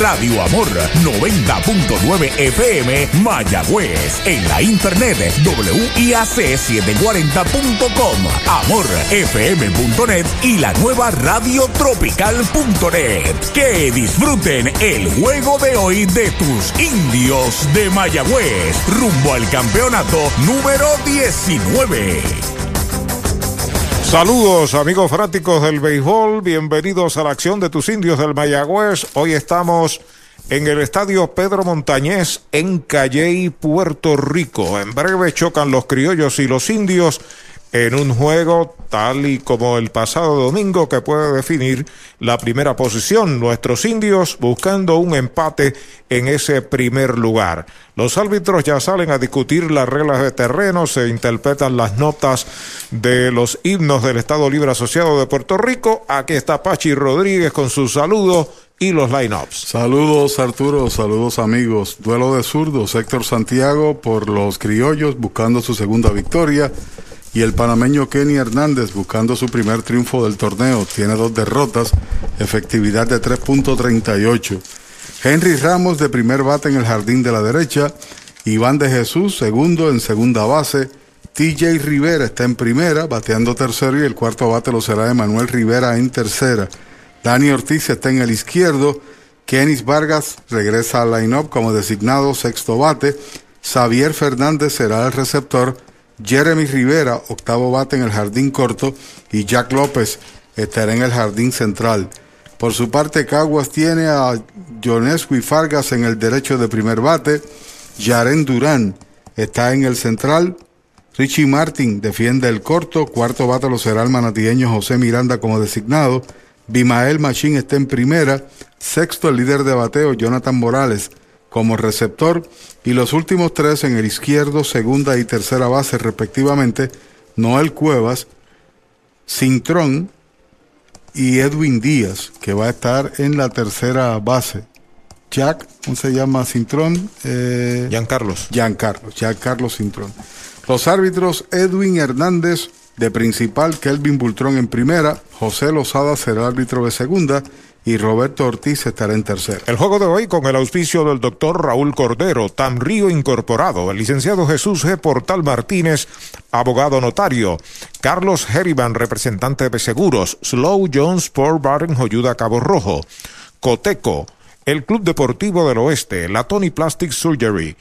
Radio Amor 90.9 FM Mayagüez. En la internet WIAC740.com, amorfm.net y la nueva radiotropical.net. Que disfruten el juego de hoy de tus indios de Mayagüez rumbo al campeonato número 19. Saludos amigos fanáticos del béisbol, bienvenidos a la acción de tus indios del Mayagüez. Hoy estamos en el estadio Pedro Montañez en Calley, Puerto Rico. En breve chocan los criollos y los indios en un juego tal y como el pasado domingo que puede definir la primera posición. Nuestros indios buscando un empate en ese primer lugar. Los árbitros ya salen a discutir las reglas de terreno, se interpretan las notas de los himnos del Estado Libre Asociado de Puerto Rico. Aquí está Pachi Rodríguez con su saludo y los lineups. Saludos Arturo, saludos amigos. Duelo de zurdos, Héctor Santiago por los criollos buscando su segunda victoria y el panameño Kenny Hernández buscando su primer triunfo del torneo. Tiene dos derrotas, efectividad de 3.38. Henry Ramos de primer bate en el jardín de la derecha. Iván de Jesús, segundo en segunda base. TJ Rivera está en primera, bateando tercero y el cuarto bate lo será Emanuel Rivera en tercera. Dani Ortiz está en el izquierdo. Kenis Vargas regresa al line-up como designado sexto bate. Xavier Fernández será el receptor. Jeremy Rivera, octavo bate en el jardín corto, y Jack López estará en el jardín central. Por su parte, Caguas tiene a Jonescu y Fargas en el derecho de primer bate. Yaren Durán está en el central. Richie Martin defiende el corto. Cuarto bate lo será el manatieño José Miranda como designado. Bimael Machín está en primera. Sexto, el líder de bateo, Jonathan Morales como receptor y los últimos tres en el izquierdo, segunda y tercera base respectivamente, Noel Cuevas, Cintrón y Edwin Díaz, que va a estar en la tercera base. Jack, ¿cómo se llama Cintrón? Eh, Giancarlos. Giancarlos, Giancarlos Cintrón. Los árbitros Edwin Hernández de principal, Kelvin Bultrón en primera, José Lozada será árbitro de segunda y Roberto Ortiz estará en tercero. El juego de hoy con el auspicio del doctor Raúl Cordero, Tamrío Incorporado, el licenciado Jesús G. Portal Martínez, abogado notario, Carlos Heriban, representante de seguros, Slow Jones Sport Bar en Joyuda Cabo Rojo, Coteco, el Club Deportivo del Oeste, la Tony Plastic Surgery,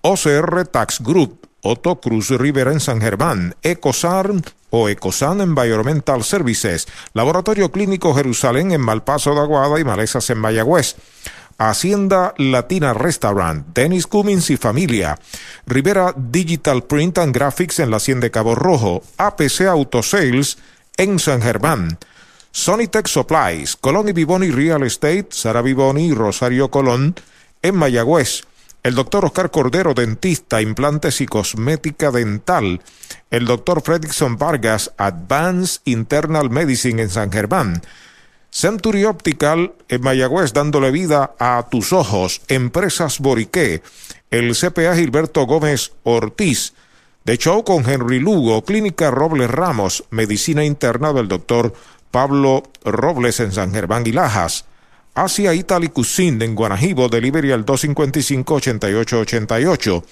OCR Tax Group, Otto Cruz Rivera en San Germán, Ecosarm o Ecosan Environmental Services, Laboratorio Clínico Jerusalén en Malpaso de Aguada y Malezas en Mayagüez. Hacienda Latina Restaurant, Dennis Cummins y Familia, Rivera Digital Print and Graphics en la Hacienda de Cabo Rojo, APC Auto Sales en San Germán, Sonitech Supplies, Colón y Vivoni Real Estate, Sara Vivoni y Rosario Colón en Mayagüez, el doctor Oscar Cordero, dentista, implantes y cosmética dental, el doctor Fredrickson Vargas, Advanced Internal Medicine en San Germán, Century Optical en Mayagüez dándole vida a tus ojos, Empresas Boriqué, el CPA Gilberto Gómez Ortiz, de show con Henry Lugo, Clínica Robles Ramos, Medicina Interna del doctor Pablo Robles en San Germán y Lajas, Asia Italy Cuisine en Guanajibo, delivery al 255-8888.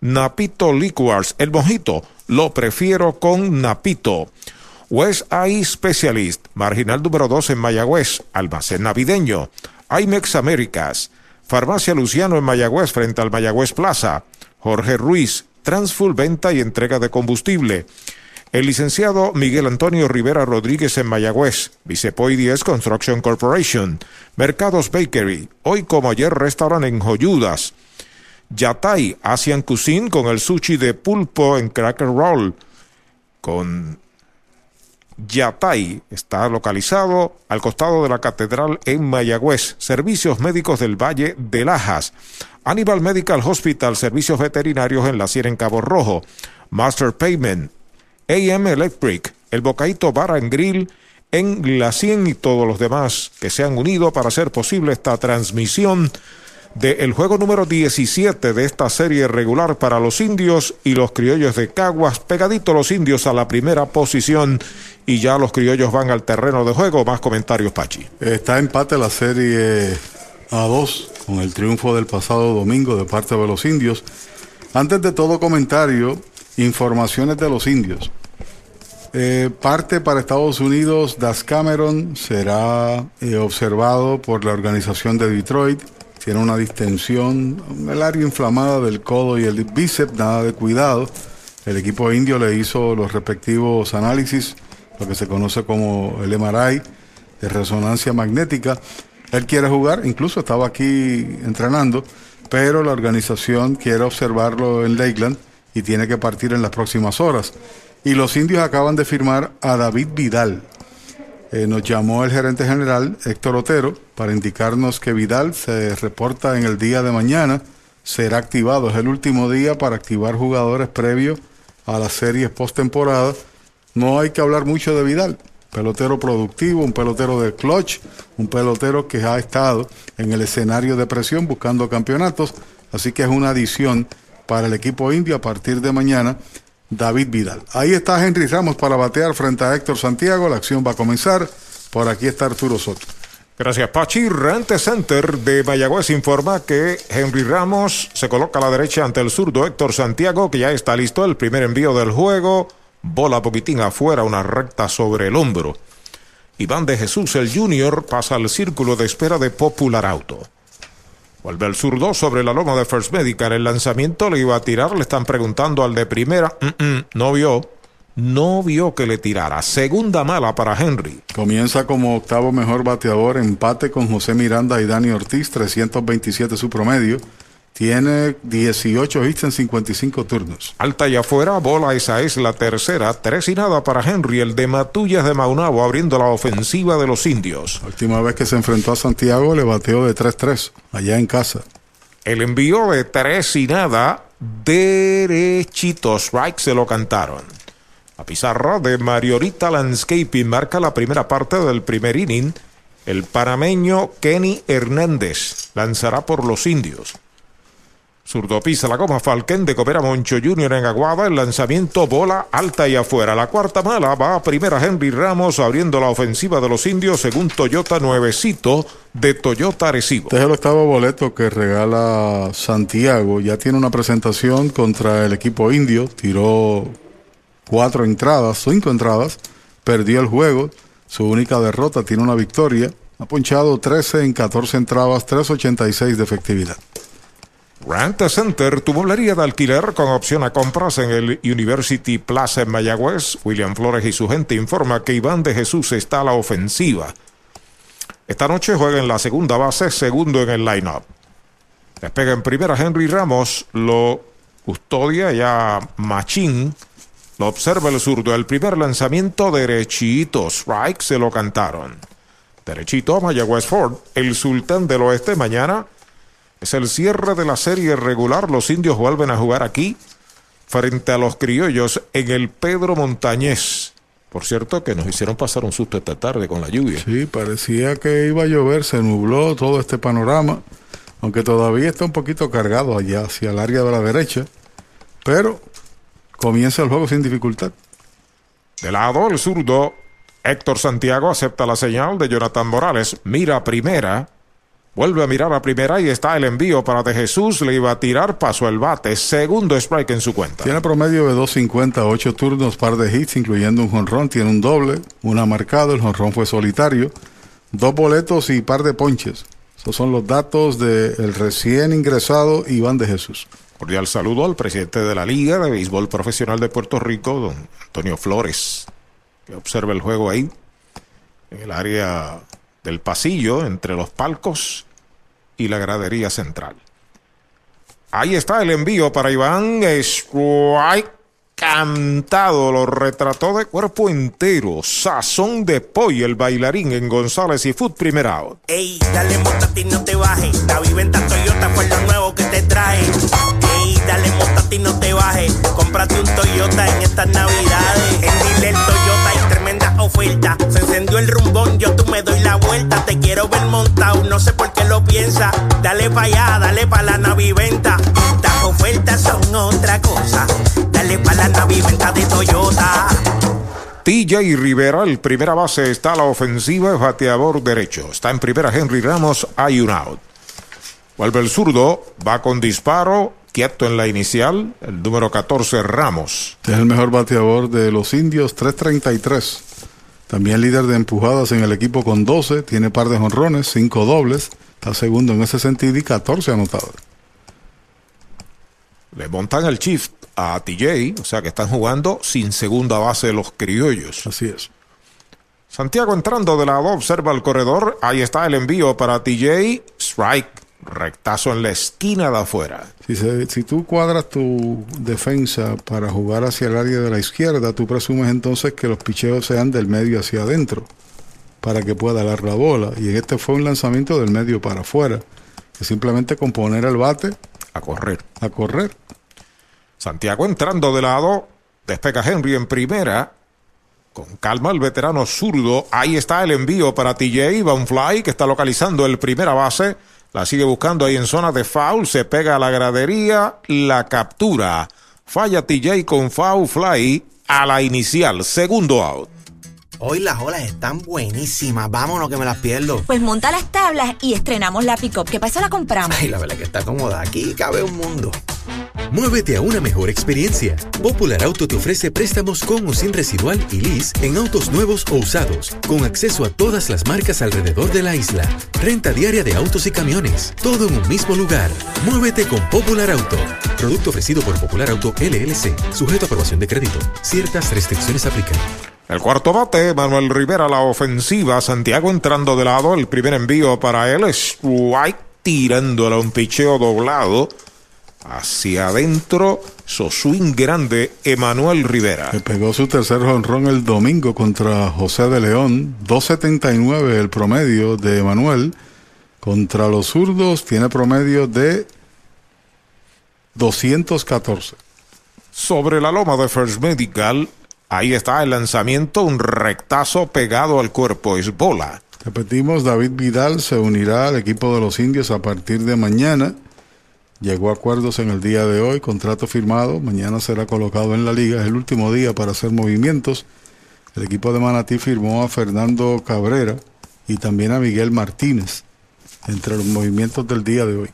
Napito Liquors, el mojito, lo prefiero con Napito. West Eye Specialist, marginal número 2 en Mayagüez, almacén navideño. IMEX Américas, Farmacia Luciano en Mayagüez frente al Mayagüez Plaza. Jorge Ruiz, Transfull Venta y Entrega de Combustible. El licenciado Miguel Antonio Rivera Rodríguez en Mayagüez, Vicepoy 10 Construction Corporation, Mercados Bakery, hoy como ayer restaurante en Joyudas, Yatay Asian Cuisine con el sushi de pulpo en Cracker Roll, con Yatay está localizado al costado de la catedral en Mayagüez. Servicios médicos del Valle de Lajas. Animal Medical Hospital, servicios veterinarios en la Sierra en Cabo Rojo. Master Payment, AM Electric, el Bocaito Bar and Grill en la 100 y todos los demás que se han unido para hacer posible esta transmisión del juego número 17 de esta serie regular para los indios y los criollos de Caguas, pegadito los indios a la primera posición y ya los criollos van al terreno de juego. Más comentarios, Pachi. Está empate la serie a 2 con el triunfo del pasado domingo de parte de los indios. Antes de todo comentario, informaciones de los indios. Eh, parte para Estados Unidos, Das Cameron será eh, observado por la organización de Detroit tiene una distensión, el área inflamada del codo y el bíceps, nada de cuidado. El equipo indio le hizo los respectivos análisis, lo que se conoce como el MRI de resonancia magnética. Él quiere jugar, incluso estaba aquí entrenando, pero la organización quiere observarlo en Lakeland y tiene que partir en las próximas horas. Y los indios acaban de firmar a David Vidal, eh, nos llamó el gerente general Héctor Otero para indicarnos que Vidal se reporta en el día de mañana, será activado. Es el último día para activar jugadores previos a las series postemporada. No hay que hablar mucho de Vidal. Pelotero productivo, un pelotero de clutch, un pelotero que ha estado en el escenario de presión buscando campeonatos. Así que es una adición para el equipo indio a partir de mañana David Vidal. Ahí está Henry Ramos para batear frente a Héctor Santiago. La acción va a comenzar. Por aquí está Arturo Soto. Gracias, Pachi. Rante Center de Mayagüez informa que Henry Ramos se coloca a la derecha ante el zurdo Héctor Santiago, que ya está listo. El primer envío del juego. Bola poquitín afuera, una recta sobre el hombro. Iván de Jesús, el Junior, pasa al círculo de espera de Popular Auto. Vuelve el zurdo sobre la loma de First Medical. El lanzamiento le iba a tirar. Le están preguntando al de primera. no vio. No vio que le tirara. Segunda mala para Henry. Comienza como octavo mejor bateador. Empate con José Miranda y Dani Ortiz. 327 su promedio. Tiene 18 hits en 55 turnos. Alta y afuera, bola esa es la tercera. Tres y nada para Henry, el de Matullas de Maunabo, abriendo la ofensiva de los indios. La última vez que se enfrentó a Santiago le bateó de 3-3, allá en casa. El envío de tres y nada, derechitos, strike se lo cantaron. La pizarra de Mariorita Landscaping marca la primera parte del primer inning. El panameño Kenny Hernández lanzará por los indios. Zurdo pisa la goma Falken de Cobera Moncho Jr. en Aguada. El lanzamiento bola alta y afuera. La cuarta mala va a primera Henry Ramos abriendo la ofensiva de los indios según Toyota Nuevecito de Toyota Arecibo. Este es el octavo boleto que regala Santiago. Ya tiene una presentación contra el equipo indio. Tiró cuatro entradas, cinco entradas. Perdió el juego. Su única derrota tiene una victoria. Ha ponchado 13 en 14 entradas, 3.86 de efectividad. Rent Center, tu moblería de alquiler con opción a compras en el University Plaza en Mayagüez. William Flores y su gente informa que Iván de Jesús está a la ofensiva. Esta noche juega en la segunda base, segundo en el line-up. Despega en primera Henry Ramos, lo custodia ya Machín. Lo observa el zurdo. El primer lanzamiento derechito. Strike se lo cantaron. Derechito a Mayagüez Ford, el sultán del oeste mañana es el cierre de la serie regular. Los indios vuelven a jugar aquí frente a los criollos en el Pedro Montañés. Por cierto, que nos hicieron pasar un susto esta tarde con la lluvia. Sí, parecía que iba a llover, se nubló todo este panorama, aunque todavía está un poquito cargado allá hacia el área de la derecha, pero comienza el juego sin dificultad. De lado, el zurdo Héctor Santiago acepta la señal de Jonathan Morales, mira primera, Vuelve a mirar a primera y está el envío para De Jesús. Le iba a tirar, pasó el bate. Segundo strike en su cuenta. Tiene promedio de 2.50, 8 turnos, par de hits, incluyendo un jonrón. Tiene un doble, una marcado. El jonrón fue solitario. Dos boletos y par de ponches. Esos son los datos del recién ingresado Iván de Jesús. Cordial saludo al presidente de la Liga de Béisbol Profesional de Puerto Rico, don Antonio Flores, que observa el juego ahí, en el área del pasillo, entre los palcos y la gradería central. Ahí está el envío para Iván. Strike. cantado, lo retrató de cuerpo entero. Sazón de pollo, el bailarín en González y Food Primer Out. Ey, dale ti no te bajes. La viventa Toyota fue lo nuevo que te trae. Ey, dale ti no te bajes. Cómprate un Toyota en estas navidades. En oferta. Se encendió el rumbón, yo tú me doy la vuelta. Te quiero ver montado, no sé por qué lo piensa. Dale pa' allá, dale pa' la naviventa. Las ofertas son otra cosa. Dale pa' la naviventa de Toyota. TJ Rivera, el primera base, está a la ofensiva, bateador derecho. Está en primera Henry Ramos, hay un out. Vuelve el zurdo, va con disparo, quieto en la inicial, el número 14 Ramos. es el mejor bateador de los indios, 333. También líder de empujadas en el equipo con 12, tiene par de jonrones, 5 dobles, está segundo en ese sentido y 14 anotados. Le montan el shift a TJ, o sea que están jugando sin segunda base los criollos. Así es. Santiago entrando de lado, observa el corredor, ahí está el envío para TJ, strike, rectazo en la esquina de afuera. Si, si tú cuadras tu defensa para jugar hacia el área de la izquierda, tú presumes entonces que los picheos sean del medio hacia adentro, para que pueda dar la bola. Y este fue un lanzamiento del medio para afuera, que simplemente con poner el bate a correr. A correr. Santiago entrando de lado, despega Henry en primera. Con calma el veterano zurdo. Ahí está el envío para TJ Van Fly, que está localizando el primera base. La sigue buscando ahí en zona de foul. Se pega a la gradería. La captura. Falla TJ con foul fly a la inicial. Segundo out. Hoy las olas están buenísimas. Vámonos que me las pierdo. Pues monta las tablas y estrenamos la pick-up. ¿Qué pasa? La compramos. Ay, la verdad que está cómoda. Aquí cabe un mundo. Muévete a una mejor experiencia. Popular Auto te ofrece préstamos con o sin residual y lease en autos nuevos o usados, con acceso a todas las marcas alrededor de la isla. Renta diaria de autos y camiones, todo en un mismo lugar. Muévete con Popular Auto. Producto ofrecido por Popular Auto LLC, sujeto a aprobación de crédito. Ciertas restricciones aplican. El cuarto bate, Manuel Rivera, la ofensiva. Santiago entrando de lado. El primer envío para él es White tirándole a un picheo doblado hacia adentro, su swing grande, Emanuel Rivera. Que pegó su tercer honrón el domingo contra José de León, 2.79 el promedio de Emanuel. Contra los zurdos tiene promedio de 214. Sobre la loma de First Medical, ahí está el lanzamiento, un rectazo pegado al cuerpo, es bola. Repetimos, David Vidal se unirá al equipo de los indios a partir de mañana. Llegó a acuerdos en el día de hoy, contrato firmado, mañana será colocado en la liga, es el último día para hacer movimientos. El equipo de Manatí firmó a Fernando Cabrera y también a Miguel Martínez entre los movimientos del día de hoy.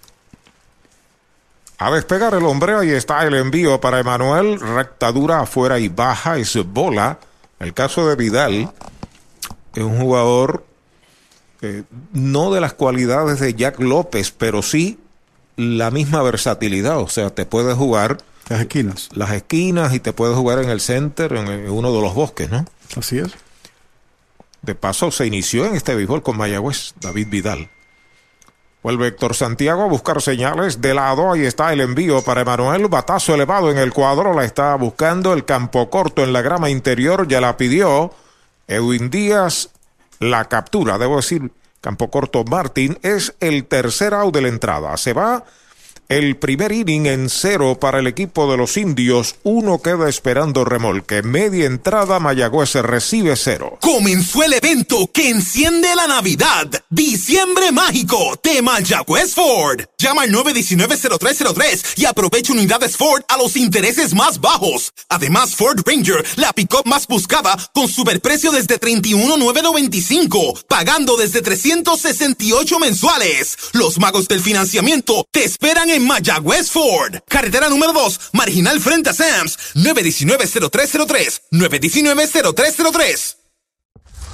A despegar el hombre, ahí está el envío para Emanuel, rectadura afuera y baja, es bola. El caso de Vidal es un jugador eh, no de las cualidades de Jack López, pero sí la misma versatilidad, o sea, te puedes jugar las esquinas. Las esquinas y te puedes jugar en el center, en uno de los bosques, ¿no? Así es. De paso, se inició en este béisbol con Mayagüez, David Vidal. Vuelve Héctor Santiago a buscar señales de lado. Ahí está el envío para Emanuel. Batazo elevado en el cuadro. La está buscando el campo corto en la grama interior. Ya la pidió. Edwin Díaz. La captura, debo decir, Campo Corto Martín es el tercer out de la entrada. Se va el primer inning en cero para el equipo de los indios. Uno queda esperando remolque. Media entrada, Mayagüez recibe cero. Comenzó el evento que enciende la Navidad. Diciembre mágico de Mayagüez Ford. Llama al 919-0303 y aprovecha unidades Ford a los intereses más bajos. Además, Ford Ranger, la pick-up más buscada, con superprecio desde 31,995, pagando desde 368 mensuales. Los magos del financiamiento te esperan en Mayagüez Ford. Carretera número 2, marginal frente a Sams. 919-0303. 919-0303.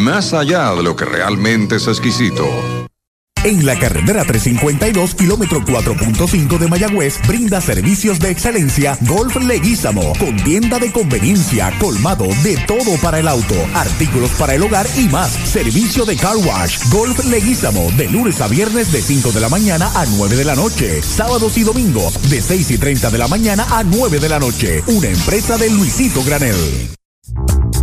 más allá de lo que realmente es exquisito. En la carretera 352, kilómetro 4.5 de Mayagüez, brinda servicios de excelencia Golf Leguízamo, con tienda de conveniencia, colmado de todo para el auto, artículos para el hogar y más. Servicio de car wash, Golf Leguízamo, de lunes a viernes de 5 de la mañana a 9 de la noche, sábados y domingos de 6 y 30 de la mañana a 9 de la noche. Una empresa de Luisito Granel.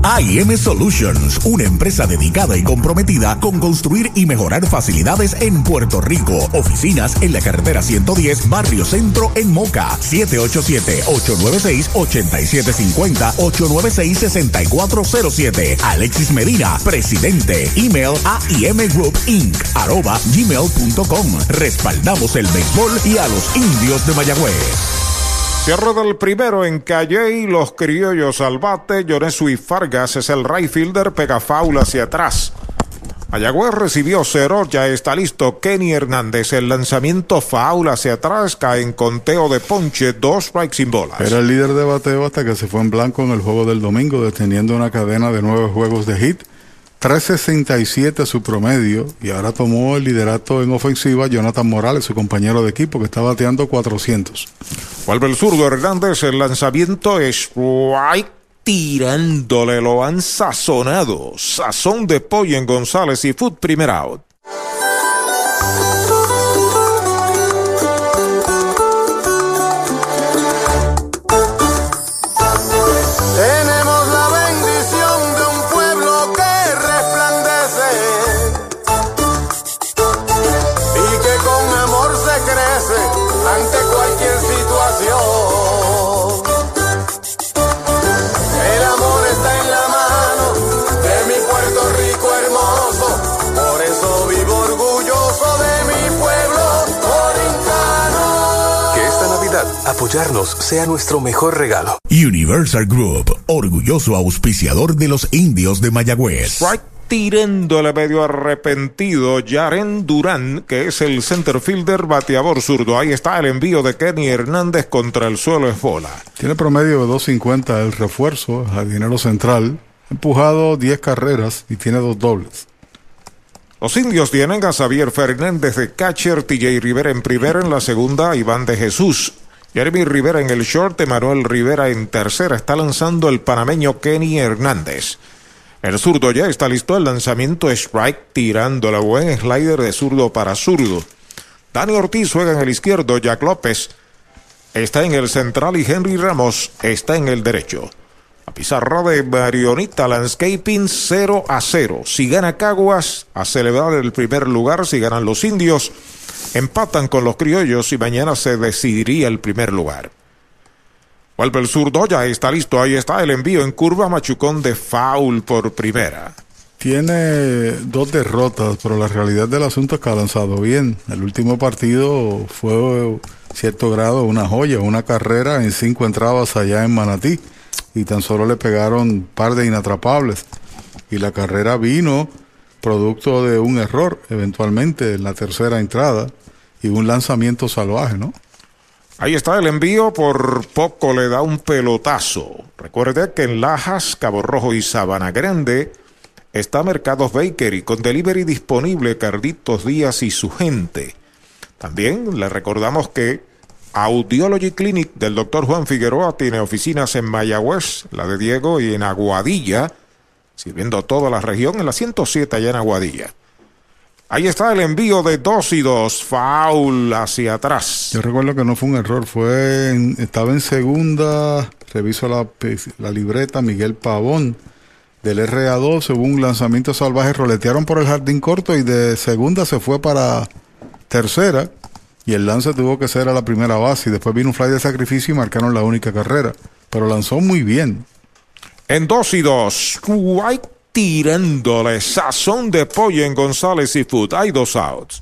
AIM Solutions, una empresa dedicada y comprometida con construir y mejorar facilidades en Puerto Rico. Oficinas en la carretera 110, Barrio Centro en Moca. 787-896-8750, 896-6407. Alexis Medina, presidente. Email Group Inc. arroba gmail.com. Respaldamos el béisbol y a los indios de Mayagüez. Cierre del primero en Calle y los criollos al bate. y Fargas es el right fielder, pega faula hacia atrás. Mayagüez recibió cero, ya está listo Kenny Hernández. El lanzamiento faula hacia atrás, cae en conteo de ponche, dos strikes sin bolas. Era el líder de bateo hasta que se fue en blanco en el juego del domingo, deteniendo una cadena de nueve juegos de hit 3.67 su promedio y ahora tomó el liderato en ofensiva Jonathan Morales, su compañero de equipo, que está bateando 400. Vuelve el zurdo Hernández, el lanzamiento es tirándole, lo han sazonado. Sazón de pollo en González y Food Primer Out. Apoyarnos sea nuestro mejor regalo. Universal Group, orgulloso auspiciador de los indios de Mayagüez. Right tirándole medio arrepentido Yaren Durán, que es el center fielder bateador zurdo. Ahí está el envío de Kenny Hernández contra el suelo es bola. Tiene promedio de 2.50 el refuerzo, dinero central. Empujado 10 carreras y tiene dos dobles. Los indios tienen a Xavier Fernández de catcher, TJ Rivera en primera, en la segunda Iván de Jesús Jeremy Rivera en el short, Manuel Rivera en tercera. Está lanzando el panameño Kenny Hernández. El zurdo ya está listo. El lanzamiento strike tirando la buen slider de zurdo para zurdo. Dani Ortiz juega en el izquierdo. Jack López está en el central y Henry Ramos está en el derecho. La pizarra de Marionita Landscaping 0 a 0. Si gana Caguas, a celebrar el primer lugar. Si ganan los indios, empatan con los criollos y mañana se decidiría el primer lugar. Vuelve el zurdo, ya está listo, ahí está el envío en curva, Machucón de foul por primera. Tiene dos derrotas, pero la realidad del asunto es que ha lanzado bien. El último partido fue cierto grado una joya, una carrera en cinco entradas allá en Manatí y tan solo le pegaron un par de inatrapables. Y la carrera vino producto de un error eventualmente en la tercera entrada y un lanzamiento salvaje, ¿no? Ahí está el envío, por poco le da un pelotazo. Recuerde que en Lajas, Cabo Rojo y Sabana Grande está Mercados Bakery con delivery disponible Carditos Díaz y su gente. También le recordamos que Audiology Clinic del doctor Juan Figueroa tiene oficinas en Mayagüez, la de Diego y en Aguadilla sirviendo toda la región en la 107 allá en Aguadilla. Ahí está el envío de dos y dos, foul hacia atrás. Yo recuerdo que no fue un error, fue estaba en segunda, reviso la, la libreta, Miguel Pavón del RA2, hubo un lanzamiento salvaje, roletearon por el jardín corto y de segunda se fue para tercera y el lance tuvo que ser a la primera base y después vino un fly de sacrificio y marcaron la única carrera, pero lanzó muy bien. En dos y dos, White tirándole sazón de pollo en González y Food. Hay dos outs.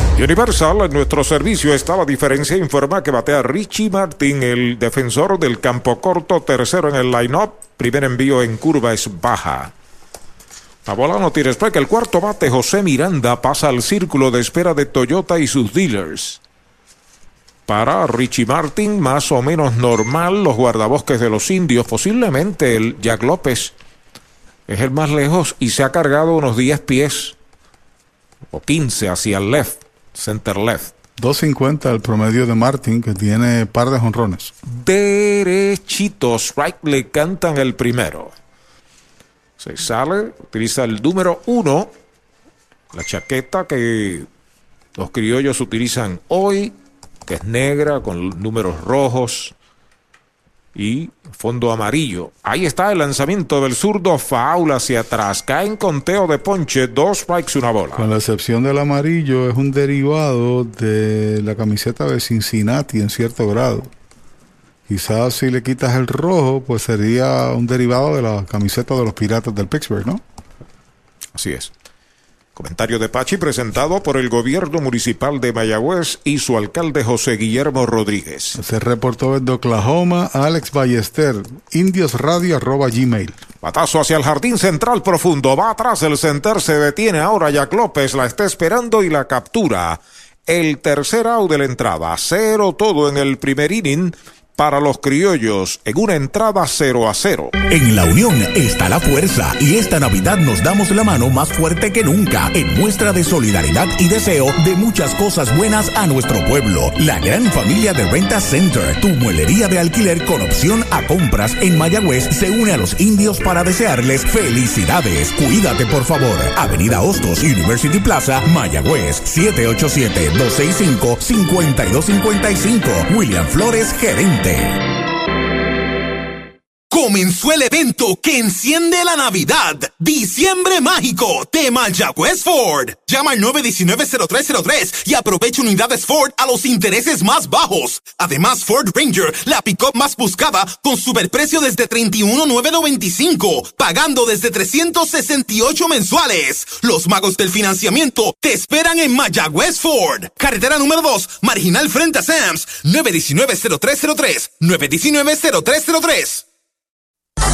Universal, en nuestro servicio está la diferencia, informa que batea Richie Martin, el defensor del campo corto, tercero en el line-up, primer envío en curva es baja. La bola no tiene que el cuarto bate José Miranda pasa al círculo de espera de Toyota y sus dealers. Para Richie Martin, más o menos normal, los guardabosques de los indios, posiblemente el Jack López es el más lejos y se ha cargado unos 10 pies o 15 hacia el left center left. 2.50 el promedio de Martin, que tiene par de jonrones. Derechitos, right, le cantan el primero. Se sale, utiliza el número uno, la chaqueta que los criollos utilizan hoy, que es negra con números rojos y fondo amarillo. Ahí está el lanzamiento del zurdo, faula hacia atrás. Cae en conteo de ponche, dos strikes, una bola. Con la excepción del amarillo, es un derivado de la camiseta de Cincinnati en cierto grado. Quizás si le quitas el rojo, pues sería un derivado de la camiseta de los Piratas del Pittsburgh, ¿no? Así es. Comentario de Pachi presentado por el gobierno municipal de Mayagüez y su alcalde José Guillermo Rodríguez. Se reportó desde Oklahoma Alex Ballester, indiosradio.gmail. Patazo hacia el jardín central profundo, va atrás el center, se detiene ahora Jack López, la está esperando y la captura. El tercer out de la entrada, cero todo en el primer inning para los criollos en una entrada 0 a 0. En la unión está la fuerza y esta Navidad nos damos la mano más fuerte que nunca en muestra de solidaridad y deseo de muchas cosas buenas a nuestro pueblo. La gran familia de Renta Center, tu muelería de alquiler con opción a compras en Mayagüez, se une a los indios para desearles felicidades. Cuídate por favor. Avenida Hostos, University Plaza, Mayagüez, 787-265-5255. William Flores, gerente. there. Comenzó el evento que enciende la Navidad. Diciembre Mágico de Mayagüez Ford. Llama al 919-0303 y aprovecha unidades Ford a los intereses más bajos. Además, Ford Ranger, la pick-up más buscada, con superprecio desde 31,995, pagando desde 368 mensuales. Los magos del financiamiento te esperan en Mayagüez Ford. Carretera número 2, marginal frente a Sams. 919-0303. 919-0303.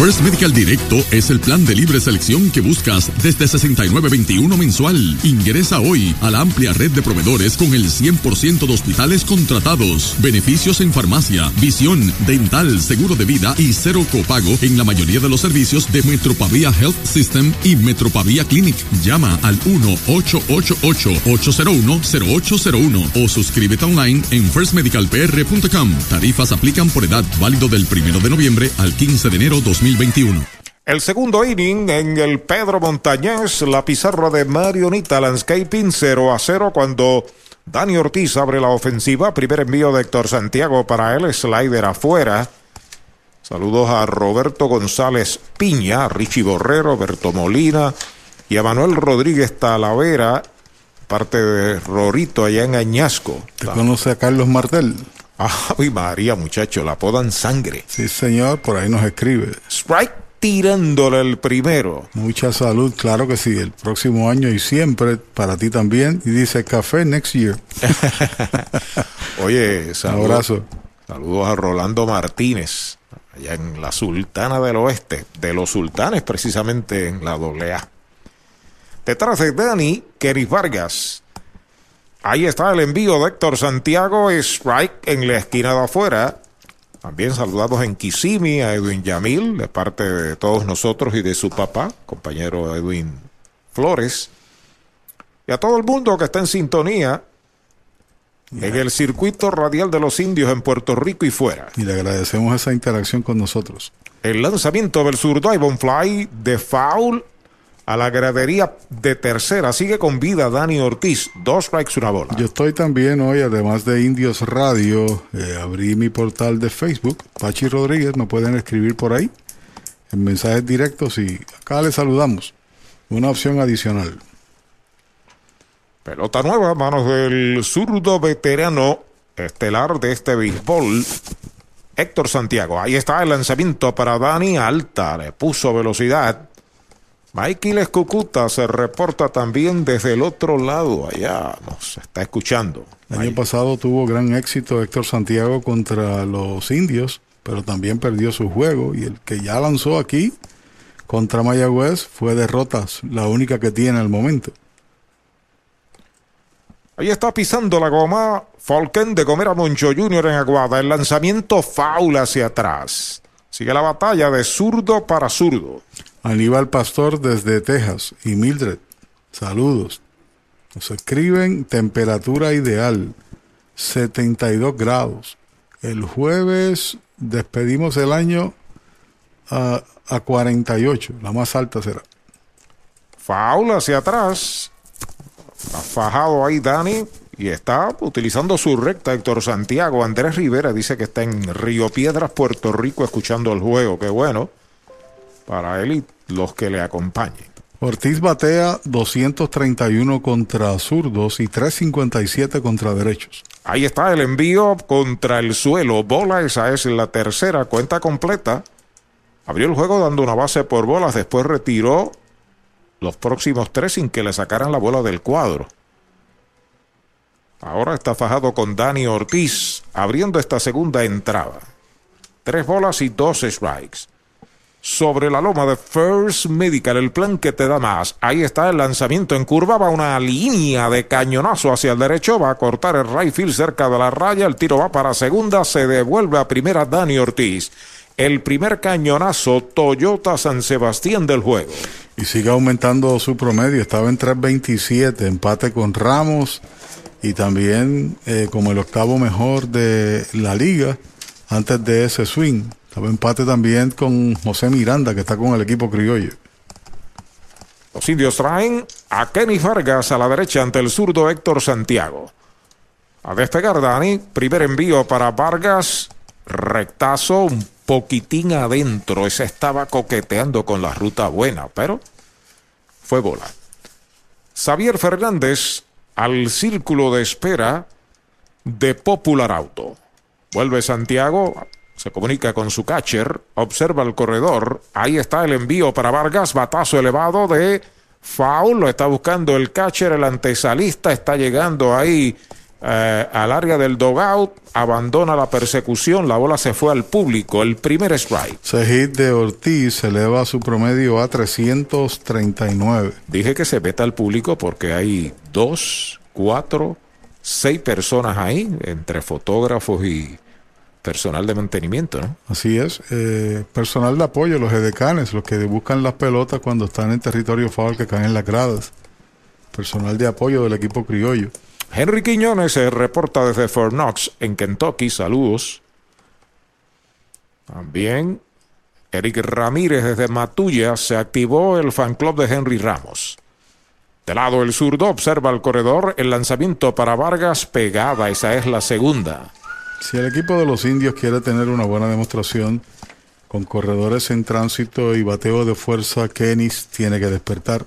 First Medical Directo es el plan de libre selección que buscas desde 69.21 mensual. Ingresa hoy a la amplia red de proveedores con el 100% de hospitales contratados, beneficios en farmacia, visión, dental, seguro de vida y cero copago en la mayoría de los servicios de Metropavia Health System y Metropavia Clinic. Llama al 1-888-801-0801 o suscríbete online en firstmedicalpr.com. Tarifas aplican por edad válido del 1 de noviembre al 15 de enero 2020. El segundo inning en el Pedro Montañez, la pizarra de Marionita Landscaping 0 a 0 cuando Dani Ortiz abre la ofensiva. Primer envío de Héctor Santiago para él, slider afuera. Saludos a Roberto González Piña, Richie Borrero, Berto Molina y a Manuel Rodríguez Talavera parte de Rorito allá en Añasco. ¿Te conoce a Carlos Martel? Ay, María, muchacho, la podan sangre. Sí, señor, por ahí nos escribe. Strike tirándole el primero. Mucha salud, claro que sí, el próximo año y siempre para ti también. Y dice café next year. Oye, saludos, abrazo. Saludos a Rolando Martínez, allá en la Sultana del Oeste, de los sultanes precisamente en la AA. Detrás de Dani, Keris Vargas. Ahí está el envío de Héctor Santiago, strike en la esquina de afuera. También saludados en Kissimmee a Edwin Yamil, de parte de todos nosotros y de su papá, compañero Edwin Flores. Y a todo el mundo que está en sintonía en el circuito radial de los indios en Puerto Rico y fuera. Y le agradecemos esa interacción con nosotros. El lanzamiento del zurdo Ivan Fly de foul a la gradería de tercera. Sigue con vida Dani Ortiz. Dos strikes, una bola. Yo estoy también hoy, además de Indios Radio, eh, abrí mi portal de Facebook. Pachi Rodríguez, me pueden escribir por ahí en mensajes directos y acá les saludamos. Una opción adicional. Pelota nueva, manos del zurdo veterano estelar de este béisbol. Héctor Santiago. Ahí está el lanzamiento para Dani Alta. Le puso velocidad. Mikey Escucuta se reporta también desde el otro lado, allá nos está escuchando. El año pasado tuvo gran éxito Héctor Santiago contra los indios, pero también perdió su juego y el que ya lanzó aquí contra Mayagüez fue derrotas, la única que tiene al momento. Ahí está pisando la goma Falken de comer a Moncho Jr. en Aguada. El lanzamiento faula hacia atrás. Sigue la batalla de zurdo para zurdo. Aníbal Pastor desde Texas y Mildred. Saludos. Nos escriben temperatura ideal, 72 grados. El jueves despedimos el año a, a 48, la más alta será. Faula hacia atrás. Ha fajado ahí Dani y está utilizando su recta Héctor Santiago. Andrés Rivera dice que está en Río Piedras, Puerto Rico, escuchando el juego. Qué bueno para él y los que le acompañen. Ortiz batea 231 contra zurdos y 357 contra derechos. Ahí está el envío contra el suelo. Bola, esa es la tercera cuenta completa. Abrió el juego dando una base por bolas, después retiró los próximos tres sin que le sacaran la bola del cuadro. Ahora está fajado con Dani Ortiz, abriendo esta segunda entrada. Tres bolas y dos strikes sobre la loma de First Medical, el plan que te da más. Ahí está el lanzamiento en curva, va una línea de cañonazo hacia el derecho, va a cortar el right field cerca de la raya, el tiro va para segunda, se devuelve a primera Dani Ortiz. El primer cañonazo Toyota San Sebastián del juego. Y sigue aumentando su promedio, estaba en 3.27, empate con Ramos y también eh, como el octavo mejor de la liga antes de ese swing. Estaba empate también con José Miranda, que está con el equipo criollo. Los indios traen a Kenny Vargas a la derecha ante el zurdo Héctor Santiago. A despegar Dani, primer envío para Vargas, rectazo un poquitín adentro, ese estaba coqueteando con la ruta buena, pero fue bola. Xavier Fernández al círculo de espera de Popular Auto. Vuelve Santiago, se comunica con su catcher, observa el corredor. Ahí está el envío para Vargas, batazo elevado de foul. Lo está buscando el catcher, el antesalista está llegando ahí eh, al área del dogout. Abandona la persecución, la bola se fue al público. El primer strike. Hit de Ortiz eleva su promedio a 339. Dije que se veta al público porque hay dos, cuatro, seis personas ahí, entre fotógrafos y personal de mantenimiento, ¿no? Así es, eh, personal de apoyo, los edecanes, los que buscan las pelotas cuando están en territorio foul que caen en las gradas. Personal de apoyo del equipo criollo. Henry Quiñones se reporta desde Fort Knox, en Kentucky. Saludos. También Eric Ramírez desde Matulla se activó el fan club de Henry Ramos. De lado el zurdo observa el corredor, el lanzamiento para Vargas pegada, esa es la segunda. Si el equipo de los indios quiere tener una buena demostración con corredores en tránsito y bateo de fuerza, Kenis tiene que despertar.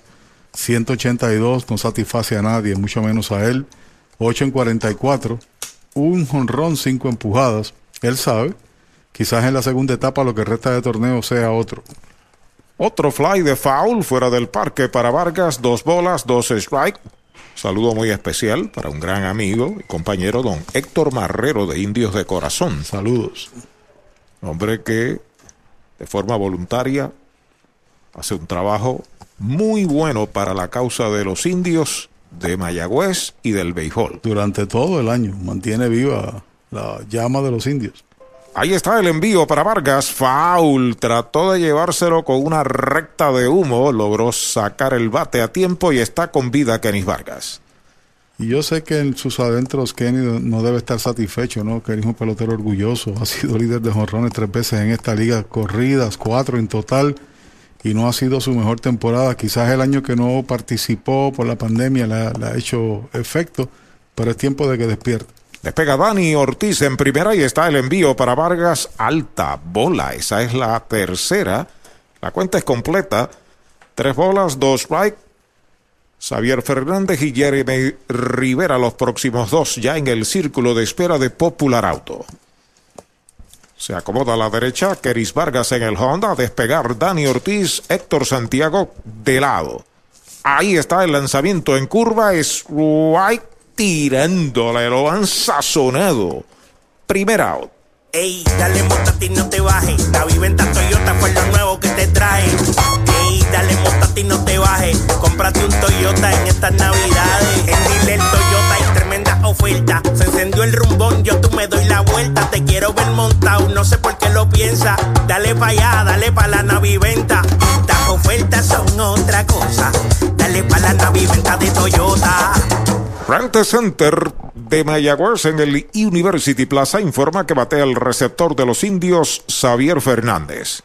182 no satisface a nadie, mucho menos a él. 8 en 44, un jonrón, 5 empujadas. Él sabe, quizás en la segunda etapa lo que resta de torneo sea otro. Otro fly de foul fuera del parque para Vargas, dos bolas, dos strike. Saludo muy especial para un gran amigo y compañero, don Héctor Marrero de Indios de Corazón. Saludos. Hombre que de forma voluntaria hace un trabajo muy bueno para la causa de los indios de Mayagüez y del béisbol. Durante todo el año mantiene viva la llama de los indios. Ahí está el envío para Vargas. Foul. Trató de llevárselo con una recta de humo. Logró sacar el bate a tiempo y está con vida Kenis Vargas. Y yo sé que en sus adentros Kenny no debe estar satisfecho, ¿no? Kenny es un pelotero orgulloso. Ha sido líder de jonrones tres veces en esta liga, corridas, cuatro en total. Y no ha sido su mejor temporada. Quizás el año que no participó por la pandemia le ha hecho efecto, pero es tiempo de que despierte. Despega Dani Ortiz en primera y está el envío para Vargas. Alta bola. Esa es la tercera. La cuenta es completa. Tres bolas, dos strike. Xavier Fernández y Jeremy Rivera los próximos dos ya en el círculo de espera de Popular Auto. Se acomoda a la derecha, Keris Vargas en el Honda, a despegar Dani Ortiz, Héctor Santiago de lado. Ahí está el lanzamiento en curva, es tirándole, lo han sazonado. Primer out. Ey, dale montate y no te bajes. La viventa Toyota fue lo nuevo que te trae. Ey, dale montate y no te bajes. Cómprate un Toyota en estas navidades. En Dile Toyota hay tremenda oferta. Se encendió el rumbón, yo tú me doy la vuelta. Te quiero ver montado, no sé por qué lo piensa. Dale pa' allá, dale pa' la naviventa. Estas ofertas son otra cosa. Dale pa' la de Toyota. Rente Center de Mayagüez en el University Plaza informa que batea el receptor de los indios, Xavier Fernández.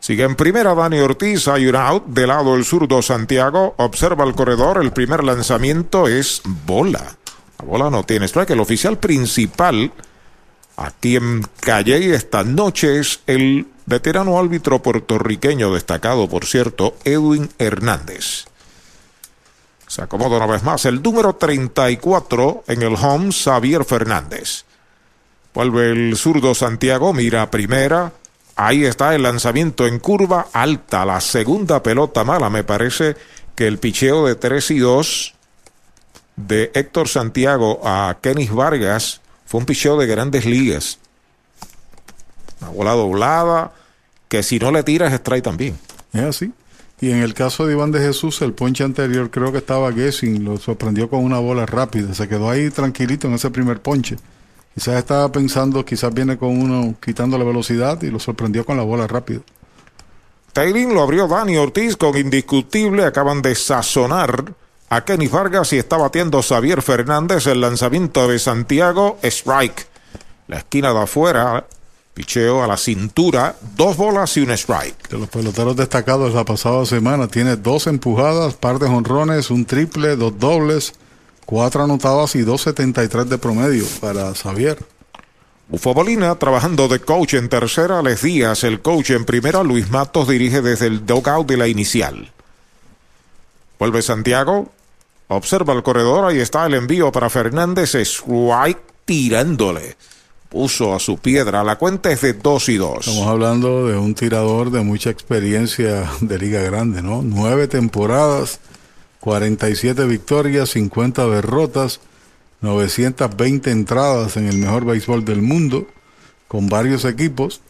Sigue en primera Dani Ortiz, hay un out, de lado el zurdo Santiago, observa el corredor, el primer lanzamiento es bola. La bola no tiene strike, el oficial principal aquí en Calle esta noche es el veterano árbitro puertorriqueño destacado, por cierto, Edwin Hernández. Se acomoda una vez más el número 34 en el home, Xavier Fernández. Vuelve el zurdo Santiago, mira primera. Ahí está el lanzamiento en curva alta, la segunda pelota mala. Me parece que el picheo de 3 y 2 de Héctor Santiago a Kenis Vargas fue un picheo de grandes ligas. Una bola doblada, que si no le tiras, extrae también. Es así. Y en el caso de Iván de Jesús, el ponche anterior creo que estaba guessing, lo sorprendió con una bola rápida, se quedó ahí tranquilito en ese primer ponche. Quizás estaba pensando, quizás viene con uno quitando la velocidad y lo sorprendió con la bola rápida. Taylin lo abrió Dani Ortiz con indiscutible, acaban de sazonar a Kenny Vargas y está batiendo Xavier Fernández el lanzamiento de Santiago, strike. La esquina de afuera, Picheo a la cintura, dos bolas y un strike. De los peloteros destacados la pasada semana, tiene dos empujadas, par de jonrones, un triple, dos dobles, cuatro anotadas y 2.73 de promedio para Xavier. Ufo Bolina trabajando de coach en tercera, Les Díaz, el coach en primera, Luis Matos dirige desde el dugout de la inicial. Vuelve Santiago, observa el corredor, ahí está el envío para Fernández, strike tirándole puso a su piedra. La cuenta es de 2 y 2. Estamos hablando de un tirador de mucha experiencia de Liga Grande, ¿no? Nueve temporadas, 47 victorias, 50 derrotas, 920 entradas en el mejor béisbol del mundo, con varios equipos,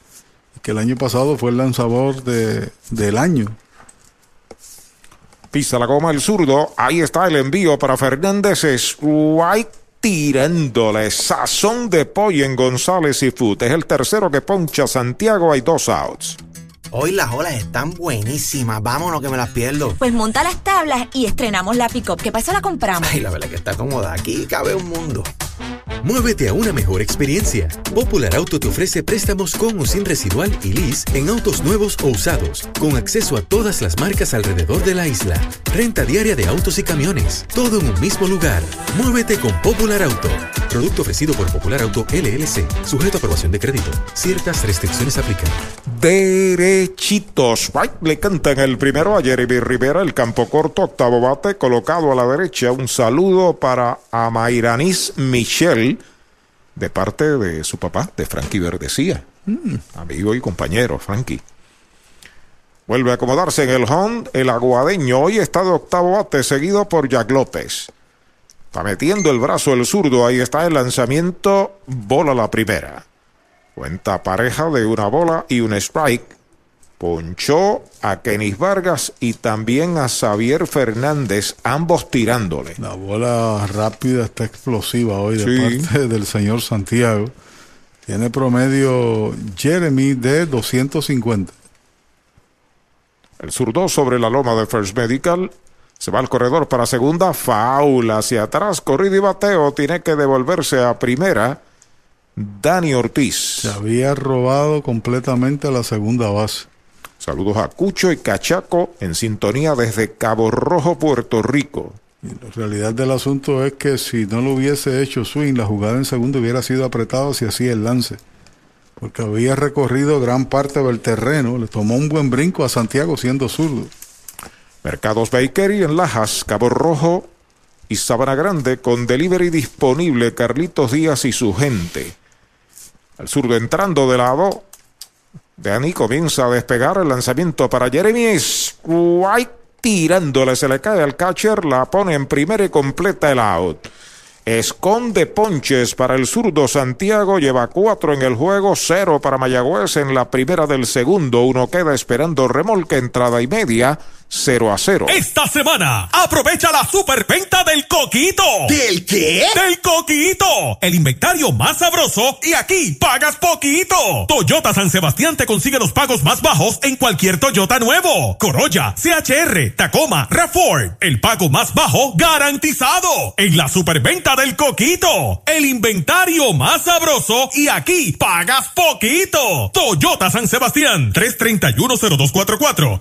que el año pasado fue el lanzador de, del año. Pisa la goma el zurdo, ahí está el envío para Fernández, es White tirándole sazón de pollo en González y Food. Es el tercero que poncha Santiago, hay dos outs. Hoy las olas están buenísimas. Vámonos que me las pierdo. Pues monta las tablas y estrenamos la pick-up. ¿Qué pasa? La compramos. Ay, la verdad que está cómoda. Aquí cabe un mundo. Muévete a una mejor experiencia. Popular Auto te ofrece préstamos con o sin residual y lease en autos nuevos o usados, con acceso a todas las marcas alrededor de la isla. Renta diaria de autos y camiones, todo en un mismo lugar. Muévete con Popular Auto. Producto ofrecido por Popular Auto LLC, sujeto a aprobación de crédito. Ciertas restricciones aplican. Derechitos. Le cantan el primero a Jeremy Rivera, el campo corto, octavo bate, colocado a la derecha. Un saludo para Amairanis Michelle, de parte de su papá, de Frankie Verdecía. Mm, amigo y compañero, Frankie. Vuelve a acomodarse en el home el aguadeño. Hoy está de octavo bate, seguido por Jack López. Está metiendo el brazo el zurdo. Ahí está el lanzamiento. Bola la primera. Cuenta pareja de una bola y un strike. Ponchó a Kenis Vargas y también a Xavier Fernández, ambos tirándole. La bola rápida está explosiva hoy de parte del señor Santiago. Tiene promedio Jeremy de 250. El zurdo sobre la loma de First Medical. Se va al corredor para segunda. Faula hacia atrás. Corrido y bateo. Tiene que devolverse a primera. Dani Ortiz. Se había robado completamente a la segunda base. Saludos a Cucho y Cachaco en sintonía desde Cabo Rojo, Puerto Rico. la realidad del asunto es que si no lo hubiese hecho swing, la jugada en segundo hubiera sido apretada si hacía el lance porque había recorrido gran parte del terreno, le tomó un buen brinco a Santiago siendo zurdo. Mercados Bakery en Lajas, Cabo Rojo y Sabana Grande con delivery disponible Carlitos Díaz y su gente. El zurdo entrando de lado. Dani comienza a despegar el lanzamiento para Jeremy White tirándole, se le cae al catcher, la pone en primera y completa el out. Esconde ponches para el zurdo Santiago, lleva cuatro en el juego, cero para Mayagüez en la primera del segundo. Uno queda esperando remolque, entrada y media. 0 a 0. Esta semana, aprovecha la superventa del Coquito. ¿Del qué? Del Coquito. El inventario más sabroso y aquí pagas poquito. Toyota San Sebastián te consigue los pagos más bajos en cualquier Toyota nuevo. Corolla, CHR, Tacoma, Rafford. El pago más bajo garantizado. En la superventa del Coquito. El inventario más sabroso y aquí pagas poquito. Toyota San Sebastián. 3310244.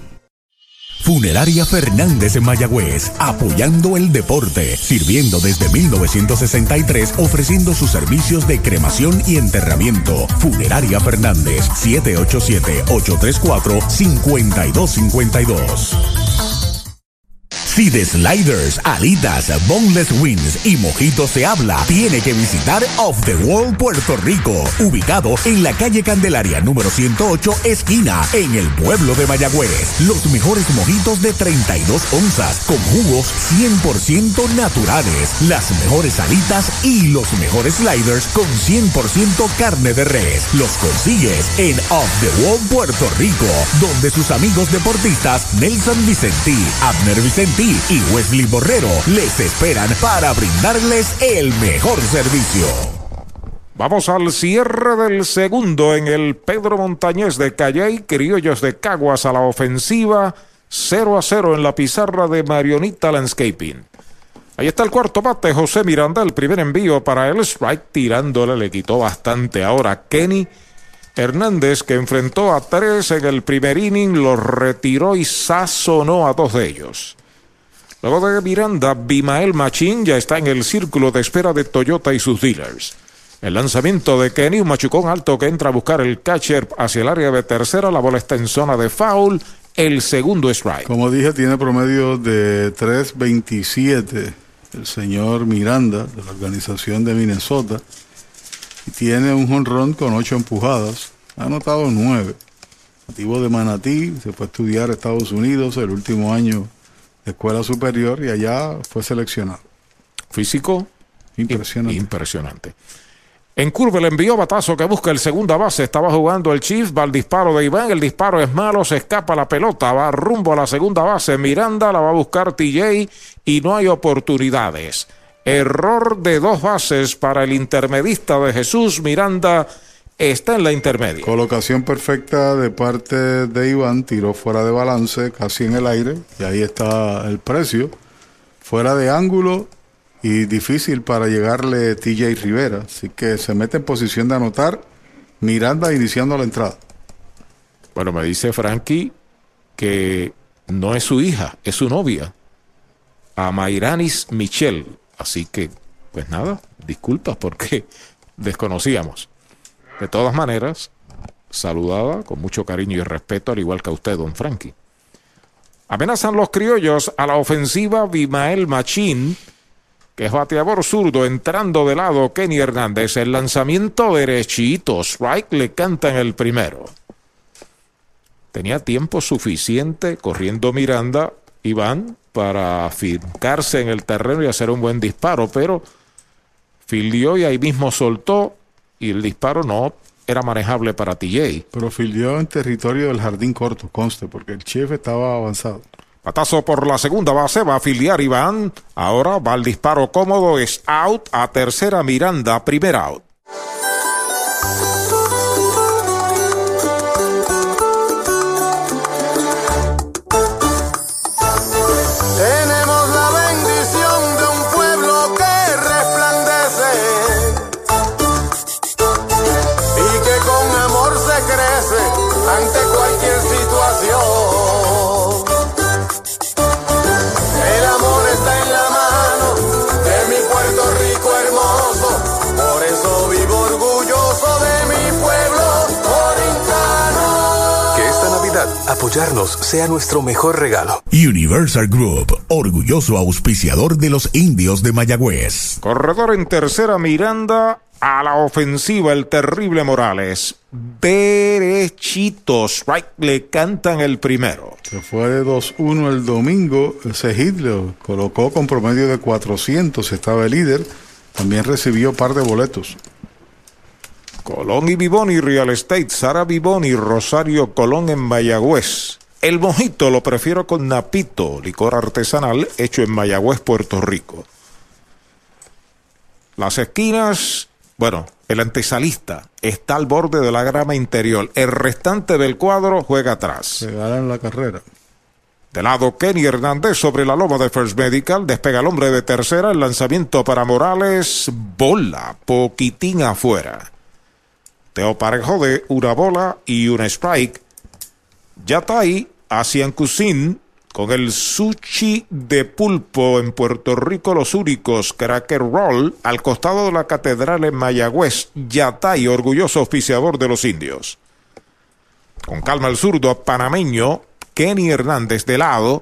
Funeraria Fernández en Mayagüez, apoyando el deporte, sirviendo desde 1963, ofreciendo sus servicios de cremación y enterramiento. Funeraria Fernández, 787-834-5252. Si de sliders, alitas, boneless wings y mojitos se habla, tiene que visitar Off the Wall Puerto Rico, ubicado en la calle Candelaria número 108, esquina, en el pueblo de Mayagüez. Los mejores mojitos de 32 onzas, con jugos 100% naturales, las mejores alitas y los mejores sliders con 100% carne de res. Los consigues en Off the Wall Puerto Rico, donde sus amigos deportistas Nelson Vicentí, Abner Vicentí, y Wesley Borrero les esperan para brindarles el mejor servicio. Vamos al cierre del segundo en el Pedro Montañés de Calley, Criollos de Caguas a la ofensiva, 0 a 0 en la pizarra de Marionita Landscaping. Ahí está el cuarto bate, José Miranda, el primer envío para el strike, tirándole, le quitó bastante ahora Kenny Hernández, que enfrentó a tres en el primer inning, los retiró y sazonó a dos de ellos. Luego de Miranda, Bimael Machín ya está en el círculo de espera de Toyota y sus dealers. El lanzamiento de Kenny, un machucón alto que entra a buscar el catcher hacia el área de tercera, la bola está en zona de foul, el segundo strike. Como dije, tiene promedio de 3.27 el señor Miranda de la organización de Minnesota y tiene un honrón con ocho empujadas, ha anotado nueve. Nativo de Manatí, se fue a estudiar Estados Unidos el último año escuela superior y allá fue seleccionado. Físico impresionante. Impresionante. En curva le envió batazo que busca el segunda base. Estaba jugando el Chief, va al disparo de Iván. El disparo es malo, se escapa la pelota, va rumbo a la segunda base. Miranda la va a buscar TJ y no hay oportunidades. Error de dos bases para el intermedista de Jesús Miranda está en la intermedia. Colocación perfecta de parte de Iván, tiró fuera de balance, casi en el aire, y ahí está el precio. Fuera de ángulo y difícil para llegarle TJ Rivera, así que se mete en posición de anotar Miranda iniciando la entrada. Bueno, me dice Frankie que no es su hija, es su novia, a Mairanis Michelle. Así que, pues nada, disculpas porque desconocíamos. De todas maneras, saludada con mucho cariño y respeto, al igual que a usted, don Frankie. Amenazan los criollos a la ofensiva Bimael Machín, que es bateador zurdo, entrando de lado Kenny Hernández. El lanzamiento derechito, strike le cantan el primero. Tenía tiempo suficiente corriendo Miranda, Iván, para fincarse en el terreno y hacer un buen disparo, pero fildió y ahí mismo soltó y el disparo no era manejable para TJ. Pero fildió en territorio del jardín corto, conste, porque el chef estaba avanzado. Patazo por la segunda base, va a filiar Iván. Ahora va el disparo cómodo, es out a tercera Miranda, primer out. Apoyarnos sea nuestro mejor regalo. Universal Group, orgulloso auspiciador de los indios de Mayagüez. Corredor en tercera Miranda, a la ofensiva el terrible Morales. Derechitos, strike le cantan el primero. Se fue de 2-1 el domingo. Ese hit lo colocó con promedio de 400. Estaba el líder. También recibió par de boletos. Colón y Vivoni Real Estate, Sara Vivoni, Rosario Colón en Mayagüez. El mojito lo prefiero con Napito, licor artesanal hecho en Mayagüez, Puerto Rico. Las esquinas, bueno, el antesalista está al borde de la grama interior. El restante del cuadro juega atrás. Se ganan la carrera. De lado, Kenny Hernández sobre la loma de First Medical. Despega el hombre de tercera. El lanzamiento para Morales. Bola. Poquitín afuera. Teo Parejo de una bola y un strike. Yatay hacia Cusin con el sushi de pulpo en Puerto Rico, los únicos cracker roll al costado de la catedral en Mayagüez. Yatay, orgulloso oficiador de los indios. Con calma el zurdo panameño, Kenny Hernández de lado.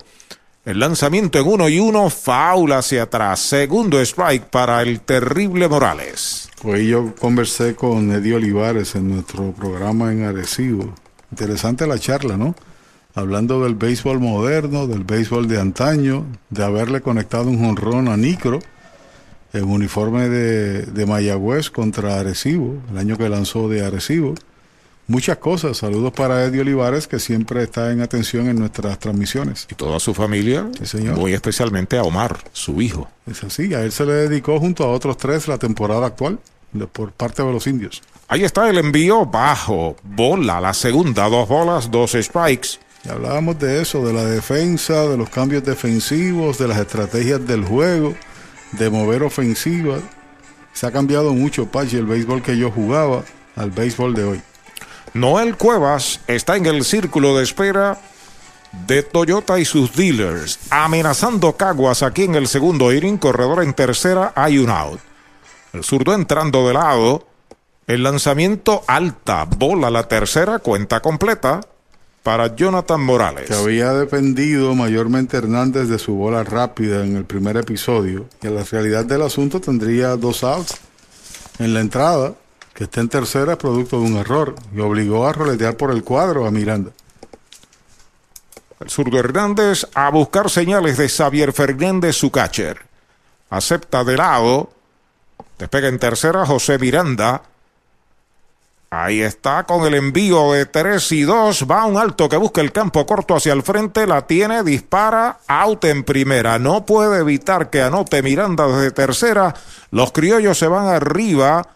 El lanzamiento en uno y uno, faula hacia atrás. Segundo strike para el terrible Morales. Hoy yo conversé con Eddie Olivares en nuestro programa en Arecibo. Interesante la charla, ¿no? Hablando del béisbol moderno, del béisbol de antaño, de haberle conectado un jonrón a Nicro en uniforme de, de Mayagüez contra Arecibo, el año que lanzó de Arecibo. Muchas cosas. Saludos para Eddie Olivares, que siempre está en atención en nuestras transmisiones. Y toda su familia, Sí, señor. muy especialmente a Omar, su hijo. Es así, a él se le dedicó junto a otros tres la temporada actual por parte de los indios. Ahí está el envío bajo. Bola, la segunda, dos bolas, dos strikes. Y hablábamos de eso, de la defensa, de los cambios defensivos, de las estrategias del juego, de mover ofensiva. Se ha cambiado mucho, Pachi, el béisbol que yo jugaba al béisbol de hoy. Noel Cuevas está en el círculo de espera de Toyota y sus dealers, amenazando Caguas aquí en el segundo inning, corredor en tercera, hay un out. El zurdo entrando de lado, el lanzamiento alta, bola la tercera, cuenta completa para Jonathan Morales. Que había dependido mayormente Hernández de su bola rápida en el primer episodio. Y en la realidad del asunto tendría dos outs en la entrada, que está en tercera producto de un error. Y obligó a roletear por el cuadro a Miranda. El zurdo Hernández a buscar señales de Xavier Fernández, su catcher. Acepta de lado. Despega en tercera José Miranda. Ahí está con el envío de 3 y 2. Va un alto que busca el campo corto hacia el frente. La tiene, dispara. Out en primera. No puede evitar que anote Miranda desde tercera. Los criollos se van arriba.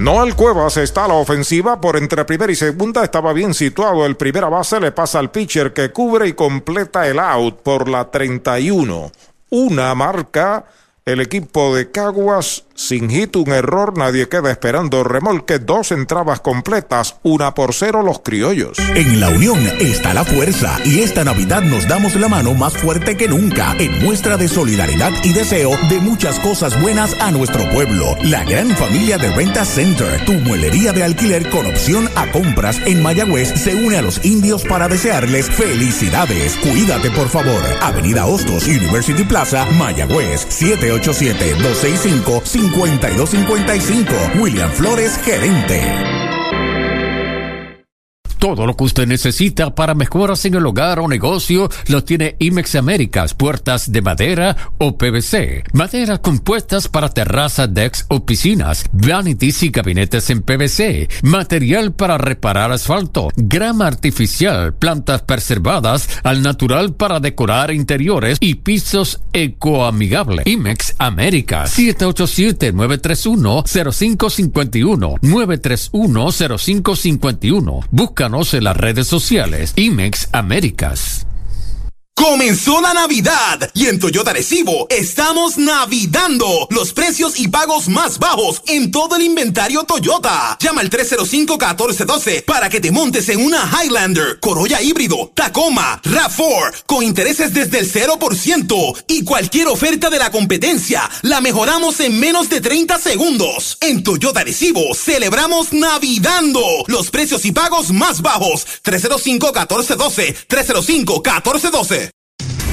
Noel Cuevas está a la ofensiva por entre primera y segunda. Estaba bien situado. El primera base le pasa al pitcher que cubre y completa el out por la 31. Una marca el equipo de Caguas sin hit, un error, nadie queda esperando remolque, dos entradas completas, una por cero los criollos. En la unión está la fuerza y esta Navidad nos damos la mano más fuerte que nunca en muestra de solidaridad y deseo de muchas cosas buenas a nuestro pueblo. La gran familia de Renta Center, tu muelería de alquiler con opción a compras en Mayagüez, se une a los indios para desearles felicidades. Cuídate por favor. Avenida Hostos, University Plaza, Mayagüez, 787 265 5255. William Flores, gerente. Todo lo que usted necesita para mejoras en el hogar o negocio lo tiene IMEX Américas, puertas de madera o PVC, madera compuestas para terrazas, decks o piscinas, vanities y gabinetes en PVC, material para reparar asfalto, grama artificial, plantas preservadas al natural para decorar interiores y pisos ecoamigables. IMEX Américas, 787-931-0551, 931-0551. Busca en las redes sociales. IMEX Américas. Comenzó la Navidad y en Toyota Recibo estamos navidando los precios y pagos más bajos en todo el inventario Toyota. Llama al 305-1412 para que te montes en una Highlander, Corolla híbrido, Tacoma, RAV4 con intereses desde el 0% y cualquier oferta de la competencia la mejoramos en menos de 30 segundos. En Toyota Recibo celebramos navidando los precios y pagos más bajos. 305-1412, 305-1412.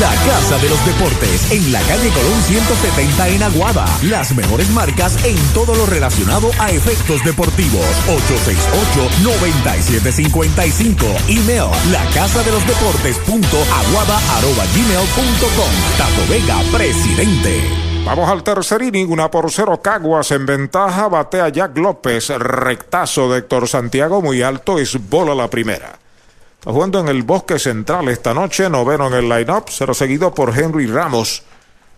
La Casa de los Deportes en la calle Colón 170 en Aguada. Las mejores marcas en todo lo relacionado a efectos deportivos. 868-9755. Email la casa de los deportes punto aguada arroba gmail punto com. Tato Vega, presidente. Vamos al tercer inning, una por cero Caguas en ventaja, batea Jack López, rectazo de Héctor Santiago muy alto, es bola la primera. Está jugando en el Bosque Central esta noche, noveno en el line-up, será seguido por Henry Ramos.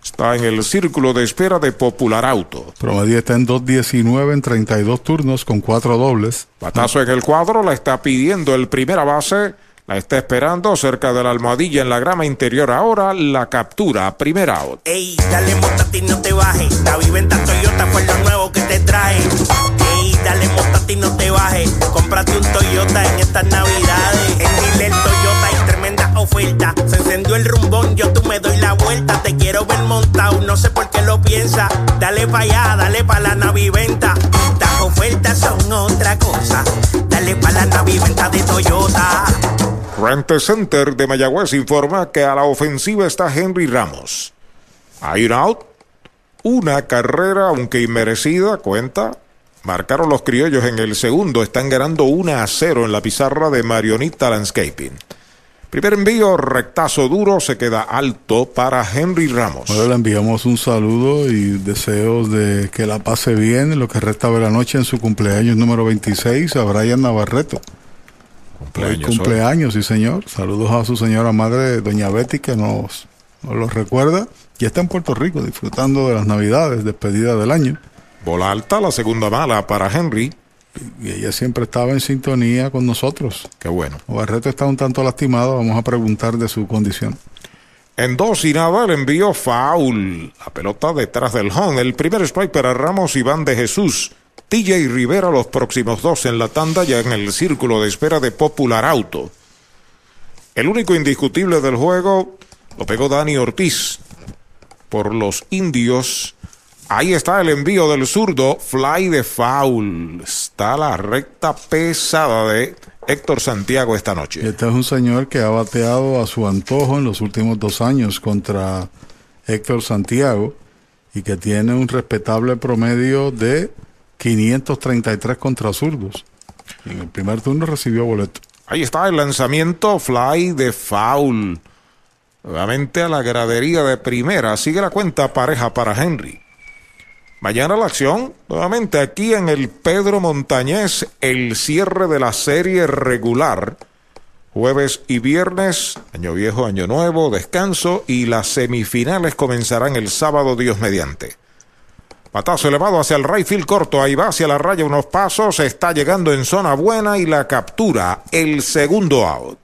Está en el círculo de espera de Popular Auto. Promedio está en 2.19 en 32 turnos con cuatro dobles. Batazo en el cuadro, la está pidiendo el primera base. La está esperando cerca de la almohadilla en la grama interior. Ahora la captura, primera out. Ey, dale ti no te bajes. La viventa Toyota fue lo nuevo que te trae. Ey, dale ti no te bajes. Cómprate un Toyota en estas navidades. En Dile Toyota hay tremenda oferta. Se encendió el rumbón, yo tú me doy la vuelta. Te quiero ver montado, no sé por qué lo piensa. Dale pa' allá, dale pa' la naviventa. Las ofertas son otra cosa. Dale pa' la naviventa de Toyota. Rente Center de Mayagüez informa que a la ofensiva está Henry Ramos. Hay out, una carrera, aunque inmerecida, cuenta. Marcaron los criollos en el segundo, están ganando 1 a 0 en la pizarra de Marionita Landscaping. Primer envío, rectazo duro, se queda alto para Henry Ramos. Ahora le enviamos un saludo y deseos de que la pase bien en lo que resta de la noche en su cumpleaños número 26 a Brian Navarreto. Cumpleaños. cumpleaños, sí, señor. Saludos a su señora madre, doña Betty, que nos, nos los recuerda. Y está en Puerto Rico disfrutando de las Navidades, despedida del año. Bola alta, la segunda mala para Henry. Y ella siempre estaba en sintonía con nosotros. Qué bueno. Barreto está un tanto lastimado, vamos a preguntar de su condición. En dos y nada el envío foul. La pelota detrás del home. El primer strike para Ramos Iván de Jesús. TJ Rivera los próximos dos en la tanda ya en el círculo de espera de Popular Auto. El único indiscutible del juego lo pegó Dani Ortiz por los indios Ahí está el envío del zurdo, fly de foul. Está la recta pesada de Héctor Santiago esta noche. Este es un señor que ha bateado a su antojo en los últimos dos años contra Héctor Santiago y que tiene un respetable promedio de 533 contra zurdos. En el primer turno recibió boleto. Ahí está el lanzamiento fly de foul. Nuevamente a la gradería de primera. Sigue la cuenta pareja para Henry. Mañana la acción, nuevamente aquí en el Pedro Montañés, el cierre de la serie regular. Jueves y viernes, año viejo, año nuevo, descanso y las semifinales comenzarán el sábado, Dios mediante. Patazo elevado hacia el right corto, ahí va hacia la raya unos pasos, está llegando en zona buena y la captura, el segundo out.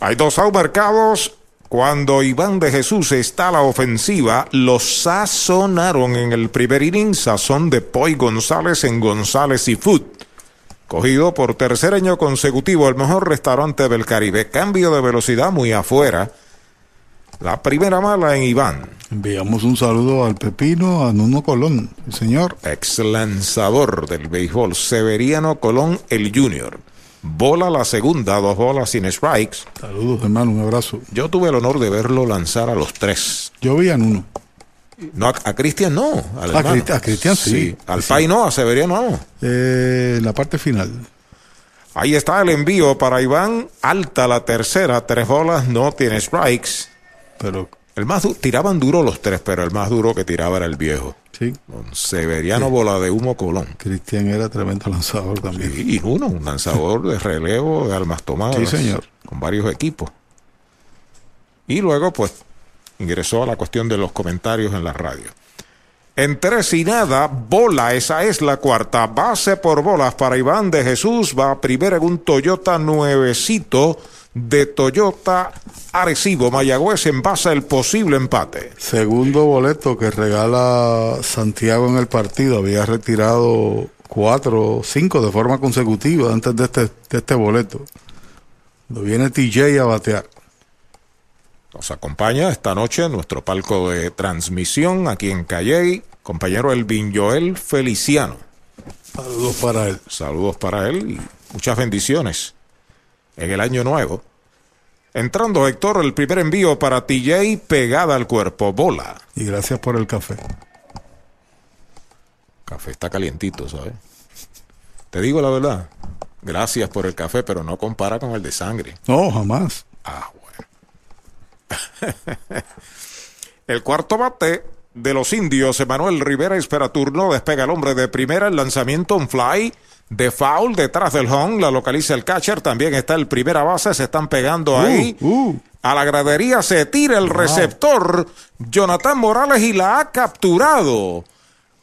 Hay dos mercados. Cuando Iván de Jesús está a la ofensiva, los sazonaron en el primer inning, sazón de Poy González en González y Food. Cogido por tercer año consecutivo el mejor restaurante del Caribe. Cambio de velocidad muy afuera. La primera mala en Iván. Enviamos un saludo al Pepino, a Nuno Colón, señor. Ex lanzador del béisbol, Severiano Colón, el Junior. Bola la segunda, dos bolas sin strikes. Saludos, hermano, un abrazo. Yo tuve el honor de verlo lanzar a los tres. Yo vi a uno. No, a, Cristian no. a Cristian sí. Al Pai no, a Severiano no. Eh, la parte final. Ahí está el envío para Iván. Alta la tercera, tres bolas, no tiene strikes. Pero. El más tiraban duro los tres, pero el más duro que tiraba era el viejo. Sí. Severiano Bola de Humo Colón. Cristian era tremendo lanzador también. y uno, un lanzador de relevo de almas tomadas. Sí, señor. Con varios equipos. Y luego, pues, ingresó a la cuestión de los comentarios en la radio. En tres y nada, bola, esa es la cuarta. Base por bolas para Iván de Jesús. Va primero en un Toyota nuevecito de Toyota Arecibo. Mayagüez en base el posible empate. Segundo boleto que regala Santiago en el partido. Había retirado cuatro cinco de forma consecutiva antes de este, de este boleto. Lo viene TJ a batear. Nos acompaña esta noche en nuestro palco de transmisión aquí en Calley, compañero Elvin Joel Feliciano. Saludos para él. Saludos para él y muchas bendiciones en el año nuevo. Entrando Héctor, el primer envío para TJ pegada al cuerpo, bola. Y gracias por el café. Café está calientito, ¿sabes? Te digo la verdad. Gracias por el café, pero no compara con el de sangre. No, jamás. Ah, bueno. el cuarto bate de los indios, Emanuel Rivera espera turno, despega el hombre de primera, el lanzamiento on fly de foul detrás del home, la localiza el catcher, también está el primera base, se están pegando Uh, ahí. A la gradería se tira el receptor Jonathan Morales y la ha capturado.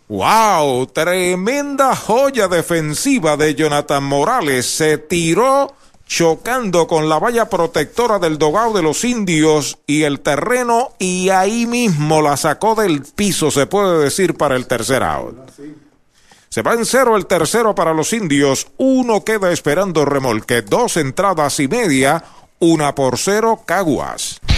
¡Wow! Tremenda joya defensiva de Jonathan Morales. Se tiró chocando con la valla protectora del dogao de los indios y el terreno y ahí mismo la sacó del piso, se puede decir, para el tercer out. Se va en cero el tercero para los indios. Uno queda esperando remolque. Dos entradas y media. Una por cero, Caguas.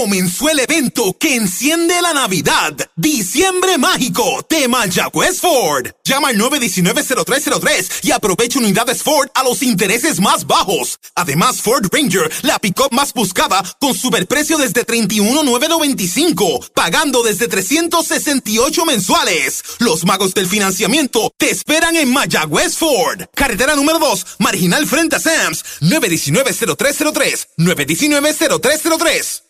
Comenzó el evento que enciende la Navidad. Diciembre mágico de Mayagüez Ford. Llama al 919-0303 y aprovecha unidades Ford a los intereses más bajos. Además, Ford Ranger, la pick-up más buscada, con superprecio desde 31,995, pagando desde 368 mensuales. Los magos del financiamiento te esperan en Mayagüez Ford. Carretera número 2, marginal frente a Sams. 919-0303. 919-0303.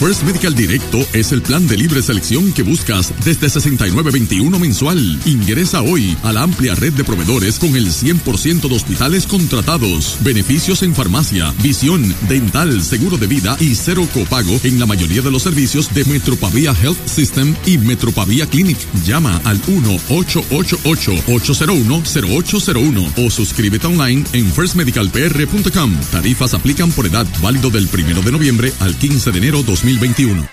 First Medical Directo es el plan de libre selección que buscas desde 69.21 mensual. Ingresa hoy a la amplia red de proveedores con el 100% de hospitales contratados. Beneficios en farmacia, visión, dental, seguro de vida y cero copago en la mayoría de los servicios de Metropavia Health System y Metropavia Clinic. Llama al 1-888-801-0801 o suscríbete online en firstmedicalpr.com. Tarifas aplican por edad válido del 1 de noviembre al 15 de enero 2021.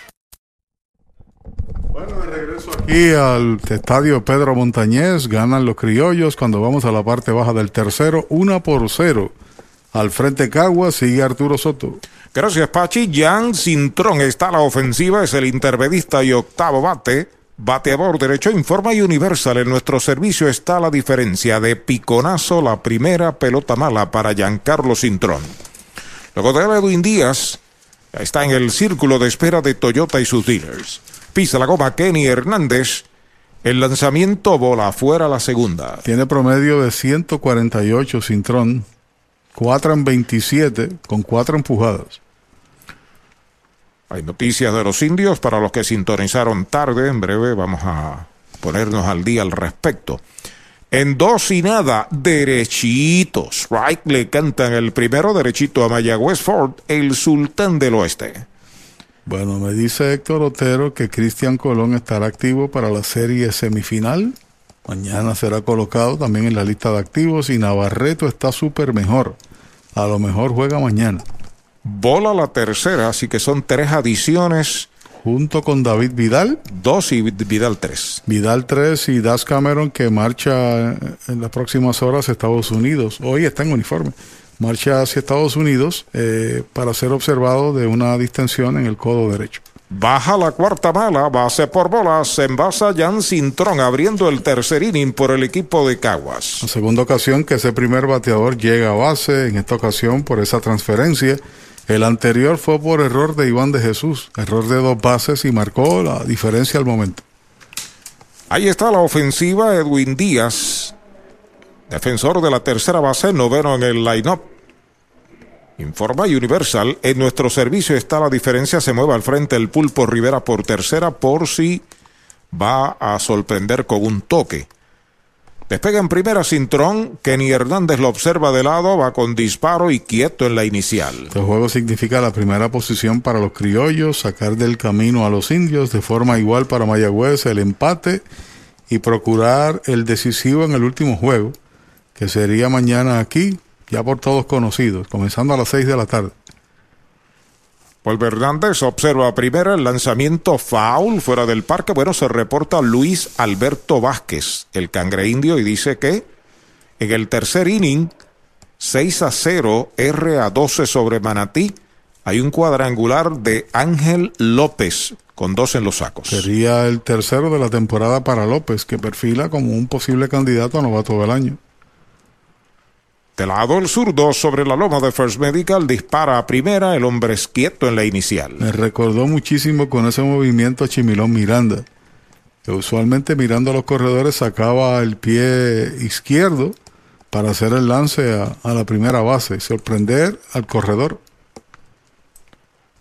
Bueno, de regreso aquí al estadio Pedro Montañez, ganan los criollos cuando vamos a la parte baja del tercero, una por cero. Al frente Cagua sigue Arturo Soto. Gracias, Pachi. Jan Cintrón está a la ofensiva, es el intervedista y octavo bate. Bateador derecho, informa y universal. En nuestro servicio está la diferencia de piconazo, la primera pelota mala para Giancarlo Cintrón. Luego de Edwin Díaz, está en el círculo de espera de Toyota y sus dealers. Pisa la goma Kenny Hernández. El lanzamiento bola fuera la segunda. Tiene promedio de 148 Cintrón, 4 en 27 con 4 empujadas. Hay noticias de los indios para los que sintonizaron tarde. En breve vamos a ponernos al día al respecto. En dos y nada, derechitos. Strike le cantan el primero derechito a Mayagüez Ford, el sultán del oeste. Bueno, me dice Héctor Otero que Cristian Colón estará activo para la serie semifinal. Mañana será colocado también en la lista de activos y Navarreto está súper mejor. A lo mejor juega mañana. Bola la tercera, así que son tres adiciones junto con David Vidal. Dos y Vidal tres. Vidal tres y Das Cameron que marcha en las próximas horas a Estados Unidos. Hoy está en uniforme. Marcha hacia Estados Unidos eh, para ser observado de una distensión en el codo derecho. Baja la cuarta mala, base por bolas, se envasa Jan Cintrón abriendo el tercer inning por el equipo de Caguas. La segunda ocasión que ese primer bateador llega a base, en esta ocasión por esa transferencia. El anterior fue por error de Iván de Jesús, error de dos bases y marcó la diferencia al momento. Ahí está la ofensiva Edwin Díaz, defensor de la tercera base, noveno en el line-up. Informa Universal, en nuestro servicio está la diferencia, se mueve al frente el pulpo Rivera por tercera por si va a sorprender con un toque. Despega en primera Cintrón, Kenny Hernández lo observa de lado, va con disparo y quieto en la inicial. Este juego significa la primera posición para los criollos, sacar del camino a los indios de forma igual para Mayagüez el empate y procurar el decisivo en el último juego, que sería mañana aquí, ya por todos conocidos, comenzando a las 6 de la tarde. Paul Hernández observa primero el lanzamiento foul fuera del parque. Bueno, se reporta Luis Alberto Vázquez, el cangre indio, y dice que en el tercer inning, 6 a 0, R a 12 sobre Manatí, hay un cuadrangular de Ángel López con dos en los sacos. Sería el tercero de la temporada para López, que perfila como un posible candidato a novato del año. De lado el zurdo sobre la loma de First Medical dispara a primera, el hombre es quieto en la inicial. Me recordó muchísimo con ese movimiento a Chimilón Miranda, que usualmente mirando a los corredores sacaba el pie izquierdo para hacer el lance a, a la primera base y sorprender al corredor.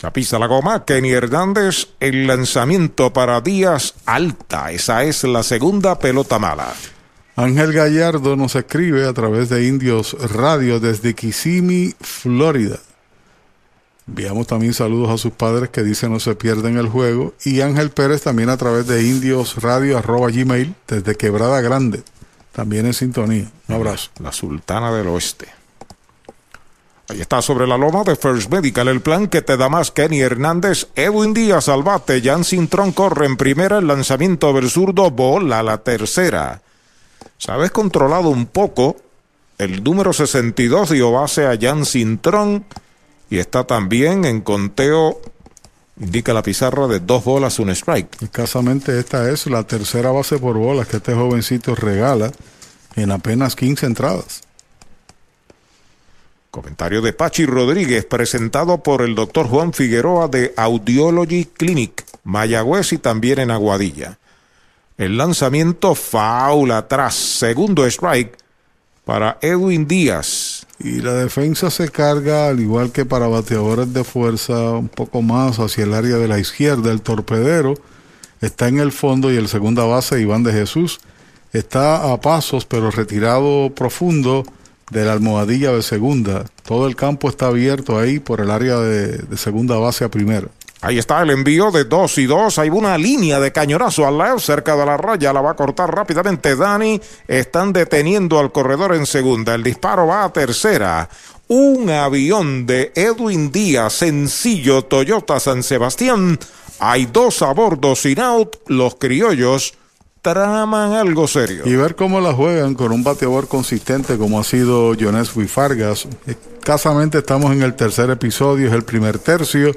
La pisa la goma, Kenny Hernández, el lanzamiento para Díaz alta, esa es la segunda pelota mala. Ángel Gallardo nos escribe a través de Indios Radio desde Kissimmee, Florida. Enviamos también saludos a sus padres que dicen no se pierden el juego. Y Ángel Pérez también a través de Indios Radio arroba Gmail desde Quebrada Grande. También en sintonía. Un abrazo. La Sultana del Oeste. Ahí está sobre la loma de First Medical el plan que te da más Kenny Hernández, Edwin Díaz al bate, Jan Cintrón corre en primera, el lanzamiento del zurdo, bola la tercera. Sabes controlado un poco el número 62 dio base a Jan Cintrón y está también en conteo, indica la pizarra de dos bolas, un strike. Escasamente esta es la tercera base por bolas que este jovencito regala en apenas 15 entradas. Comentario de Pachi Rodríguez, presentado por el doctor Juan Figueroa de Audiology Clinic, Mayagüez y también en Aguadilla. El lanzamiento foul atrás, segundo strike para Edwin Díaz. Y la defensa se carga, al igual que para bateadores de fuerza, un poco más hacia el área de la izquierda. El torpedero está en el fondo y el segunda base, Iván de Jesús, está a pasos, pero retirado profundo de la almohadilla de segunda. Todo el campo está abierto ahí por el área de, de segunda base a primera. Ahí está el envío de dos y dos. Hay una línea de cañonazo al lado, cerca de la raya. La va a cortar rápidamente Dani. Están deteniendo al corredor en segunda. El disparo va a tercera. Un avión de Edwin Díaz, sencillo Toyota San Sebastián. Hay dos a bordo sin out. Los criollos traman algo serio. Y ver cómo la juegan con un bateador consistente como ha sido Jones Fargas. Escasamente estamos en el tercer episodio, es el primer tercio.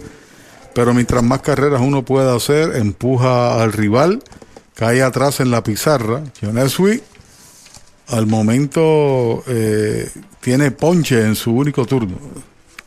Pero mientras más carreras uno pueda hacer, empuja al rival, cae atrás en la pizarra. Jonesui al momento eh, tiene ponche en su único turno.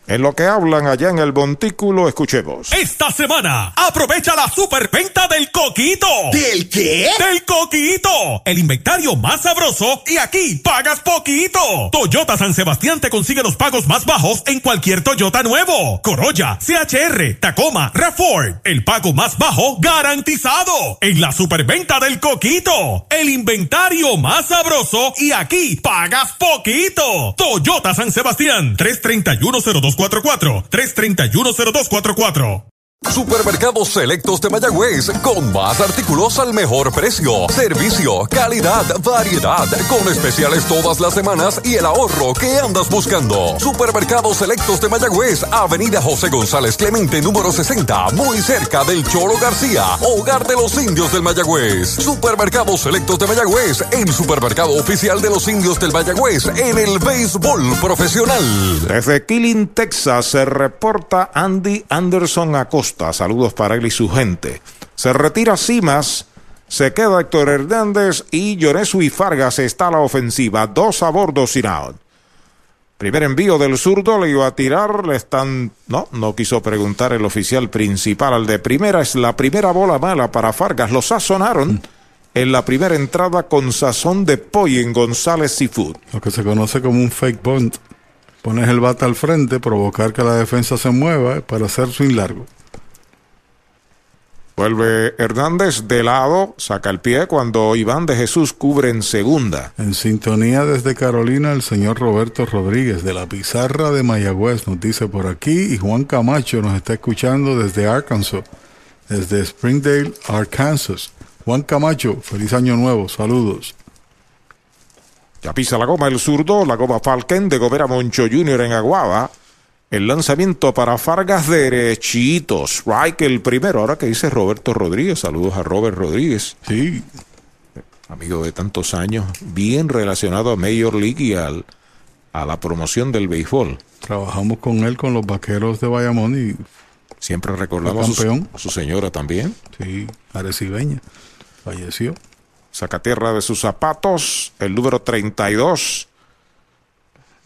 En lo que hablan allá en el montículo, escuchemos. Esta semana, aprovecha la superventa del coquito. ¿Del qué? Del coquito. El inventario más sabroso y aquí pagas poquito. Toyota San Sebastián te consigue los pagos más bajos en cualquier Toyota nuevo. Corolla, CHR, Tacoma, Reform. El pago más bajo garantizado. En la superventa del coquito. El inventario más sabroso y aquí pagas poquito. Toyota San Sebastián, 331 0244 3310244 Supermercados Selectos de Mayagüez, con más artículos al mejor precio, servicio, calidad, variedad, con especiales todas las semanas y el ahorro que andas buscando. Supermercados Selectos de Mayagüez, Avenida José González Clemente, número 60, muy cerca del Cholo García, hogar de los indios del Mayagüez. Supermercados Selectos de Mayagüez, el supermercado oficial de los indios del Mayagüez en el béisbol profesional. Desde Killing, Texas, se reporta Andy Anderson Acosta. Saludos para él y su gente. Se retira Simas. Se queda Héctor Hernández y Lloresu y Fargas está a la ofensiva. Dos a bordo sin out. Primer envío del zurdo, le iba a tirar, le están... No, no quiso preguntar el oficial principal. Al de primera es la primera bola mala para Fargas. Lo sazonaron en la primera entrada con sazón de pollo en González Seafood. Lo que se conoce como un fake bunt. Pones el bate al frente, provocar que la defensa se mueva para hacer swing largo. Vuelve Hernández de lado, saca el pie cuando Iván de Jesús cubre en segunda. En sintonía desde Carolina, el señor Roberto Rodríguez de la pizarra de Mayagüez nos dice por aquí y Juan Camacho nos está escuchando desde Arkansas, desde Springdale, Arkansas. Juan Camacho, feliz año nuevo, saludos. Ya pisa la goma el zurdo, la goma Falken de Gobera Moncho Jr. en Aguaba. El lanzamiento para Fargas derechito. Strike el primero. Ahora que dice Roberto Rodríguez. Saludos a Robert Rodríguez. Sí. Amigo de tantos años. Bien relacionado a Major League y al, a la promoción del béisbol. Trabajamos con él con los vaqueros de Bayamón y. Siempre recordamos a su, a su, señora también. Sí, arecibeña. Falleció. Sacatierra de sus zapatos. El número 32.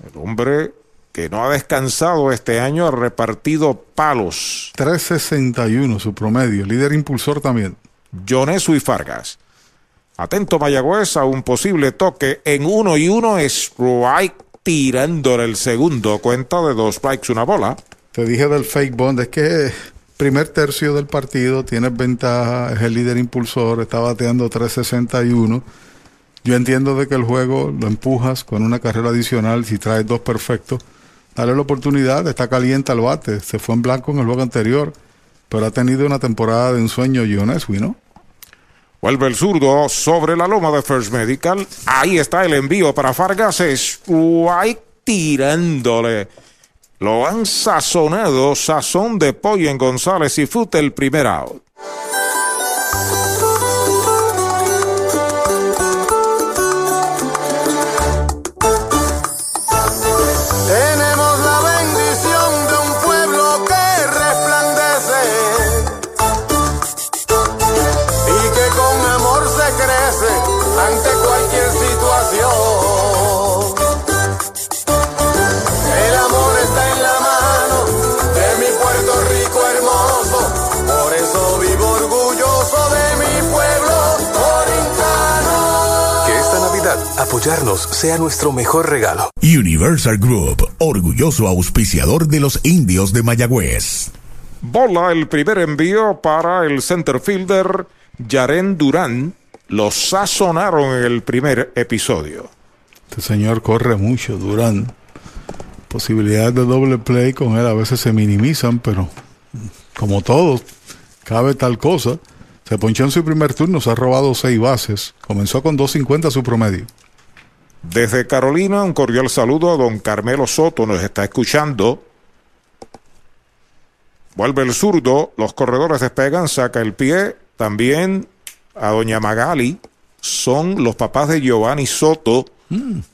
El hombre que no ha descansado este año, ha repartido palos. 361 su promedio, líder impulsor también. Jonesu y Fargas. Atento Mayagüez a un posible toque en uno y uno, strike tirándole el segundo, cuenta de dos strikes, una bola. Te dije del fake bond, es que primer tercio del partido, tienes ventaja, es el líder impulsor, está bateando 361. Yo entiendo de que el juego lo empujas con una carrera adicional si traes dos perfectos Dale la oportunidad, está caliente al bate. Se fue en blanco en el juego anterior, pero ha tenido una temporada de ensueño Joneswi, ¿no? Vuelve el zurdo sobre la loma de First Medical. Ahí está el envío para Fargas. Strike tirándole. Lo han sazonado. Sazón de pollo en González y Fute el primer out. Apoyarnos sea nuestro mejor regalo. Universal Group, orgulloso auspiciador de los indios de Mayagüez. Bola el primer envío para el center fielder Yaren Durán. Lo sazonaron en el primer episodio. Este señor corre mucho, Durán. Posibilidades de doble play con él a veces se minimizan, pero como todos, cabe tal cosa. Se ponchó en su primer turno, se ha robado seis bases. Comenzó con 2.50 su promedio. Desde Carolina, un cordial saludo a don Carmelo Soto, nos está escuchando. Vuelve el zurdo, los corredores despegan, saca el pie. También a doña Magali, son los papás de Giovanni Soto.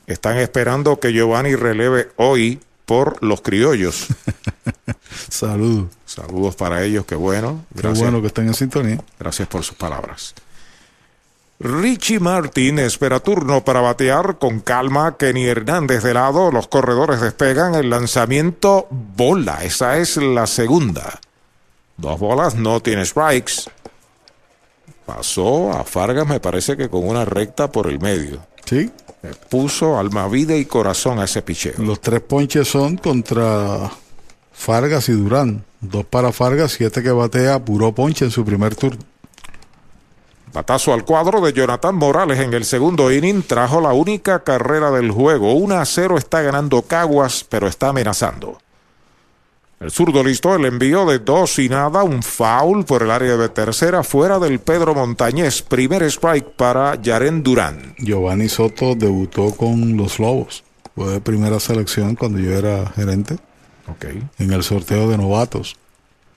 Están esperando que Giovanni releve hoy por los criollos. Saludos. Saludos para ellos, qué bueno. Qué bueno que estén en sintonía. Gracias por sus palabras. Richie Martin espera turno para batear con calma. Kenny Hernández de lado. Los corredores despegan. El lanzamiento bola. Esa es la segunda. Dos bolas, no tiene strikes. Pasó a Fargas, me parece que con una recta por el medio. Sí. Le puso alma, vida y corazón a ese picheo. Los tres ponches son contra Fargas y Durán. Dos para Fargas, siete que batea, puro ponche en su primer turno. Batazo al cuadro de Jonathan Morales en el segundo inning trajo la única carrera del juego. 1 a 0 está ganando Caguas, pero está amenazando. El zurdo listó el envío de dos y nada, un foul por el área de tercera, fuera del Pedro Montañez. Primer strike para Yaren Durán. Giovanni Soto debutó con los Lobos. Fue de primera selección cuando yo era gerente. Ok. En el sorteo de novatos.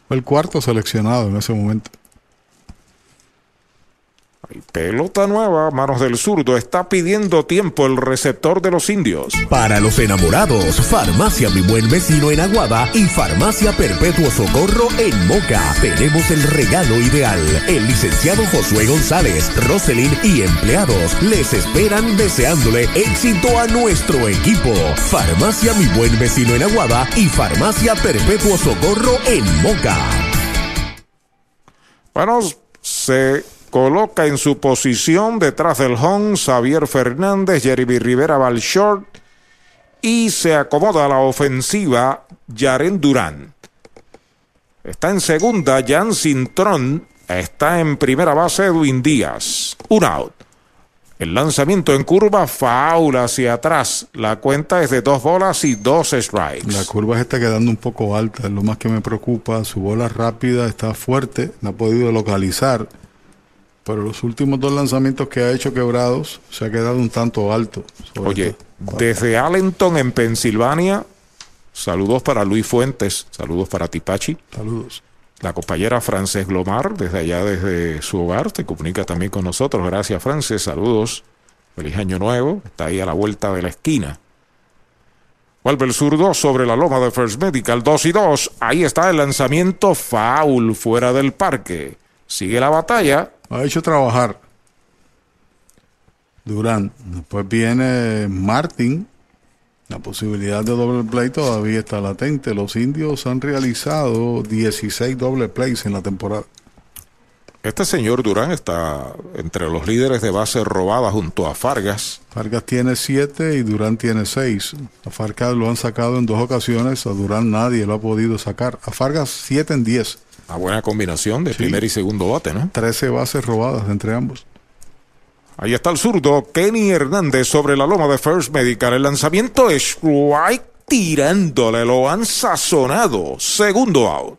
Fue el cuarto seleccionado en ese momento. Pelota nueva, manos del zurdo, está pidiendo tiempo el receptor de los indios. Para los enamorados, Farmacia Mi Buen Vecino en Aguada y Farmacia Perpetuo Socorro en Moca. Tenemos el regalo ideal. El licenciado Josué González, Roselyn y empleados les esperan deseándole éxito a nuestro equipo. Farmacia Mi Buen Vecino en Aguada y Farmacia Perpetuo Socorro en Moca. Bueno, se coloca en su posición detrás del home Xavier Fernández, Jeremy Rivera va short y se acomoda a la ofensiva Yaren Durán. Está en segunda Jan Cintrón, está en primera base Edwin Díaz. Un out. El lanzamiento en curva, faula hacia atrás. La cuenta es de dos bolas y dos strikes. La curva se está quedando un poco alta, es lo más que me preocupa. Su bola rápida está fuerte, no ha podido localizar. Pero los últimos dos lanzamientos que ha hecho quebrados se ha quedado un tanto alto. Oye, desde Allenton en Pensilvania, saludos para Luis Fuentes, saludos para Tipachi. Saludos. La compañera Frances Glomar, desde allá, desde su hogar, te comunica también con nosotros. Gracias, Frances. Saludos. Feliz año nuevo. Está ahí a la vuelta de la esquina. Vuelve el zurdo sobre la loma de First Medical 2 y 2. Ahí está el lanzamiento foul fuera del parque. Sigue la batalla. Ha hecho trabajar. Durán. Después viene Martin. La posibilidad de doble play todavía está latente. Los indios han realizado 16 doble plays en la temporada. Este señor Durán está entre los líderes de base robada junto a Fargas. Fargas tiene 7 y Durán tiene 6. A Fargas lo han sacado en dos ocasiones. A Durán nadie lo ha podido sacar. A Fargas 7 en 10. Una buena combinación de Sí. primer y segundo bate, ¿no? 13 bases robadas entre ambos. Ahí está el zurdo, Kenny Hernández sobre la loma de First Medical. El lanzamiento es strike tirándole, lo han sazonado. Segundo out.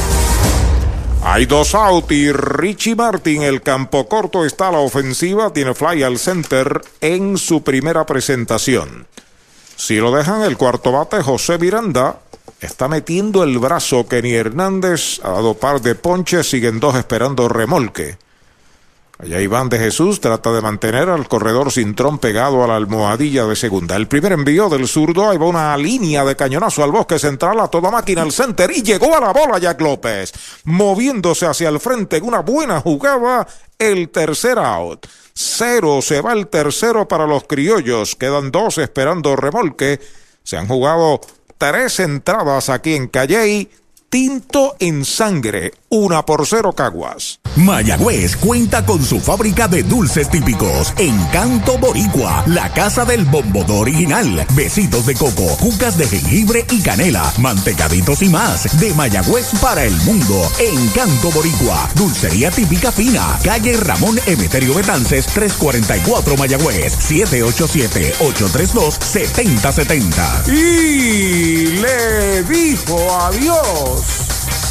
Hay dos out y Richie Martin, el campo corto está a la ofensiva, tiene fly al center en su primera presentación. Si lo dejan el cuarto bate, José Miranda está metiendo el brazo. Kenny Hernández ha dado par de ponches, siguen dos esperando remolque. Allá Iván de Jesús trata de mantener al corredor Cintrón pegado a la almohadilla de segunda. El primer envío del zurdo, ahí va una línea de cañonazo al bosque central, a toda máquina al center y llegó a la bola Jack López, moviéndose hacia el frente en una buena jugada, el tercer out. Cero se va el tercero para los criollos, quedan dos esperando remolque. Se han jugado tres entradas aquí en Calley, tinto en sangre, una por cero caguas. Mayagüez cuenta con su fábrica de dulces típicos. Encanto Boricua, la casa del bombodo original. Besitos de coco, cucas de jengibre y canela, mantecaditos y más. De Mayagüez para el mundo. Encanto Boricua, dulcería típica fina. Calle Ramón Emeterio Betances, 344 Mayagüez, 787-832-7070. Y le dijo adiós.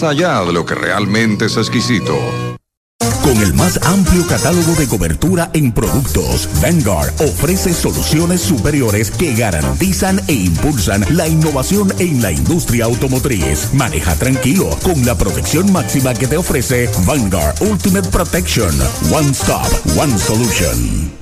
allá de lo que realmente es exquisito. Con el más amplio catálogo de cobertura en productos, Vanguard ofrece soluciones superiores que garantizan e impulsan la innovación en la industria automotriz. Maneja tranquilo con la protección máxima que te ofrece Vanguard Ultimate Protection. One Stop, One Solution.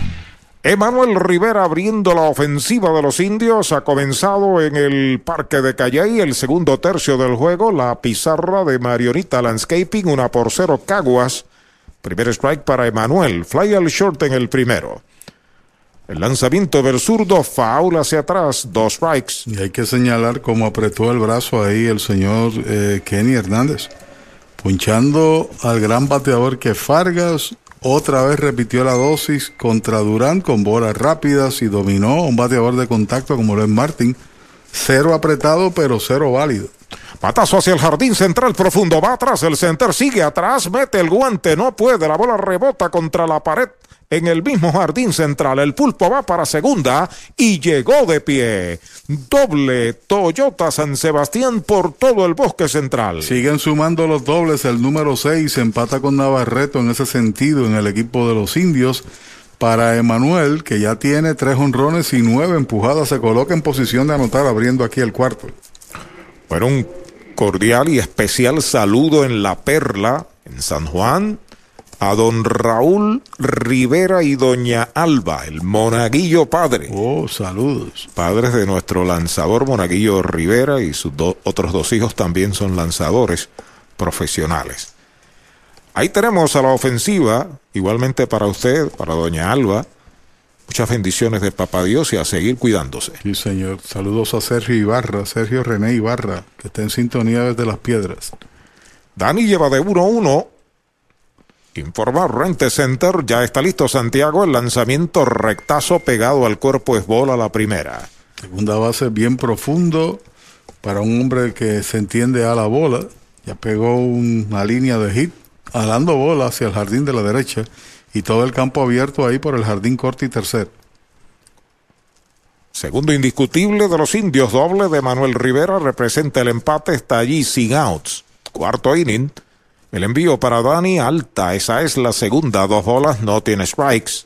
Emanuel Rivera abriendo la ofensiva de los indios ha comenzado en el parque de Calley el segundo tercio del juego, la pizarra de Marionita Landscaping, una por cero Caguas. Primer strike para Emanuel, fly al short en el primero. El lanzamiento del zurdo, foul hacia atrás, dos strikes. Y hay que señalar cómo apretó el brazo ahí el señor eh, Kenny Hernández, punchando al gran bateador que Fargas otra vez repitió la dosis contra Durán con bolas rápidas y dominó un bateador de contacto como lo es Martin. Cero apretado, pero cero válido. Patazo hacia el jardín central profundo. Va atrás el center. Sigue atrás. Mete el guante. No puede. La bola rebota contra la pared en el mismo jardín central. El pulpo va para segunda y llegó de pie. Doble Toyota San Sebastián por todo el bosque central. Siguen sumando los dobles. El número 6 empata con Navarreto en ese sentido en el equipo de los indios. Para Emanuel, que ya tiene tres honrones y nueve empujadas, se coloca en posición de anotar abriendo aquí el cuarto. Bueno, un cordial y especial saludo en La Perla, en San Juan, a don Raúl Rivera y doña Alba, el monaguillo padre. Oh, saludos. Padres de nuestro lanzador monaguillo Rivera y sus otros dos hijos también son lanzadores profesionales. Ahí tenemos a la ofensiva, igualmente para usted, para doña Alba. Muchas bendiciones de Papá Dios y a seguir cuidándose. Sí, señor. Saludos a Sergio Ibarra, Sergio René Ibarra, que está en sintonía desde las piedras. Dani lleva de 1-1 Informa Rente Center, ya está listo Santiago, el lanzamiento rectazo pegado al cuerpo es bola la primera. Segunda base bien profundo para un hombre que se entiende a la bola. Ya pegó una línea de hit, alando bola hacia el jardín de la derecha y todo el campo abierto ahí por el jardín corto y tercero. Segundo indiscutible de los indios, doble de Manuel Rivera, representa el empate, está allí sin outs. Cuarto inning, el envío para Dani alta, esa es la segunda, dos bolas, no tiene strikes.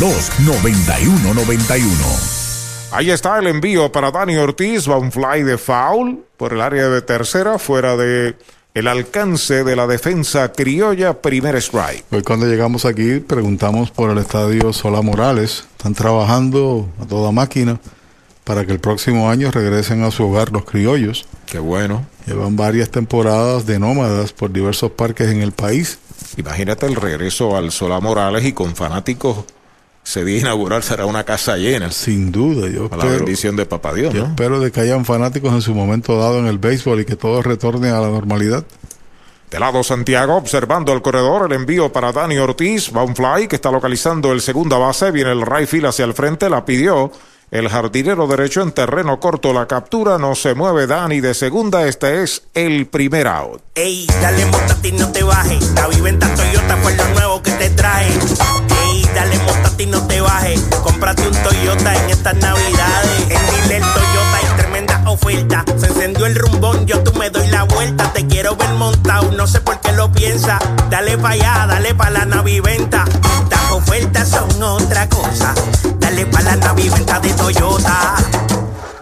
832-9191. Ahí está el envío para Dani Ortiz, va un fly de foul por el área de tercera, fuera de el alcance de la defensa criolla, primer strike. Hoy cuando llegamos aquí preguntamos por el estadio Sola Morales, están trabajando a toda máquina para que el próximo año regresen a su hogar los criollos. Qué bueno. Llevan varias temporadas de nómadas por diversos parques en el país. Imagínate el regreso al Sola Morales y con fanáticos ese día inaugural será una casa llena. Sin duda, yo a la bendición de Papá Dios. Yo ¿no? espero de que hayan fanáticos en su momento dado en el béisbol y que todo retorne a la normalidad. De lado Santiago, observando el corredor, el envío para Dani Ortiz, va un fly que está localizando el segunda base, viene el right field hacia el frente, la pidió. El jardinero derecho en terreno corto, la captura, no se mueve Dani de segunda, este es el primer out. Ey, dale montate y no te bajes. La viventa Toyota fue lo nuevo que te trae. Dale montate y no te bajes. Cómprate un Toyota en estas navidades. En Dile Toyota hay tremenda oferta. Se encendió el rumbón, yo tú me doy la vuelta. Te quiero ver montado, no sé por qué lo piensa. Dale pa' allá, dale pa' la naviventa. Las ofertas son otra cosa. Dale pa' la naviventa de Toyota.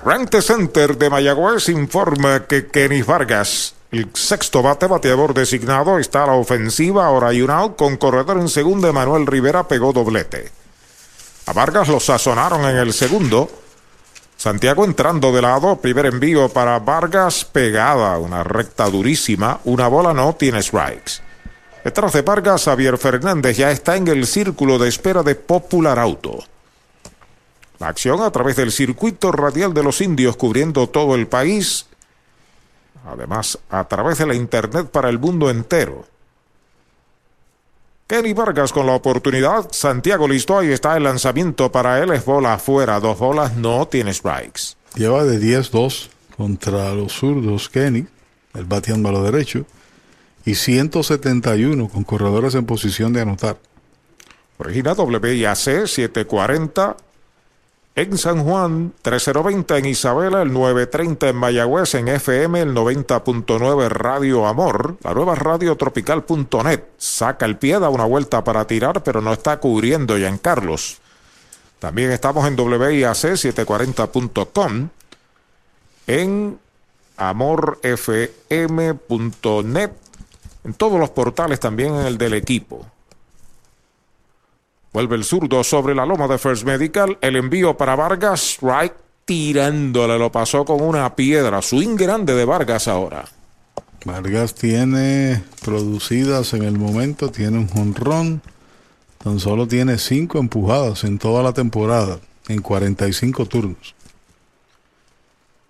Rente Center de Mayagüez informa que Kenny Vargas, el sexto bate bateador designado, está a la ofensiva, ahora hay un out con corredor en segunda, Manuel Rivera pegó doblete. A Vargas lo sazonaron en el segundo. Santiago entrando de lado, primer envío para Vargas, pegada, una recta durísima, una bola no tiene strikes. Detrás de Vargas, Javier Fernández ya está en el círculo de espera de Popular Auto. La acción a través del circuito radial de los indios cubriendo todo el país. Además, a través de la internet para el mundo entero. Kenny Vargas con la oportunidad. Santiago listo. Ahí está el lanzamiento para él. Es bola afuera. Dos bolas. No tiene strikes. Lleva de 10-2 contra los zurdos Kenny, el bateando a lo derecho, y 171 con corredores en posición de anotar. Origina WIAC 740 en San Juan, 3020 en Isabela, el 930 en Mayagüez, en FM, el 90.9 Radio Amor, la nueva radio tropical.net. Saca el pie, da una vuelta para tirar, pero no está cubriendo en Carlos. También estamos en WIAC740.com, en amorfm.net, en todos los portales, también en el del equipo. Vuelve el zurdo sobre la loma de First Medical. El envío para Vargas. Strike tirándole. Lo pasó con una piedra. Swing grande de Vargas ahora. Vargas tiene producidas en el momento, tiene un jonrón. Tan solo tiene cinco empujadas en toda la temporada, en 45 turnos.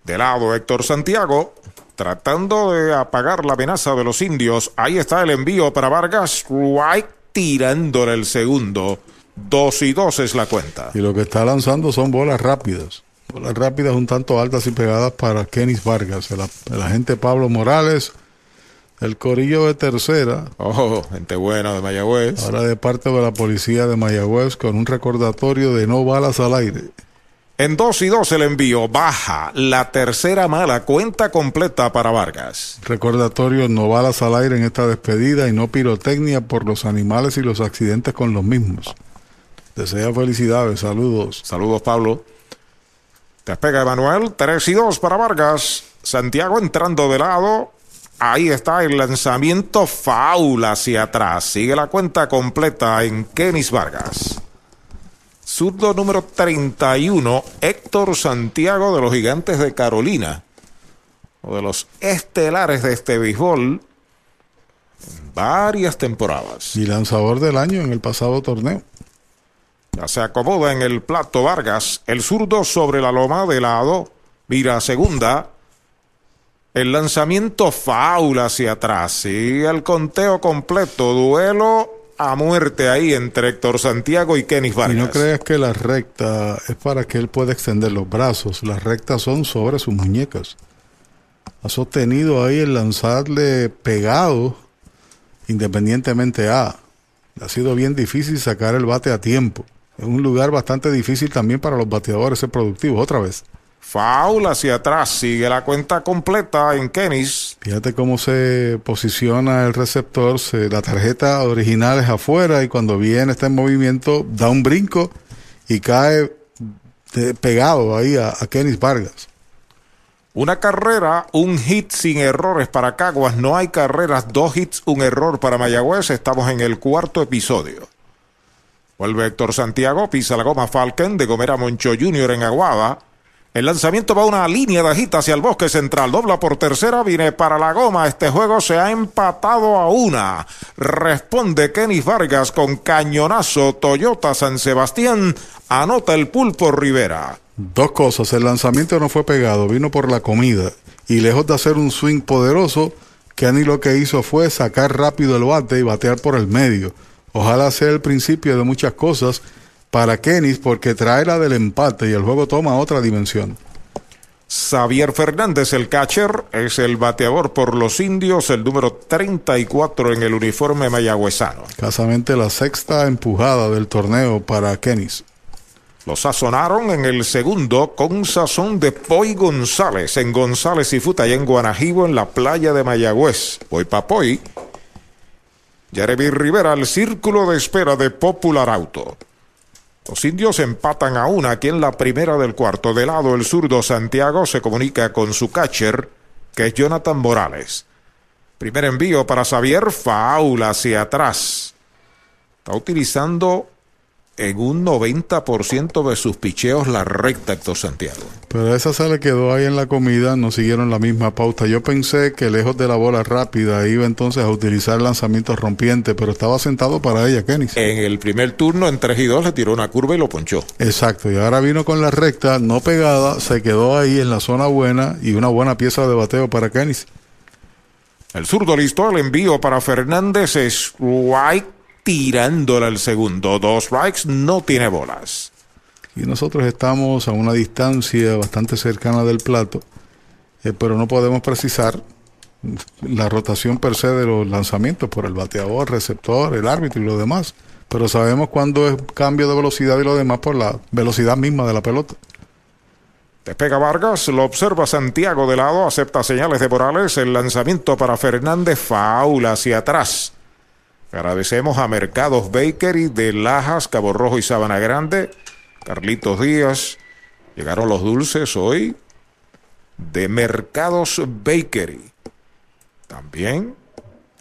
De lado Héctor Santiago, tratando de apagar la amenaza de los indios. Ahí está el envío para Vargas. Strike tirándole el segundo. Dos y dos es la cuenta. Y lo que está lanzando son bolas rápidas. Bolas rápidas un tanto altas y pegadas para Kenis Vargas, el, el agente Pablo Morales, el corillo de tercera. Oh, gente buena de Mayagüez. Ahora de parte de la policía de Mayagüez con un recordatorio de no balas al aire. En dos y dos el envío baja la tercera mala cuenta completa para Vargas. Recordatorio no balas al aire en esta despedida y no pirotecnia por los animales y los accidentes con los mismos. Desea felicidades, saludos. Saludos, Pablo. Despega Emanuel, 3 y 2 para Vargas. Santiago entrando de lado. Ahí está el lanzamiento faula hacia atrás. Sigue la cuenta completa en Kenis Vargas. Zurdo número 31, Héctor Santiago de los Gigantes de Carolina. O de los estelares de este béisbol en varias temporadas. Y lanzador del año en el pasado torneo. Ya se acomoda en el plato Vargas. El zurdo sobre la loma de lado. Mira segunda. El lanzamiento faula hacia atrás. Sigue el conteo completo. Duelo a muerte ahí entre Héctor Santiago y Kenny Vargas. Y no creas que la recta es para que él pueda extender los brazos. Las rectas son sobre sus muñecas. Ha sostenido ahí el lanzarle pegado independientemente a. Ha sido bien difícil sacar el bate a tiempo. Es un lugar bastante difícil también para los bateadores ser productivos. Otra vez. Faula hacia atrás, sigue la cuenta completa en Kenis. Fíjate cómo se posiciona el receptor, se, la tarjeta original es afuera y cuando viene está en movimiento da un brinco y cae de, pegado ahí a, a Kenis Vargas. Una carrera, un hit sin errores para Caguas. No hay carreras, dos hits, un error para Mayagüez. Estamos en el cuarto episodio. Vuelve Héctor Santiago, pisa la goma Falcon de Gomera Moncho Jr. en Aguada. El lanzamiento va a una línea de agita hacia el bosque central. Dobla por tercera, viene para la goma. Este juego se ha empatado a una. Responde Kenis Vargas con cañonazo. Toyota San Sebastián anota el pulpo Rivera. Dos cosas. El lanzamiento no fue pegado, vino por la comida. Y lejos de hacer un swing poderoso, Kenny lo que hizo fue sacar rápido el bate y batear por el medio. Ojalá sea el principio de muchas cosas para Kenis porque trae la del empate y el juego toma otra dimensión. Xavier Fernández, el catcher, es el bateador por los indios, el número 34 en el uniforme mayagüezano. Casamente la sexta empujada del torneo para Kenis. Lo sazonaron en el segundo con sazón de Poi González en González y Futa, allá en Guanajibo, en la playa de Mayagüez. Poi Papoy. Jeremy Rivera al círculo de espera de Popular Auto. Los indios empatan a una aquí en la primera del cuarto. De lado, el zurdo Santiago se comunica con su catcher, que es Jonathan Morales. Primer envío para Xavier, faula hacia atrás. Está utilizando en un 90% de sus picheos la recta Héctor Santiago. Pero esa se le quedó ahí en la comida, no siguieron la misma pauta. Yo pensé que lejos de la bola rápida iba entonces a utilizar lanzamientos rompientes, pero estaba sentado para ella, Kenny. En el primer turno, en 3 y 2, le tiró una curva y lo ponchó. Exacto, y ahora vino con la recta, no pegada, se quedó ahí en la zona buena y una buena pieza de bateo para Kenny. El zurdo listo el envío para Fernández es White tirándola al segundo. Dos strikes, no tiene bolas. Y nosotros estamos a una distancia bastante cercana del plato, eh, pero no podemos precisar la rotación per se de los lanzamientos por el bateador, receptor, el árbitro y lo demás. Pero sabemos cuándo es cambio de velocidad y lo demás por la velocidad misma de la pelota. Despega Vargas, lo observa Santiago de lado, acepta señales de Morales, el lanzamiento para Fernández, faula hacia atrás. Agradecemos a Mercados Bakery de Lajas, Cabo Rojo y Sabana Grande. Carlitos Díaz. Llegaron los dulces hoy de Mercados Bakery. También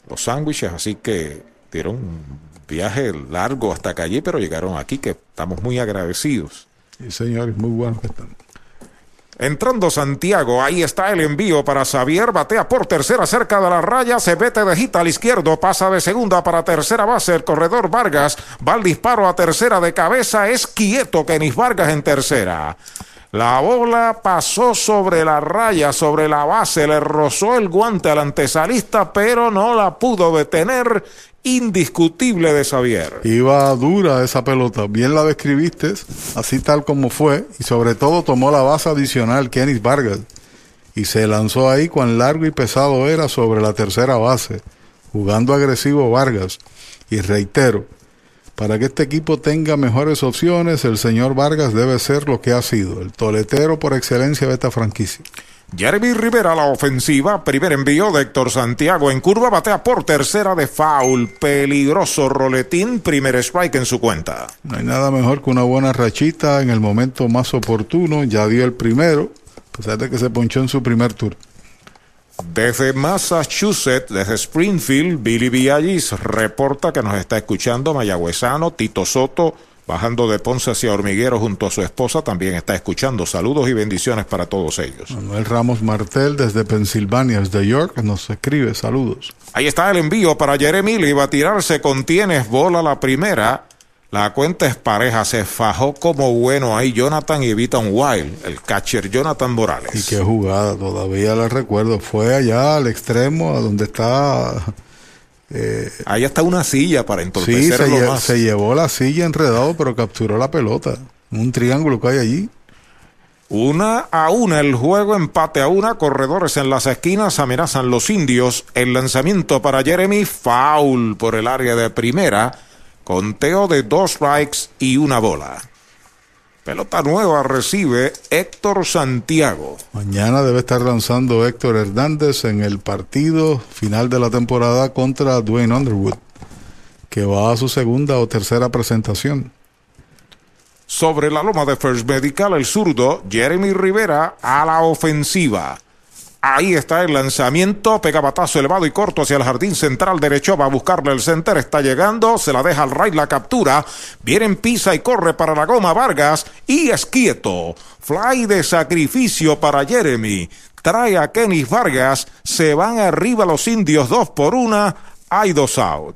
los sándwiches, así que dieron un viaje largo hasta acá allí, pero llegaron aquí, que estamos muy agradecidos. Sí, señores, muy buenos que. Entrando Santiago, ahí está el envío para Xavier, batea por tercera cerca de la raya, se vete de gita al izquierdo, pasa de segunda para tercera base, el corredor Vargas, va al disparo a tercera de cabeza, es quieto Kenis Vargas en tercera. La bola pasó sobre la raya, sobre la base, le rozó el guante al antesalista, pero no la pudo detener. Indiscutible de Xavier. Iba dura esa pelota, bien la describiste, así tal como fue, y sobre todo tomó la base adicional Kenis Vargas y se lanzó ahí cuán largo y pesado era sobre la tercera base, jugando agresivo Vargas. Y reitero, para que este equipo tenga mejores opciones, el señor Vargas debe ser lo que ha sido, el toletero por excelencia de esta franquicia. Jeremy Rivera a la ofensiva, primer envío de Héctor Santiago en curva, batea por tercera de foul, peligroso roletín, primer strike en su cuenta. No hay nada mejor que una buena rachita en el momento más oportuno, ya dio el primero, a pesar de que se ponchó en su primer tour. Desde Massachusetts, desde Springfield, Billy Villallis reporta que nos está escuchando Mayagüezano, Tito Soto, bajando de Ponce hacia Hormiguero junto a su esposa, también está escuchando. Saludos y bendiciones para todos ellos. Manuel Ramos Martel desde Pensilvania, desde York, nos escribe saludos. Ahí está el envío para Jeremy, iba a tirarse con tienes bola la primera. La cuenta es pareja, se fajó como bueno ahí Jonathan y evita un wild, el catcher Jonathan Morales. Y qué jugada, todavía la recuerdo. Fue allá al extremo, a donde está. Eh, ahí está una silla para sí, entorpecerlo se, lle- más. se llevó la silla enredado, pero capturó la pelota. Un triángulo que hay allí. Una a una el juego, empate a una, corredores en las esquinas amenazan los indios. El lanzamiento para Jeremy, foul por el área de primera, conteo de dos strikes y una bola. Pelota nueva recibe Héctor Santiago. Mañana debe estar lanzando Héctor Hernández en el partido final de la temporada contra Dwayne Underwood, que va a su segunda o tercera presentación. Sobre la loma de First Medical, el zurdo Jeremy Rivera a la ofensiva. Ahí está el lanzamiento, pega batazo elevado y corto hacia el jardín central derecho, va a buscarle el center, está llegando, se la deja al right la captura, viene en pisa y corre para la goma Vargas y es quieto. Fly de sacrificio para Jeremy, trae a Kenny Vargas, se van arriba los indios dos por una, hay dos out.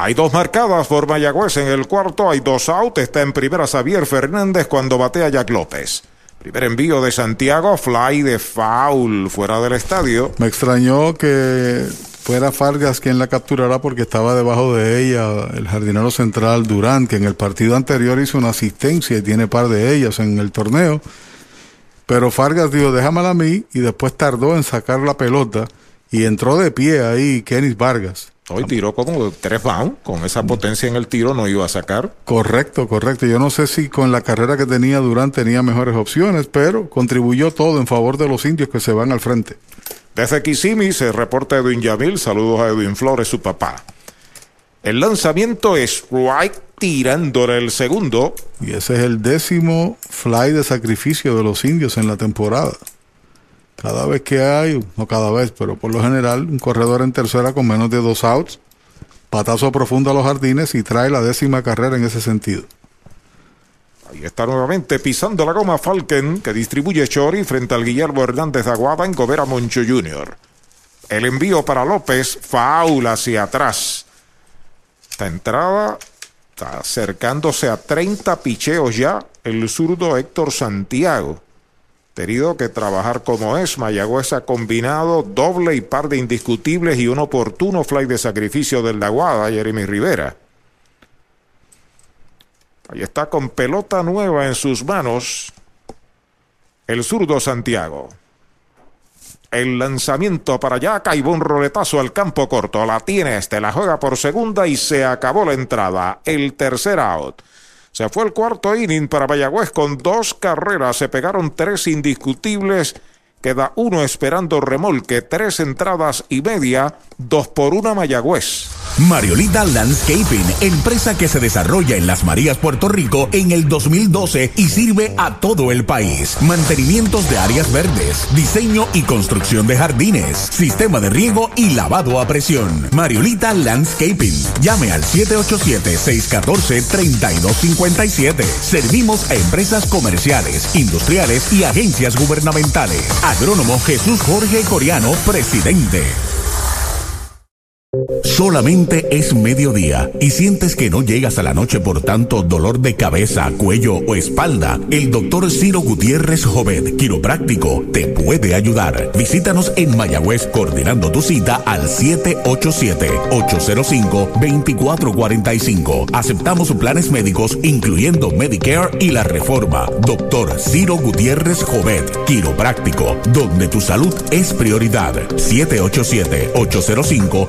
Hay dos marcadas por Mayagüez en el cuarto, hay dos out, está en primera Xavier Fernández cuando batea Jack López. Primer envío de Santiago, fly de foul fuera del estadio. Me extrañó que fuera Fargas quien la capturara porque estaba debajo de ella el jardinero central Durán, que en el partido anterior hizo una asistencia y tiene par de ellas en el torneo. Pero Fargas dijo, déjamela a mí y después tardó en sacar la pelota y entró de pie ahí Kenis Vargas. Hoy tiró como tres bounds, con esa potencia en el tiro no iba a sacar. Correcto, correcto. Yo no sé si con la carrera que tenía Durán tenía mejores opciones, pero contribuyó todo en favor de los indios que se van al frente. Desde Kissimmee se reporta Edwin Yamil, saludos a Edwin Flores, su papá. El lanzamiento es right tirándole el segundo. Y ese es el décimo fly de sacrificio de los indios en la temporada. Cada vez que hay, no cada vez, pero por lo general, un corredor en tercera con menos de dos outs, patazo profundo a los jardines y trae la décima carrera en ese sentido. Ahí está nuevamente pisando la goma Falken, que distribuye Chori frente al Guillermo Hernández de Aguada en Gobera Moncho Jr. El envío para López, foul hacia atrás. Esta entrada está acercándose a 30 picheos ya el zurdo Héctor Santiago. Tenido que trabajar como es, Mayagüez ha combinado doble y par de indiscutibles y un oportuno fly de sacrificio del Aguada, Jeremy Rivera. Ahí está con pelota nueva en sus manos el zurdo Santiago. El lanzamiento para allá, caibó un roletazo al campo corto. La tiene este, la juega por segunda y se acabó la entrada. El tercer out. Se fue el cuarto inning para Mayagüez con dos carreras. Se pegaron tres indiscutibles. Queda uno esperando remolque. Tres entradas y media. Dos por una Mayagüez. Mariolita Landscaping, empresa que se desarrolla en Las Marías, Puerto Rico en el 2012 y sirve a todo el país. Mantenimientos de áreas verdes, diseño y construcción de jardines, sistema de riego y lavado a presión. Mariolita Landscaping. Llame al 787-614-3257. Servimos a empresas comerciales, industriales y agencias gubernamentales. Agrónomo Jesús Jorge Coriano, presidente. Solamente es mediodía y sientes que no llegas a la noche por tanto dolor de cabeza, cuello o espalda. El doctor Ciro Gutiérrez Jovet, quiropráctico, te puede ayudar. Visítanos en Mayagüez coordinando tu cita al 787-805-2445. Aceptamos planes médicos incluyendo Medicare y la reforma. Doctor Ciro Gutiérrez Jovet, quiropráctico, donde tu salud es prioridad. 787 805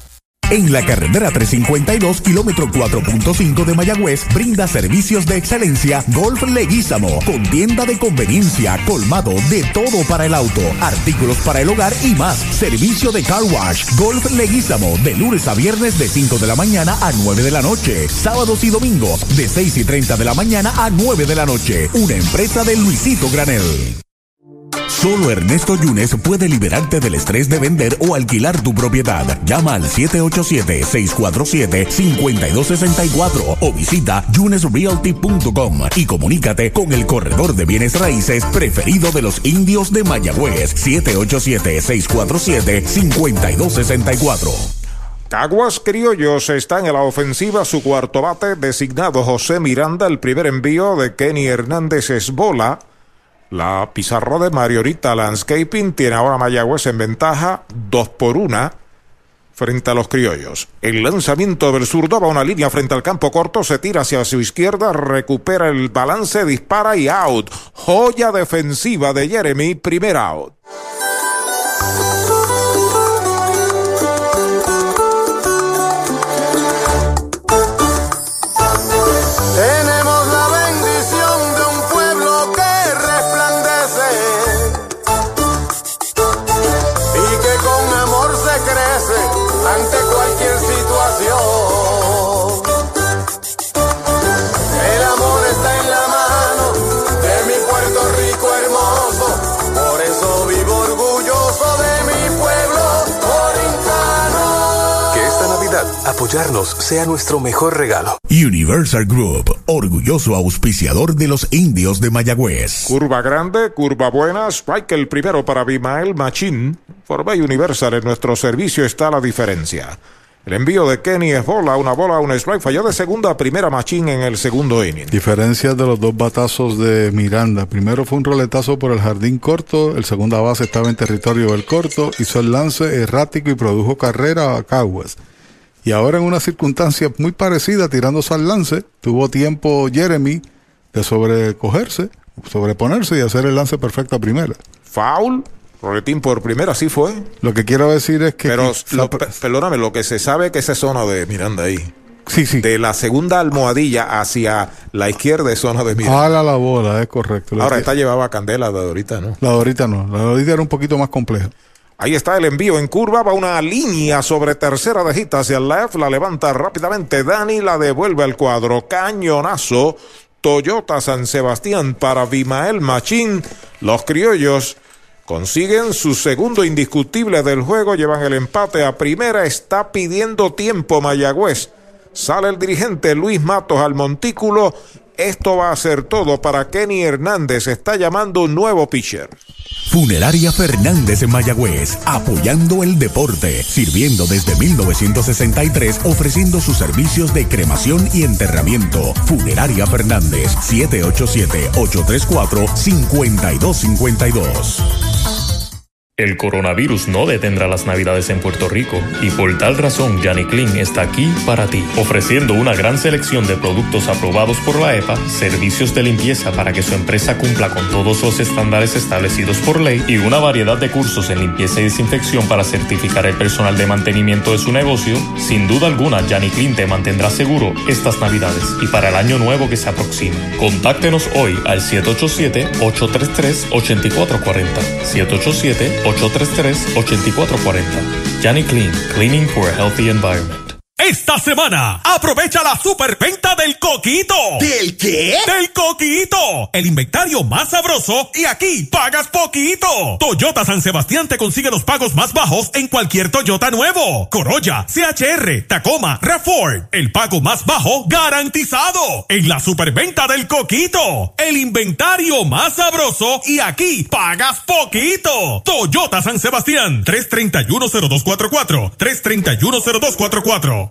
En la carretera 352, kilómetro 4.5 de Mayagüez, brinda servicios de excelencia Golf Leguízamo, con tienda de conveniencia, colmado de todo para el auto, artículos para el hogar y más. Servicio de car wash, Golf Leguízamo, de lunes a viernes de 5 de la mañana a 9 de la noche, sábados y domingos de 6 y 30 de la mañana a 9 de la noche. Una empresa de Luisito Granel. Solo Ernesto Yunes puede liberarte del estrés de vender o alquilar tu propiedad. Llama al 787-647-5264 o visita yunesrealty.com y comunícate con el corredor de bienes raíces preferido de los indios de Mayagüez. 787-647-5264. Caguas Criollos están en la ofensiva. Su cuarto bate, designado José Miranda. El primer envío de Kenny Hernández es bola. La pizarra de Mariorita Landscaping tiene ahora Mayagüez en ventaja, dos por una frente a los criollos. El lanzamiento del zurdo va una línea frente al campo corto, se tira hacia su izquierda, recupera el balance, dispara y out. Joya defensiva de Jeremy, primer out. Apoyarnos sea nuestro mejor regalo. Universal Group, orgulloso auspiciador de los indios de Mayagüez. Curva grande, curva buena, strike el primero para Bimael Machín. Forbay Universal en nuestro servicio está la diferencia. El envío de Kenny es bola, una bola, un strike. Falló de segunda a primera Machín en el segundo inning. Diferencia de los dos batazos de Miranda. Primero fue un roletazo por el jardín corto, el segunda base estaba en territorio del corto, hizo el lance errático y produjo carrera a Caguas. Y ahora en una circunstancia muy parecida, tirándose al lance, tuvo tiempo Jeremy de sobrecogerse, sobreponerse y hacer el lance perfecto a primera. Foul, roletín por primera, así fue. Lo que quiero decir es que... Pero, lo- pe- perdóname, lo que se sabe que esa zona de Miranda ahí. Sí, sí. De la segunda almohadilla hacia la izquierda es zona de Miranda. Ala la bola, es correcto. Ahora esta llevaba candela de ahorita, ¿no? La de ahorita no, la de ahorita era un poquito más compleja. Ahí está el envío en curva, va una línea sobre tercera de hit hacia el left, la levanta rápidamente Dani, la devuelve al cuadro, cañonazo, Toyota San Sebastián para Vimael Machín, los criollos consiguen su segundo indiscutible del juego, llevan el empate a primera, está pidiendo tiempo Mayagüez, sale el dirigente Luis Matos al montículo, esto va a ser todo para Kenny Hernández, está llamando un nuevo pitcher. Funeraria Fernández en Mayagüez, apoyando el deporte, sirviendo desde 1963, ofreciendo sus servicios de cremación y enterramiento. Funeraria Fernández, 787-834-5252. El coronavirus no detendrá las navidades en Puerto Rico y por tal razón Yanni Clean está aquí para ti, ofreciendo una gran selección de productos aprobados por la EPA, servicios de limpieza para que su empresa cumpla con todos los estándares establecidos por ley y una variedad de cursos en limpieza y desinfección para certificar el personal de mantenimiento de su negocio. Sin duda alguna, Yanni Clean te mantendrá seguro estas navidades y para el año nuevo que se aproxima. Contáctenos hoy al 787-833-8440. 787 833-8440. Johnny Clean, Cleaning for a Healthy Environment. Esta semana, aprovecha la superventa del coquito. ¿Del qué? Del coquito. El inventario más sabroso y aquí pagas poquito. Toyota San Sebastián te consigue los pagos más bajos en cualquier Toyota nuevo. Corolla, CHR, Tacoma, Reform. El pago más bajo garantizado. En la superventa del coquito. El inventario más sabroso y aquí pagas poquito. Toyota San Sebastián, 3310244, 3310244.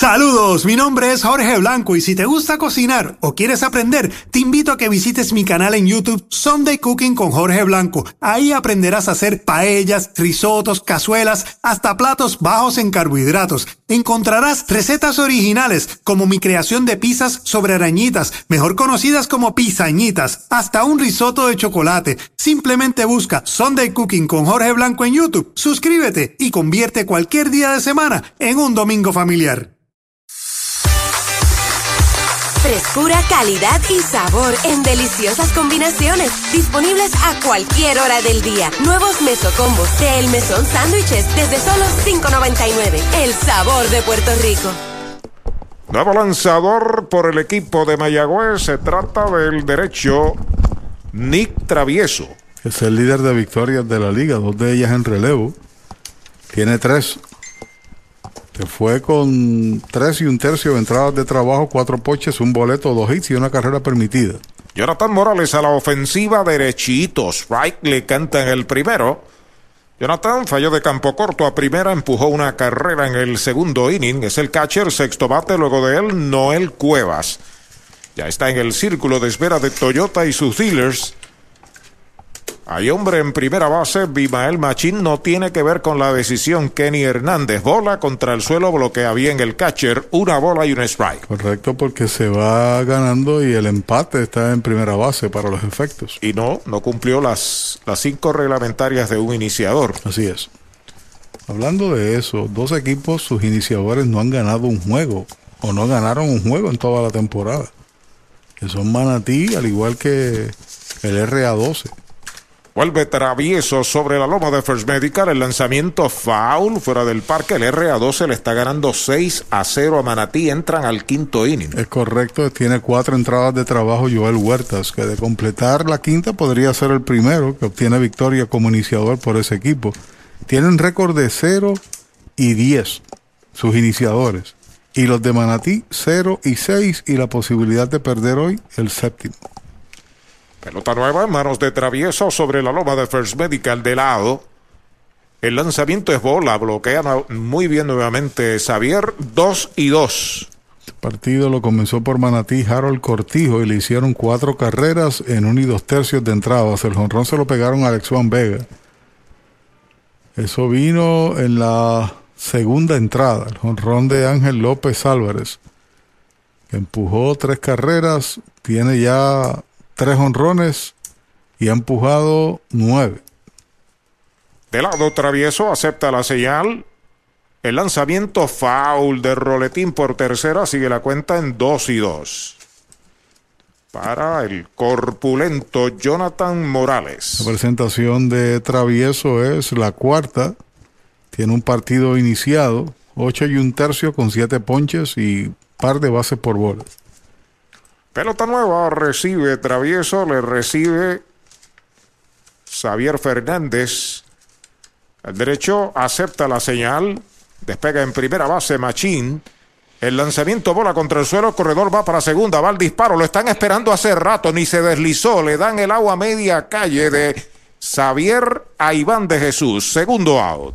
Saludos, mi nombre es Jorge Blanco y si te gusta cocinar o quieres aprender, te invito a que visites mi canal en YouTube Sunday Cooking con Jorge Blanco. Ahí aprenderás a hacer paellas, risotos, cazuelas, hasta platos bajos en carbohidratos. Encontrarás recetas originales como mi creación de pizzas sobre arañitas, mejor conocidas como pizañitas, hasta un risotto de chocolate. Simplemente busca Sunday Cooking con Jorge Blanco en YouTube, suscríbete y convierte cualquier día de semana en un domingo familiar. Frescura, calidad y sabor en deliciosas combinaciones. Disponibles a cualquier hora del día. Nuevos mesocombos de El Mesón Sándwiches desde solo $5.99. El sabor de Puerto Rico. Nuevo lanzador por el equipo de Mayagüez. Se trata del derecho Nick Travieso. Es el líder de victorias de la liga, dos de ellas en relevo. Tiene tres se fue con tres y un tercio de entradas de trabajo, cuatro poches, un boleto, dos hits y una carrera permitida. Jonathan Morales a la ofensiva derechito. Strike le canta en el primero. Jonathan falló de campo corto a primera, empujó una carrera en el segundo inning. Es el catcher, sexto bate, luego de él Noel Cuevas. Ya está en el círculo de espera de Toyota y sus dealers. Hay hombre en primera base, Bimael Machín no tiene que ver con la decisión Kenny Hernández. Bola contra el suelo, bloquea bien el catcher, una bola y un strike. Correcto, porque se va ganando y el empate está en primera base para los efectos. Y no, no cumplió las, las cinco reglamentarias de un iniciador. Así es. Hablando de eso, dos equipos, sus iniciadores no han ganado un juego o no ganaron un juego en toda la temporada. Que son Manatí, al igual que el RA12. Vuelve travieso sobre la loma de First Medical. El lanzamiento foul fuera del parque. El RA12 le está ganando 6 a 0 a Manatí. Entran al quinto inning. Es correcto. Tiene cuatro entradas de trabajo Joel Huertas, que de completar la quinta podría ser el primero que obtiene victoria como iniciador por ese equipo. Tiene un récord de 0 y 10 sus iniciadores. Y los de Manatí 0 y 6 y la posibilidad de perder hoy el séptimo. Pelota nueva en manos de Travieso sobre la loma de First Medical de lado. El lanzamiento es bola, bloquea muy bien nuevamente Xavier, 2 y 2. Este partido lo comenzó por Manatí Harold Cortijo y le hicieron cuatro carreras en un y dos tercios de entradas. El jonrón se lo pegaron a Alex Juan Vega. Eso vino en la segunda entrada, el jonrón de Ángel López Álvarez, empujó tres carreras, tiene ya tres honrones y ha empujado nueve. De lado travieso acepta la señal. El lanzamiento foul de Roletín por tercera sigue la cuenta en 2 y 2. Para el corpulento Jonathan Morales. La presentación de Travieso es la cuarta. Tiene un partido iniciado, 8 y un tercio con siete ponches y par de bases por bolas. Pelota nueva, recibe Travieso, le recibe Xavier Fernández. El derecho acepta la señal, despega en primera base Machín. El lanzamiento bola contra el suelo, corredor va para segunda, va al disparo, lo están esperando hace rato, ni se deslizó, le dan el agua media calle de Xavier a Iván de Jesús, segundo out.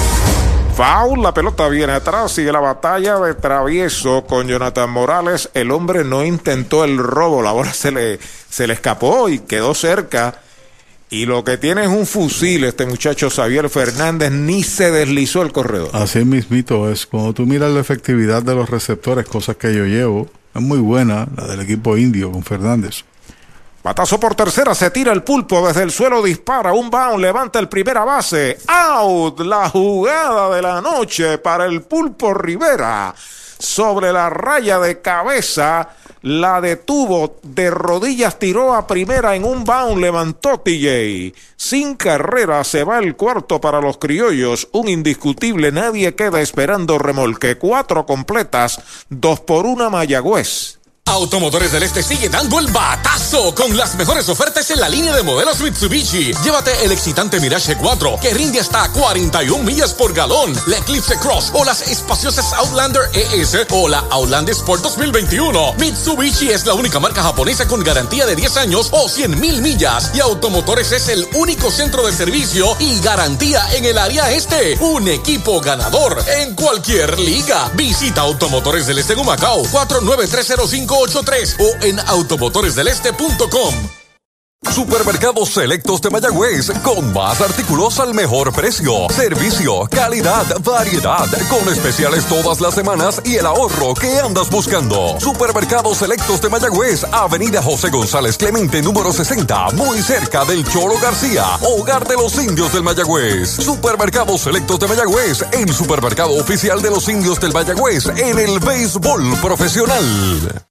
Foul, la pelota viene atrás, sigue la batalla de travieso con Jonathan Morales. El hombre no intentó el robo, la bola se le, se le escapó y quedó cerca. Y lo que tiene es un fusil, este muchacho Xavier Fernández, ni se deslizó el corredor. Así mismito es. Cuando tú miras la efectividad de los receptores, cosas que yo llevo, es muy buena la del equipo indio con Fernández. Batazo por tercera, se tira el pulpo desde el suelo, dispara un bound, levanta el primera base. Out, la jugada de la noche para el pulpo Rivera. Sobre la raya de cabeza, la detuvo de rodillas, tiró a primera en un bound, levantó TJ. Sin carrera se va el cuarto para los criollos, un indiscutible, nadie queda esperando remolque. Cuatro completas, dos por una Mayagüez. Automotores del Este sigue dando el batazo con las mejores ofertas en la línea de modelos Mitsubishi. Llévate el excitante Mirage 4 que rinde hasta 41 millas por galón, la Eclipse Cross o las espaciosas Outlander ES o la Outlander Sport 2021. Mitsubishi es la única marca japonesa con garantía de 10 años o 100 mil millas y Automotores es el único centro de servicio y garantía en el área este. Un equipo ganador en cualquier liga. Visita Automotores del Este en Humacao 49305 83 o en automotoresdeleste.com. Supermercados Selectos de Mayagüez, con más artículos al mejor precio, servicio, calidad, variedad, con especiales todas las semanas y el ahorro que andas buscando. Supermercados Selectos de Mayagüez, Avenida José González Clemente, número 60, muy cerca del Cholo García, hogar de los indios del Mayagüez. Supermercados Selectos de Mayagüez, el supermercado oficial de los indios del Mayagüez en el béisbol profesional.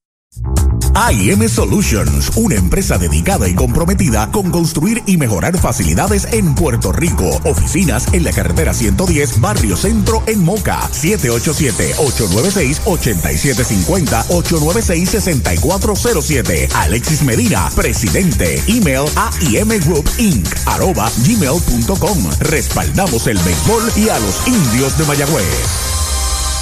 IM Solutions, una empresa dedicada y comprometida con construir y mejorar facilidades en Puerto Rico. Oficinas en la carretera 110, Barrio Centro en Moca. 787-896-8750, 896-6407. Alexis Medina, presidente. Email a Group Inc. arroba gmail.com. Respaldamos el béisbol y a los indios de Mayagüez.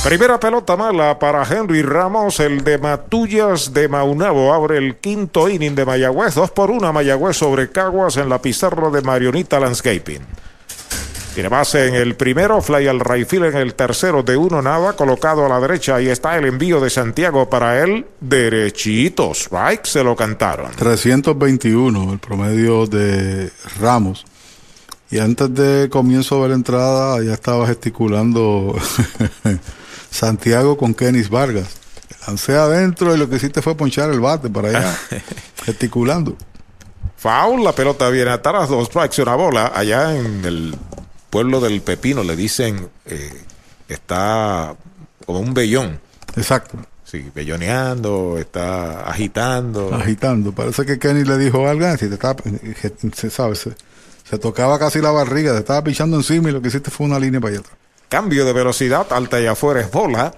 Primera pelota mala para Henry Ramos, el de Matullas de Maunabo. Abre el quinto inning de Mayagüez. Dos por una Mayagüez sobre Caguas en la pizarra de Marionita Landscaping. Tiene base en el primero, fly al Rayfield en el tercero de uno nada, colocado a la derecha. Ahí está el envío de Santiago para él, derechito. Strike se lo cantaron. 321 el promedio de Ramos. Y antes de comienzo de la entrada ya estaba gesticulando Santiago con Kenis Vargas. Lancé adentro y lo que hiciste fue ponchar el bate para allá, gesticulando. Foul, la pelota viene atrás, dos strikes una bola. Allá en el pueblo del Pepino le dicen eh, está como un vellón. Exacto. Sí, belloneando, está agitando. Agitando. Parece que Kenny le dijo algo, si te está, se sabe, se, se, tocaba casi la barriga, te estaba pichando encima y lo que hiciste fue una línea para allá atrás. Cambio de velocidad, alta y afuera es bola.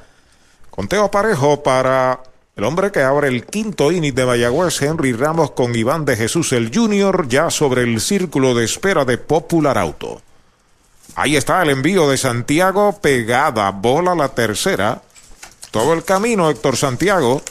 Conteo parejo para el hombre que abre el quinto inning de Mayagüez, Henry Ramos con Iván de Jesús el Junior, ya sobre el círculo de espera de Popular Auto. Ahí está el envío de Santiago, pegada, bola la tercera. Todo el camino, Héctor Santiago.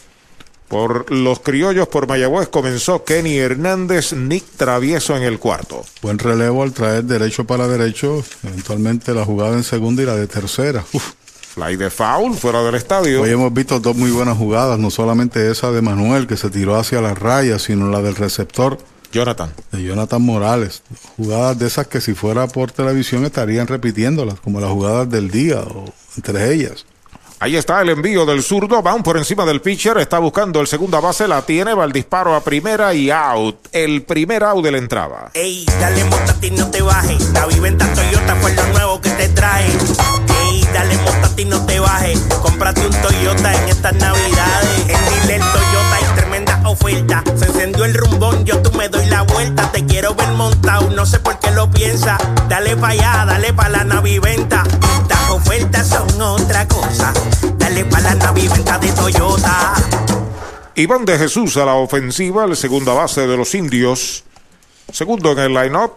Por los criollos por Mayagüez comenzó Kenny Hernández, Nick Travieso en el cuarto. Buen relevo al traer derecho para derecho, eventualmente la jugada en segunda y la de tercera. Uf. Fly de foul fuera del estadio. Hoy hemos visto dos muy buenas jugadas, no solamente esa de Manuel que se tiró hacia la raya, sino la del receptor. Jonathan. De Jonathan Morales. Jugadas de esas que si fuera por televisión estarían repitiéndolas, como las jugadas del día o entre ellas. Ahí está el envío del zurdo, van por encima del pitcher, está buscando el segunda base, la tiene, va el disparo a primera y out. El primer out de la entrada. Ey, dale montate no te bajes. La viventa Toyota fue lo nuevo que te trae. Ey, dale montate no te bajes. Cómprate un Toyota en estas navidades. En Dile Toyota oferta. Se encendió el rumbón, yo tú me doy la vuelta. Te quiero ver montado, no sé por qué lo piensa. Dale pa' allá, dale pa' la naviventa. Estas ofertas son otra cosa. Dale pa' la naviventa de Toyota. Iván de Jesús a la ofensiva, el segunda base de los indios. Segundo en el line-up.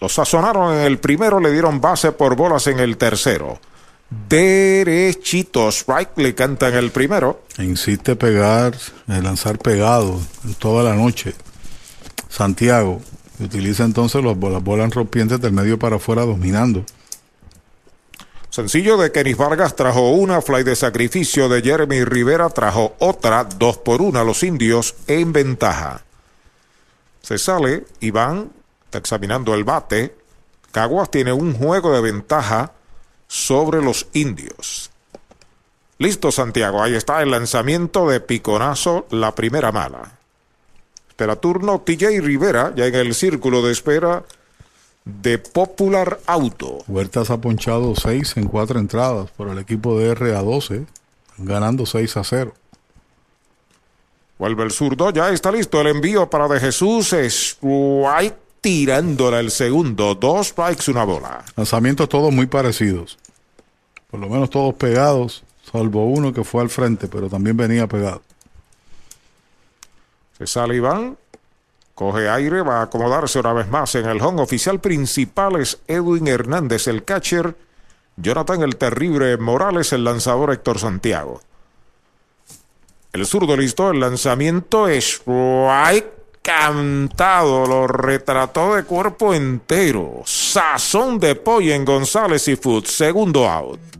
Los sazonaron en el primero, le dieron base por bolas en el tercero. Derechito, strike le canta en el primero. Insiste pegar, lanzar pegado toda la noche. Santiago utiliza entonces los, las bolas rompientes del medio para afuera dominando. Sencillo de Kenis Vargas trajo una, fly de sacrificio de Jeremy Rivera trajo otra, dos por una, los indios en ventaja. Se sale, Iván está examinando el bate. Caguas tiene un juego de ventaja sobre los indios. Listo, Santiago, ahí está el lanzamiento de Piconazo, la primera mala. Espera turno, TJ Rivera, ya en el círculo de espera de Popular Auto. Huertas ha ponchado 6 en 4 entradas por el equipo de RA12, ganando 6 a 0. Vuelve el zurdo, ya está listo el envío para De Jesús. Strike tirándola el segundo. Dos strikes, una bola. Lanzamientos todos muy parecidos. Por lo menos todos pegados, salvo uno que fue al frente, pero también venía pegado. Se sale Iván. Coge aire, va a acomodarse una vez más en el home oficial principal es Edwin Hernández, el catcher. Jonathan el terrible Morales, el lanzador Héctor Santiago. El zurdo listo, el lanzamiento es cantado, lo retrató de cuerpo entero. Sazón de pollo en González y Food, segundo out.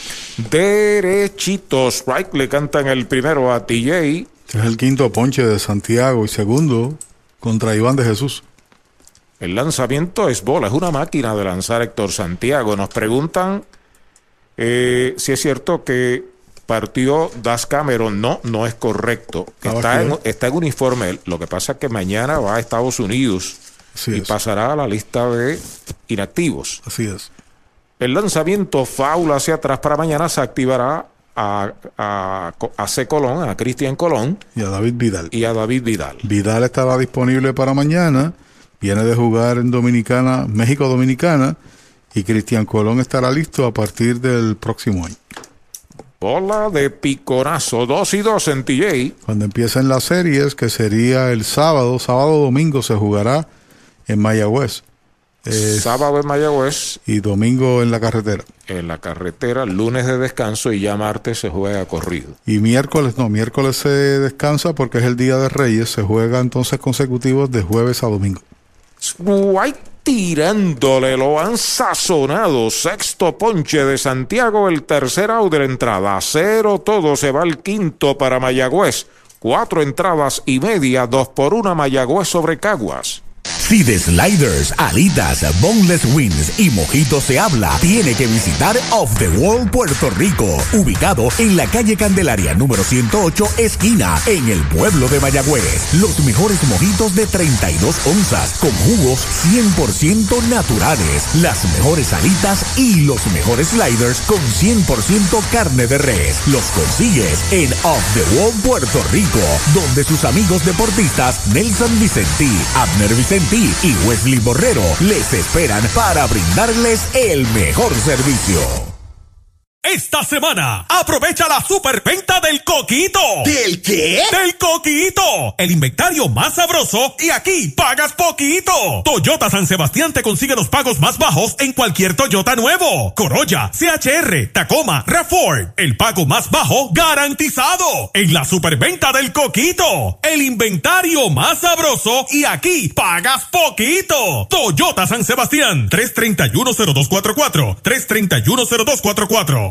Derechitos, strike le cantan el primero a TJ. Este es el quinto ponche de Santiago y segundo contra Iván de Jesús. El lanzamiento es bola, es una máquina de lanzar Héctor Santiago. Nos preguntan eh, si es cierto que partió Das Cameron. No, no es correcto. Está en, está en, uniforme. Lo que pasa es que mañana va a Estados Unidos Así y es. pasará a la lista de inactivos. Así es. El lanzamiento foul hacia atrás para mañana se activará a, a, a C. Colón, a Cristian Colón Y a David Vidal. y a David Vidal. Vidal estará disponible para mañana. Viene de jugar en Dominicana, México Dominicana. Y Cristian Colón estará listo a partir del próximo año. Bola de picorazo, 2 y 2 en TJ. Cuando empiecen las series, que sería el sábado, sábado domingo se jugará en Mayagüez. Sábado en Mayagüez, y domingo en la carretera. en la carretera, lunes de descanso y ya martes se juega corrido. Y miércoles, no, miércoles se descansa porque es el Día de Reyes. Se juega entonces consecutivos de jueves a domingo. White tirándole, lo han sazonado. Sexto ponche de Santiago, el tercer out de la entrada. Cero todo, se va el quinto para Mayagüez. Cuatro entradas y media, dos por una Mayagüez sobre Caguas. Si de sliders, alitas, boneless wings y mojitos se habla, tiene que visitar Off the Wall Puerto Rico, ubicado en la calle Candelaria número 108, esquina, en el pueblo de Mayagüez. Los mejores mojitos de 32 onzas, con jugos 100% naturales, las mejores alitas y los mejores sliders con 100% carne de res. Los consigues en Off the Wall Puerto Rico, donde sus amigos deportistas Nelson Vicentí, Abner Vicentí y Wesley Borrero les esperan para brindarles el mejor servicio. Esta semana, aprovecha la superventa del coquito. ¿Del qué? Del coquito. El inventario más sabroso y aquí pagas poquito. Toyota San Sebastián te consigue los pagos más bajos en cualquier Toyota nuevo. Corolla, CHR, Tacoma, RAV4. El pago más bajo garantizado. En la superventa del coquito. El inventario más sabroso y aquí pagas poquito. Toyota San Sebastián. 3310244. 3310244.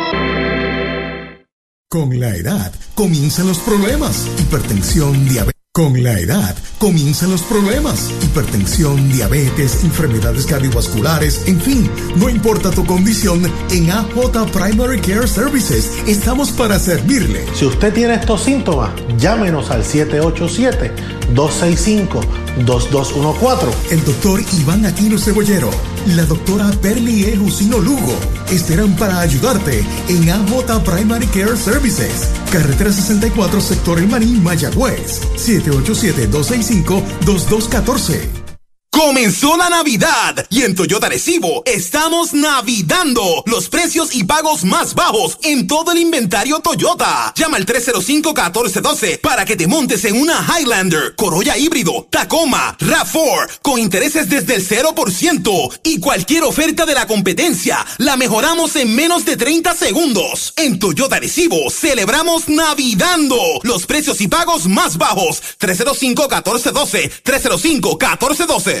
Con la edad comienzan los problemas. Hipertensión, diabetes. Con la edad comienzan los problemas. Hipertensión, diabetes, enfermedades cardiovasculares, en fin, no importa tu condición, en AJ Primary Care Services estamos para servirle. Si usted tiene estos síntomas, llámenos al 787-265-2214. El doctor Iván Aquino Cebollero, la doctora Perli E. Jusino Lugo estarán para ayudarte en AJ Primary Care Services. Carretera 64, sector El Maní, Mayagüez. 787-265-2214. Comenzó la Navidad y en Toyota Recibo estamos navidando los precios y pagos más bajos en todo el inventario Toyota. Llama al 305-1412 para que te montes en una Highlander, Corolla híbrido, Tacoma, RAV4 con intereses desde el 0% y cualquier oferta de la competencia la mejoramos en menos de 30 segundos. En Toyota Recibo celebramos navidando los precios y pagos más bajos. 305-1412, 305-1412.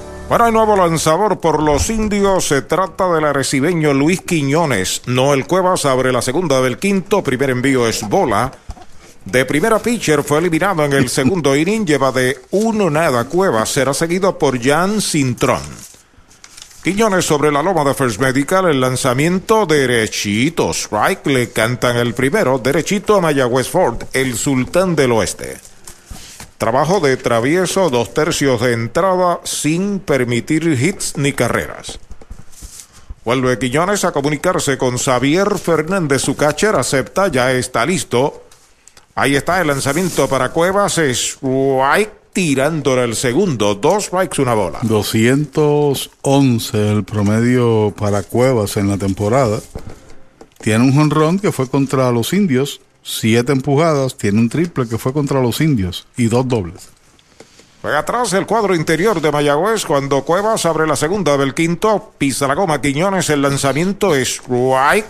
Bueno, hay nuevo lanzador por los indios. Se trata del arecibeño Luis Quiñones. Noel Cuevas abre la segunda del quinto. Primer envío es bola. De primera pitcher fue eliminado en el segundo inning. Lleva de uno nada Cuevas. Será seguido por Jan Cintrón. Quiñones sobre la loma de First Medical. El lanzamiento derechito. Strike le cantan el primero. Derechito a Mayagüez Ford, el sultán del oeste. Trabajo de travieso, dos tercios de entrada sin permitir hits ni carreras. Vuelve Quiñones a comunicarse con Xavier Fernández, su catcher, acepta, ya está listo. Ahí está el lanzamiento para Cuevas, strike tirándole el segundo, dos strikes, una bola. 211 el promedio para Cuevas en la temporada. Tiene un jonrón que fue contra los indios siete empujadas, tiene un triple que fue contra los indios y dos dobles. Fue atrás el cuadro interior de Mayagüez cuando Cuevas abre la segunda del quinto, pisa la goma Quiñones, el lanzamiento es strike,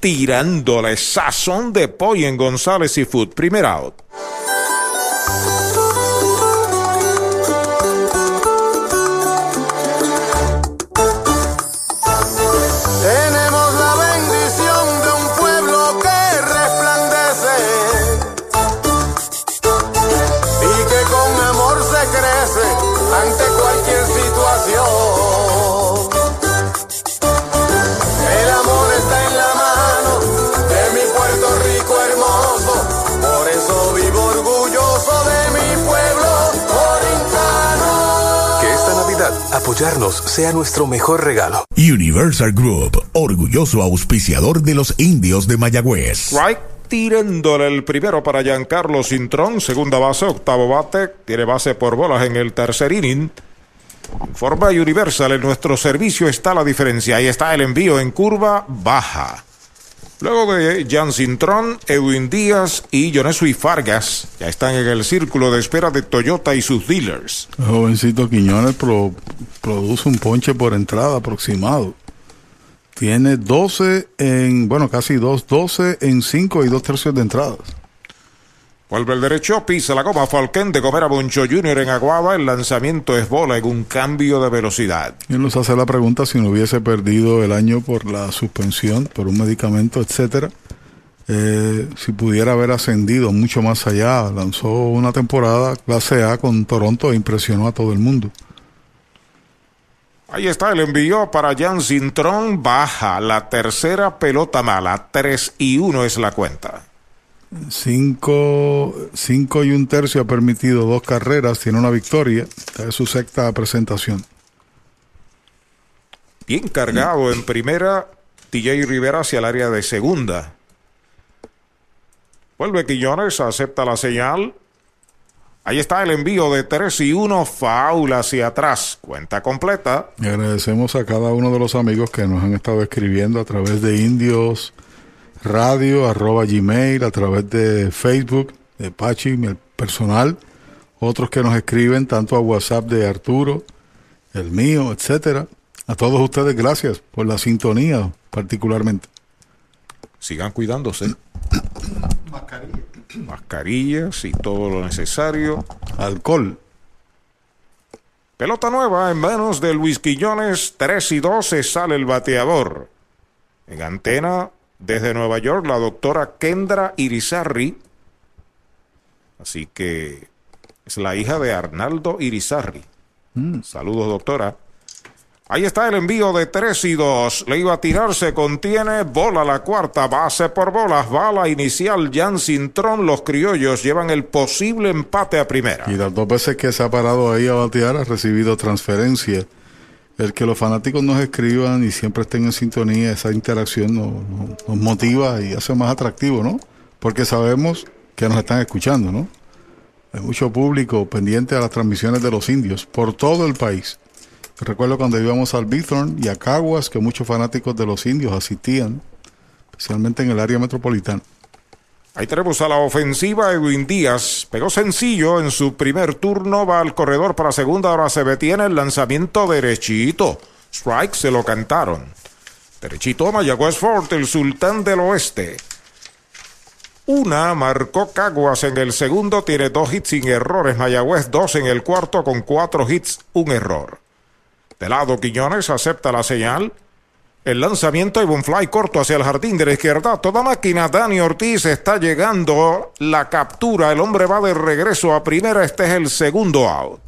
tirándole sazón de pollo en González y Food, primer out. Apoyarnos sea nuestro mejor regalo. Universal Group, orgulloso auspiciador de los indios de Mayagüez. Right tirándole el primero para Giancarlo Cintrón, segunda base, octavo bate, tiene base por bolas en el tercer inning. Informa Universal, en nuestro servicio está la diferencia. Ahí está el envío en curva baja. Luego de Jan Cintrón, Edwin Díaz y Jonesui Fargas ya están en el círculo de espera de Toyota y sus dealers. El jovencito Quiñones pro- produce un ponche por entrada aproximado. Tiene 12 en, bueno, casi 2, 12 en 5 y 2 tercios de entradas. Vuelve el derecho, pisa la goma Falken de comer a Boncho Jr. en Aguada. El lanzamiento es bola en un cambio de velocidad. Él nos hace la pregunta si no hubiese perdido el año por la suspensión, por un medicamento, etcétera. eh, si pudiera haber ascendido mucho más allá. Lanzó una temporada clase A con Toronto e impresionó a todo el mundo. Ahí está el envío para Jan Cintrón. Baja la tercera pelota mala. 3 y 1 es la cuenta. Cinco, cinco y un tercio ha permitido dos carreras, tiene una victoria. Esta es su sexta presentación. Bien cargado en primera. TJ Rivera hacia el área de segunda. Vuelve Quiñones, acepta la señal. Ahí está el envío de 3 y 1. Faula hacia atrás. Cuenta completa. Y agradecemos a cada uno de los amigos que nos han estado escribiendo a través de Indios Radio, arroba Gmail, a través de Facebook, de Pachi, mi personal, otros que nos escriben tanto a WhatsApp de Arturo, el mío, etcétera. A todos ustedes, gracias por la sintonía, particularmente. Sigan cuidándose. Mascarillas y todo lo necesario. Alcohol. Pelota nueva en manos de Luis Quiñones. 3 y 12 sale el bateador. En antena desde Nueva York, la doctora Kendra Irizarri. Así que es la hija de Arnaldo Irizarri. Saludos, doctora. Ahí está el envío de 3 y 2. Le iba a tirar, se contiene. Bola la cuarta, base por bolas. Bala inicial, Jan Cintrón. Los criollos llevan el posible empate a primera. Y las dos veces que se ha parado ahí a batear ha recibido transferencia. El que los fanáticos nos escriban y siempre estén en sintonía, esa interacción nos, motiva y hace más atractivo, ¿no? Porque sabemos que nos están escuchando, ¿no? Hay mucho público pendiente a las transmisiones de los indios por todo el país. Recuerdo cuando íbamos al Bithorn y a Caguas que muchos fanáticos de los indios asistían, especialmente en el área metropolitana. Ahí tenemos a la ofensiva Edwin Díaz. Pegó sencillo en su primer turno. Va al corredor para segunda. Ahora se detiene el lanzamiento derechito. Strike se lo cantaron. Derechito Mayagüez Fort, el sultán del oeste. Una marcó Caguas en el segundo. Tiene dos hits sin errores. Mayagüez dos en el cuarto con cuatro hits, un error. De lado Quiñones acepta la señal. El lanzamiento y un fly corto hacia el jardín de la izquierda. Toda máquina. Dani Ortiz está llegando. La captura. El hombre va de regreso a primera. Este es el segundo out.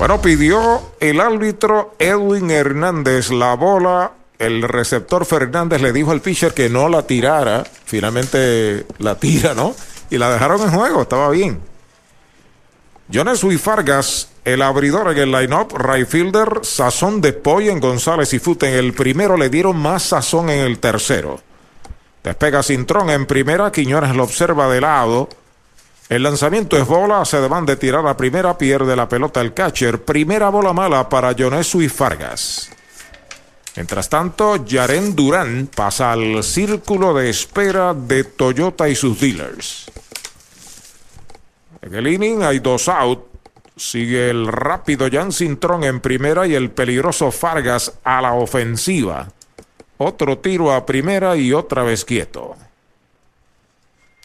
Bueno, pidió el árbitro Edwin Hernández la bola. El receptor Fernández le dijo al pitcher que no la tirara. Finalmente la tira, ¿no? Y la dejaron en juego, estaba bien. Jones Fargas, el abridor en el line-up, right fielder, sazón de pollo en González y Fute en el primero, le dieron más sazón en el tercero. Despega Cintrón en primera, Quiñones lo observa de lado. El lanzamiento es bola, se deban de tirar a primera, pierde la pelota el catcher. Primera bola mala para Jonesu y Fargas. Mientras tanto, Yaren Durán pasa al círculo de espera de Toyota y sus dealers. En el inning hay dos out. Sigue el rápido Jan Cintrón en primera y el peligroso Fargas a la ofensiva. Otro tiro a primera y otra vez quieto.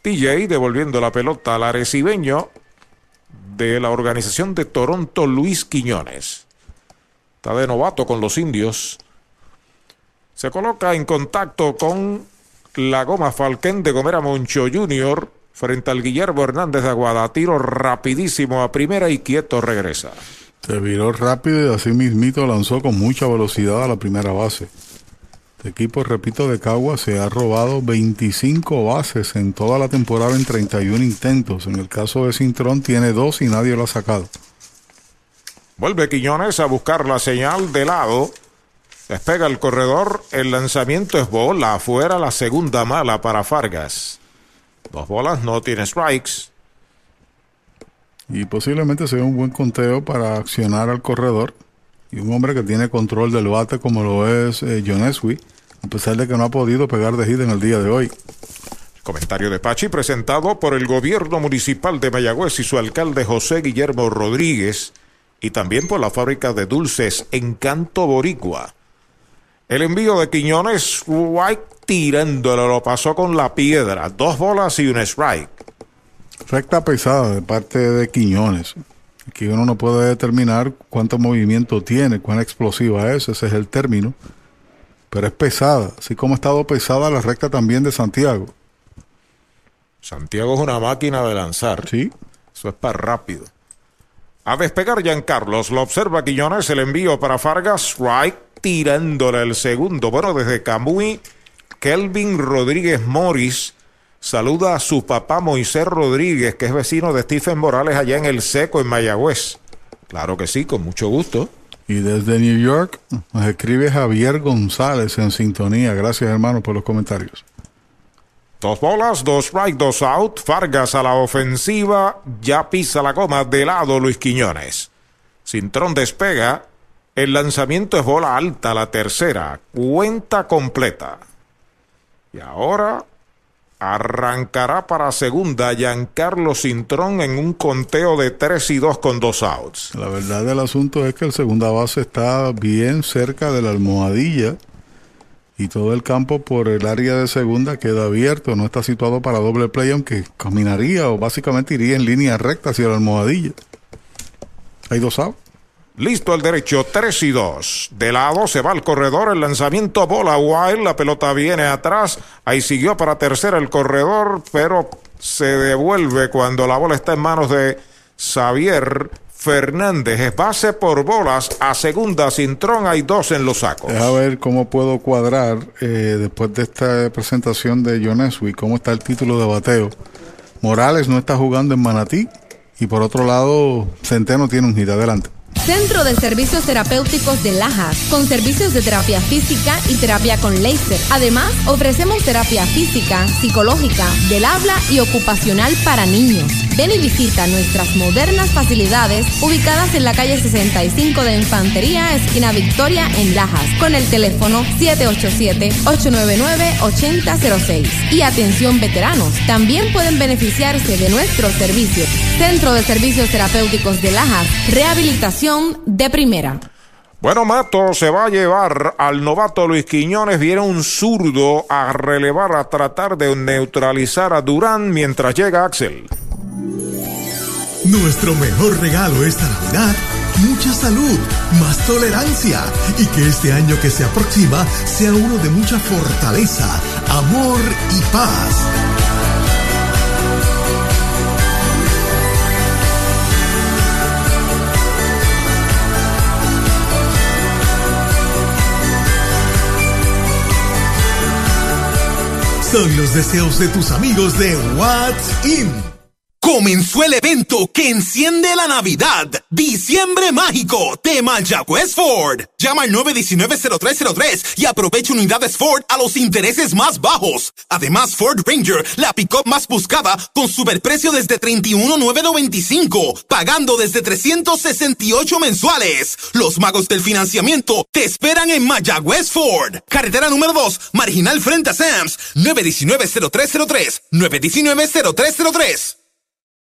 TJ devolviendo la pelota al arecibeño de la organización de Toronto, Luis Quiñones. Está de novato con los indios. Se coloca en contacto con la goma Falquén de Gomera Moncho Jr. frente al Guillermo Hernández de Aguada. Tiro rapidísimo a primera y quieto regresa. Se viró rápido y así mismito lanzó con mucha velocidad a la primera base. Este equipo, repito, de Cagua se ha robado 25 bases en toda la temporada en 31 intentos. En el caso de Cintrón tiene dos y nadie lo ha sacado. Vuelve Quiñones a buscar la señal de lado. Despega el corredor. El lanzamiento es bola. Afuera la segunda mala para Fargas. Dos bolas, no tiene strikes. Y posiblemente sea un buen conteo para accionar al corredor. Y un hombre que tiene control del bate como lo es eh, John Eswi, a pesar de que no ha podido pegar de hit en el día de hoy. Comentario de Pachi presentado por el gobierno municipal de Mayagüez y su alcalde José Guillermo Rodríguez y también por la fábrica de dulces Encanto Boricua. El envío de Quiñones, White tirándolo, lo pasó con la piedra, dos bolas y un strike. Recta pesada de parte de Quiñones. Aquí uno no puede determinar cuánto movimiento tiene, cuán explosiva es, ese es el término. Pero es pesada, así como ha estado pesada la recta también de Santiago. Santiago es una máquina de lanzar. Sí. Eso es para rápido. A despegar Carlos lo observa Quiñones, el envío para Fargas, strike, tirándole el segundo. Bueno, desde Camuy, Kelvin Rodríguez Morris saluda a su papá Moisés Rodríguez, que es vecino de Stephen Morales allá en El Seco, en Mayagüez. Claro que sí, con mucho gusto. Y desde New York nos escribe Javier González en sintonía. Gracias hermano por los comentarios. Dos bolas, dos strike, dos out. Fargas a la ofensiva. Ya pisa la goma de lado Luis Quiñones. Cintrón despega. El lanzamiento es bola alta, la tercera. Cuenta completa. Y ahora arrancará para segunda Giancarlo Cintrón en un conteo de 3 y 2 con dos outs. La verdad del asunto es que el segunda base está bien cerca de la almohadilla y todo el campo por el área de segunda queda abierto, no está situado para doble play, aunque caminaría o básicamente iría en línea recta hacia la almohadilla. Hay dos outs. Listo el derecho, 3 y 2. De lado se va el corredor, el lanzamiento bola wild, la pelota viene atrás. Ahí siguió para tercera el corredor, pero se devuelve cuando la bola está en manos de Xavier Fernández. Es base por bolas a segunda Cintrón, hay dos en los sacos. A ver cómo puedo cuadrar eh, después de esta presentación de Joneswi, cómo está el título de bateo. Morales no está jugando en Manatí y por otro lado Centeno tiene un hit adelante. Centro de Servicios Terapéuticos de Lajas, con servicios de terapia física y terapia con láser. Además, ofrecemos terapia física, psicológica, del habla y ocupacional para niños. Ven y visita nuestras modernas facilidades ubicadas en la calle 65 de Infantería, esquina Victoria, en Lajas, con el teléfono 787-899-8006. Y atención veteranos, también pueden beneficiarse de nuestros servicios. Centro de Servicios Terapéuticos de Lajas, rehabilitación de primera. Bueno, Mato se va a llevar al novato Luis Quiñones. Viene un zurdo a relevar, a tratar de neutralizar a Durán mientras llega Axel. Nuestro mejor regalo esta Navidad, mucha salud, más tolerancia y que este año que se aproxima sea uno de mucha fortaleza, amor y paz. Son los deseos de tus amigos de What's In. Comenzó el evento que enciende la Navidad. Diciembre mágico de Mayagüez Ford. Llama al 919-0303 y aprovecha unidades Ford a los intereses más bajos. Además, Ford Ranger, la pick-up más buscada, con superprecio desde 31,995, pagando desde 368 mensuales. Los magos del financiamiento te esperan en Mayagüez Ford. Carretera número 2, marginal frente a Sams. 919-0303. 919-0303.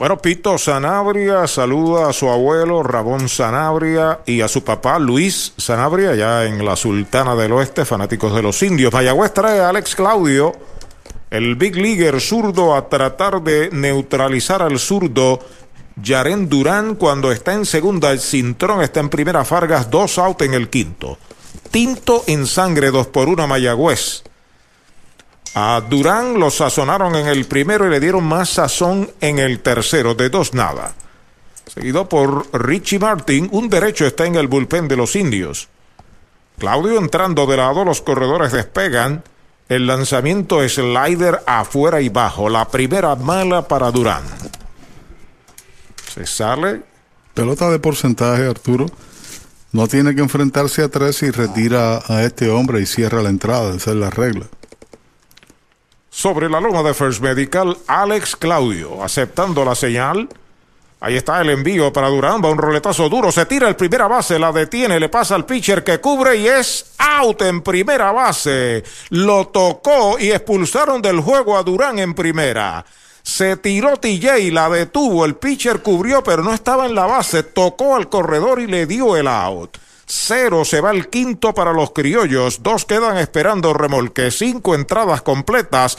Bueno, Pito Sanabria saluda a su abuelo Rabón Sanabria y a su papá Luis Sanabria, ya en la Sultana del Oeste, fanáticos de los indios. Mayagüez trae a Alex Claudio, el big leaguer zurdo, a tratar de neutralizar al zurdo Yaren Durán cuando está en segunda. El Cintrón está en primera. Fargas, dos out en el quinto. Tinto en sangre, dos por una Mayagüez. A Durán lo sazonaron en el primero y le dieron más sazón en el tercero, de dos nada. Seguido por Richie Martin, un derecho está en el bullpen de los indios. Claudio entrando de lado, los corredores despegan. El lanzamiento slider afuera y bajo. La primera mala para Durán. Se sale. Pelota de porcentaje, Arturo. No tiene que enfrentarse a tres y retira a este hombre y cierra la entrada. Esa es la regla. Sobre la loma de First Medical, Alex Claudio, aceptando la señal. Ahí está el envío para Durán, va un roletazo duro, se tira el primera base, la detiene, le pasa al pitcher que cubre y es out en primera base. Lo tocó y expulsaron del juego a Durán en primera. Se tiró TJ, la detuvo, el pitcher cubrió pero no estaba en la base, tocó al corredor y le dio el out. Cero se va el quinto para los criollos. Dos quedan esperando remolque. Cinco entradas completas.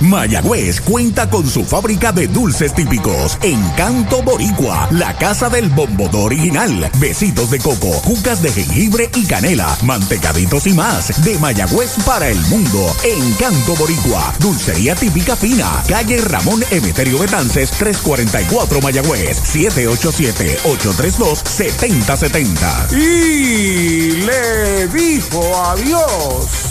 Mayagüez cuenta con su fábrica de dulces típicos. Encanto Boricua, la casa del bombodo original. Besitos de coco, cucas de jengibre y canela, mantecaditos y más. De Mayagüez para el mundo. Encanto Boricua, dulcería típica fina. Calle Ramón Emeterio Betances, 344 Mayagüez, 787-832-7070. Y le dijo adiós.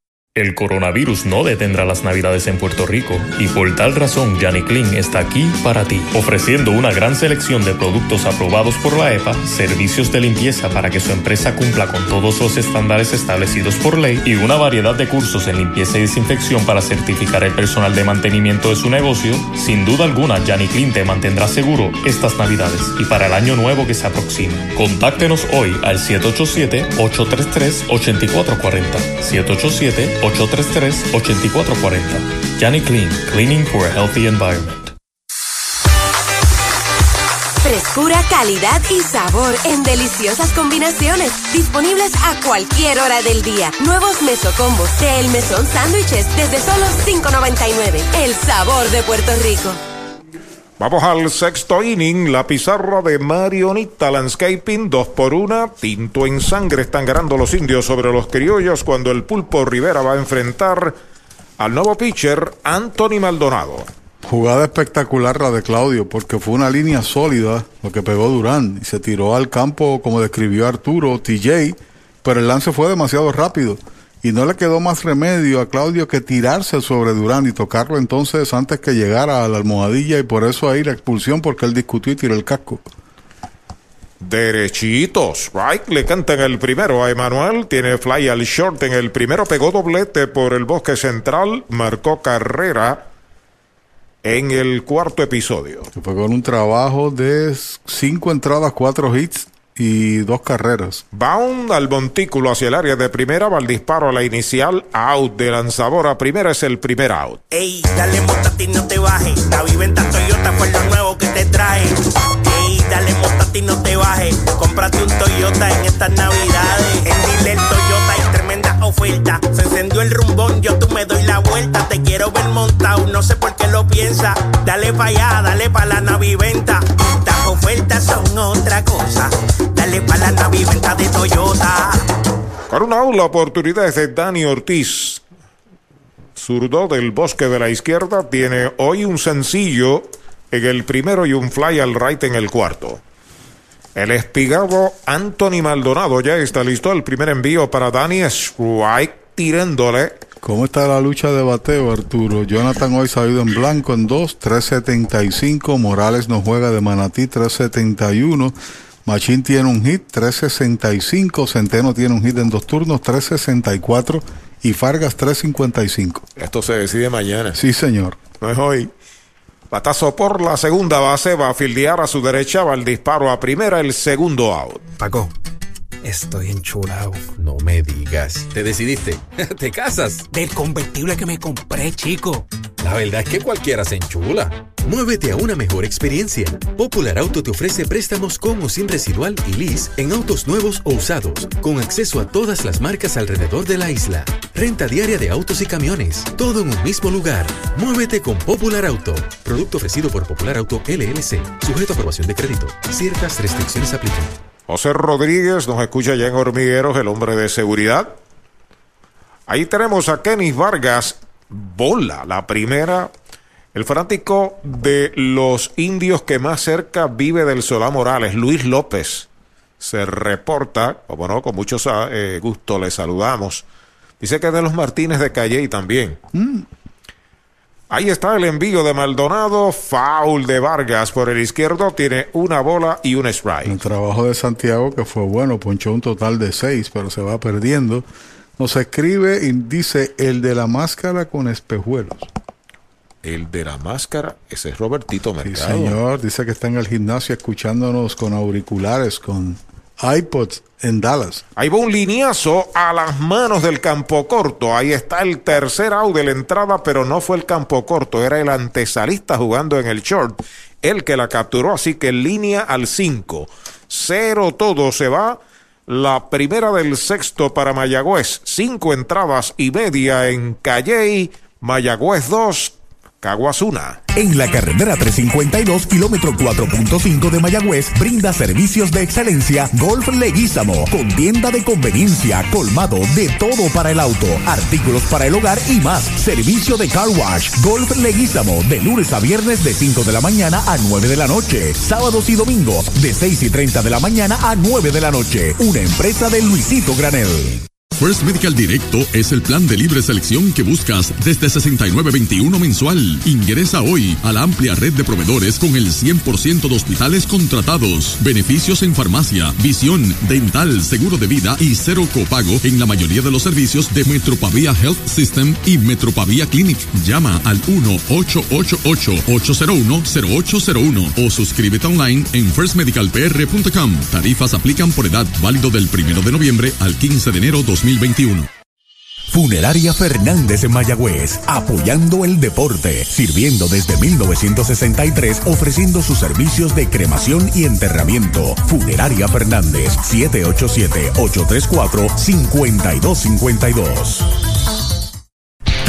El coronavirus no detendrá las navidades en Puerto Rico y por tal razón Yanni Clean está aquí para ti, ofreciendo una gran selección de productos aprobados por la EPA, servicios de limpieza para que su empresa cumpla con todos los estándares establecidos por ley y una variedad de cursos en limpieza y desinfección para certificar el personal de mantenimiento de su negocio. Sin duda alguna, Yanni Clean te mantendrá seguro estas navidades y para el año nuevo que se aproxima. Contáctenos hoy al 787-833-8440. 787 833-8440. Yanni Clean, Cleaning for a Healthy Environment. Frescura, calidad y sabor en deliciosas combinaciones. Disponibles a cualquier hora del día. Nuevos mesocombos de El Mesón Sándwiches desde solo $5.99. El sabor de Puerto Rico. Vamos al sexto inning, la pizarra de Marionita Landscaping, dos por una, tinto en sangre, están ganando los indios sobre los criollos cuando el pulpo Rivera va a enfrentar al nuevo pitcher Anthony Maldonado. Jugada espectacular la de Claudio, porque fue una línea sólida lo que pegó Durán y se tiró al campo como describió Arturo, TJ, pero el lance fue demasiado rápido y no le quedó más remedio a Claudio que tirarse sobre Durán y tocarlo entonces antes que llegara a la almohadilla y por eso ahí la expulsión porque él discutió y tiró el casco. Derechitos. Right, le cantan el primero a Emanuel. Tiene fly al short en el primero. Pegó doblete por el bosque central. Marcó carrera en el cuarto episodio. Fue con un trabajo de cinco entradas, cuatro hits y dos carreras. Bound al montículo hacia el área de primera, va el disparo a la inicial, out de lanzadora. Primera es el primer out. Ey, dale montate y no te bajes. La viventa Toyota fue lo nuevo que te trae. Ey, dale montate y no te bajes. Cómprate un Toyota en estas navidades. En Dile oferta. Se encendió el rumbón, yo tú me doy la vuelta. Te quiero ver montado, no sé por qué lo piensa. Dale pa' allá, dale pa' la naviventa. Estas ofertas son otra cosa. Dale pa' la naviventa de Toyota. Con una aula oportunidad de Dani Ortiz. Zurdo del bosque de la izquierda tiene hoy un sencillo en el primero y un fly al right en el cuarto. El espigado Anthony Maldonado ya está listo. El primer envío para Dani Strike tirándole. ¿Cómo está la lucha de bateo, Arturo? Jonathan hoy salido en blanco en 2, 3.75. Morales no juega de Manatí, 3.71. Machín tiene un hit, 3.65. Centeno tiene un hit en dos turnos, 3.64. Y Fargas, 3.55. Esto se decide mañana. Sí, señor. No es hoy. Batazo por la segunda base, va a fildear a su derecha, va el disparo a primera, el segundo out. Paco, estoy enchulado. No me digas. ¿Te decidiste? ¿Te casas? Del convertible que me compré, chico. La verdad es que cualquiera se enchula. Muévete a una mejor experiencia. Popular Auto te ofrece préstamos con o sin residual y lease en autos nuevos o usados, con acceso a todas las marcas alrededor de la isla. Renta diaria de autos y camiones, todo en un mismo lugar. Muévete con Popular Auto. Producto ofrecido por Popular Auto LLC, sujeto a aprobación de crédito. Ciertas restricciones aplican. José Rodríguez nos escucha ya en Hormigueros, el hombre de seguridad. Ahí tenemos a Kenny Vargas, bola, la primera el fanático de los indios que más cerca vive del Solá Morales, Luis López, se reporta, como no, con mucho eh, gusto le saludamos. Dice que es de los Martínez de Calle también. Mm. Ahí está el envío de Maldonado, foul de Vargas por el izquierdo, tiene una bola y un strike. El trabajo de Santiago que fue bueno, ponchó un total de seis, pero se va perdiendo. Nos escribe y dice el de la máscara con espejuelos. El de la máscara, ese es Robertito Mercado. Sí, señor, dice que está en el gimnasio escuchándonos con auriculares, con iPods en Dallas. Ahí va un lineazo a las manos del campo corto. Ahí está el tercer out de la entrada, pero no fue el campo corto, era el antesalista jugando en el short, el que la capturó, así que línea al 5. Cero todo se va. La primera del sexto para Mayagüez. Cinco entradas y media en Calley. Mayagüez 2, Caguazuna. En la carretera 352, kilómetro 4.5 de Mayagüez, brinda servicios de excelencia Golf Leguízamo, con tienda de conveniencia, colmado de todo para el auto, artículos para el hogar y más. Servicio de car wash, Golf Leguízamo, de lunes a viernes de 5 de la mañana a 9 de la noche, sábados y domingos de 6 y 30 de la mañana a 9 de la noche. Una empresa de Luisito Granel. First Medical Directo es el plan de libre selección que buscas desde 69.21 mensual. Ingresa hoy a la amplia red de proveedores con el 100% de hospitales contratados, beneficios en farmacia, visión, dental, seguro de vida y cero copago en la mayoría de los servicios de Metropavia Health System y Metropavia Clinic. Llama al 1-888-801-0801 o suscríbete online en firstmedicalpr.com. Tarifas aplican por edad válido del 1 de noviembre al 15 de enero 2020. 2021. Funeraria Fernández en Mayagüez, apoyando el deporte, sirviendo desde 1963, ofreciendo sus servicios de cremación y enterramiento. Funeraria Fernández, 787-834-5252.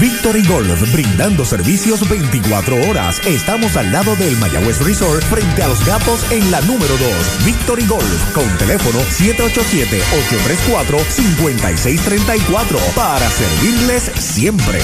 Victory Golf, brindando servicios 24 horas. Estamos al lado del Mayagüez Resort, frente a los gatos en la número 2. Victory Golf, con teléfono 787-834-5634, para servirles siempre.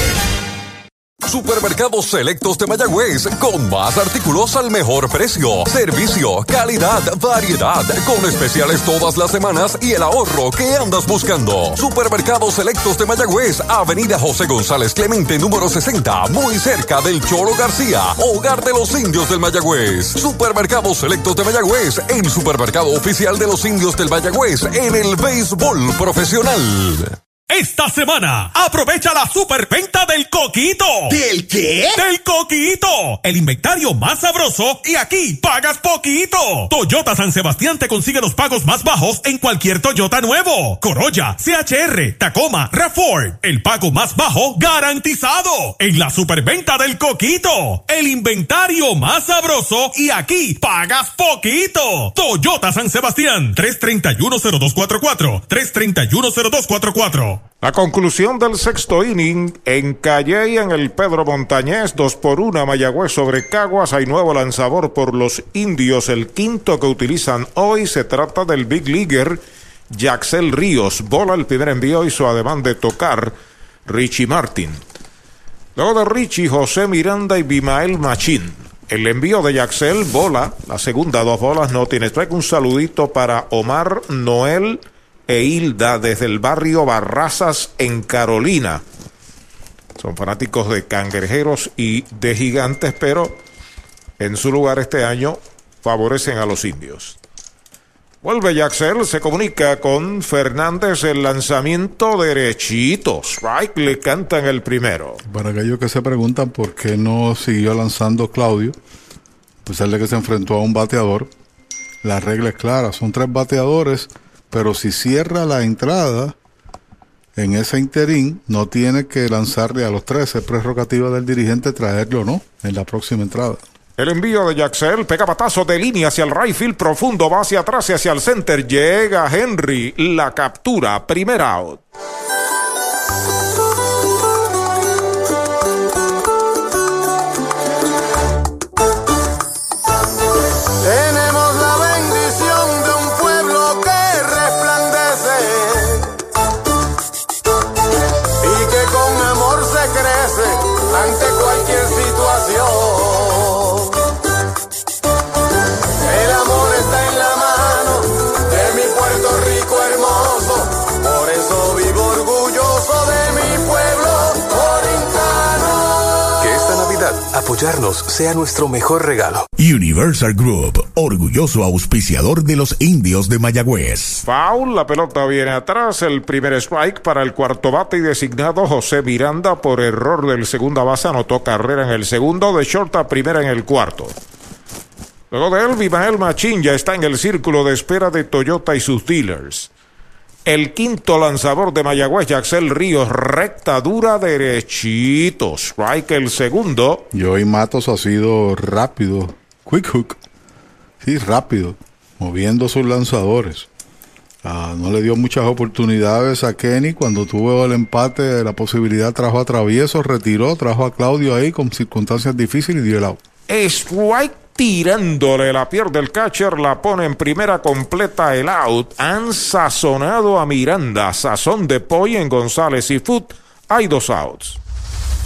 Supermercados Selectos de Mayagüez, con más artículos al mejor precio, servicio, calidad, variedad, con especiales todas las semanas y el ahorro que andas buscando. Supermercados Selectos de Mayagüez, Avenida José González Clemente, número 60, muy cerca del Cholo García, hogar de los indios del Mayagüez. Supermercados Selectos de Mayagüez, el supermercado oficial de los indios del Mayagüez en el béisbol profesional. Esta semana, aprovecha la superventa del coquito. ¿Del qué? Del coquito. El inventario más sabroso y aquí pagas poquito. Toyota San Sebastián te consigue los pagos más bajos en cualquier Toyota nuevo. Corolla, CHR, Tacoma, RAV4. El pago más bajo garantizado. En la superventa del coquito. El inventario más sabroso y aquí pagas poquito. Toyota San Sebastián. 3310244. 3310244. La conclusión del sexto inning en Calle y en el Pedro Montañés, dos por una Mayagüez sobre Caguas. Hay nuevo lanzador por los indios. El quinto que utilizan hoy se trata del Big Leaguer Jaxel Ríos. Bola el primer envío hizo además de tocar Richie Martin. Luego de Richie, José Miranda y Bimael Machín. El envío de Jaxel, bola, la segunda, dos bolas, no tiene strike. Un saludito para Omar Noel e Hilda desde el barrio Barrazas en Carolina. Son fanáticos de cangrejeros y de gigantes, pero en su lugar este año favorecen a los indios. Vuelve Jaxel, se comunica con Fernández el lanzamiento derechito. Strike le cantan el primero. Para aquellos que se preguntan por qué no siguió lanzando Claudio, a pesar de que se enfrentó a un bateador, la regla es clara, son tres bateadores pero si cierra la entrada en ese interín, no tiene que lanzarle a los tres, es prerrogativa del dirigente traerlo no en la próxima entrada. El envío de Jaxel pega patazo de línea hacia el right field profundo, va hacia atrás y hacia el center. Llega Henry, la captura, primer out. Sea nuestro mejor regalo. Universal Group, orgulloso auspiciador de los indios de Mayagüez. Foul, la pelota viene atrás, el primer strike para el cuarto bate y designado José Miranda por error del segunda base, anotó carrera en el segundo, de short a primera en el cuarto. Luego de él, Vimael Machín ya está en el círculo de espera de Toyota y sus dealers. El quinto lanzador de Mayagüez, Jaxel Ríos, recta dura derechito. Strike el segundo. Y hoy Matos ha sido rápido, quick hook, sí, rápido, moviendo sus lanzadores. Ah, no le dio muchas oportunidades a Kenny cuando tuvo el empate, la posibilidad trajo a Travieso, retiró, trajo a Claudio ahí con circunstancias difíciles y dio el out. Strike tirándole la pierde el catcher, la pone en primera completa el out. Han sazonado a Miranda, sazón de pollo en González y Foot. Hay dos outs.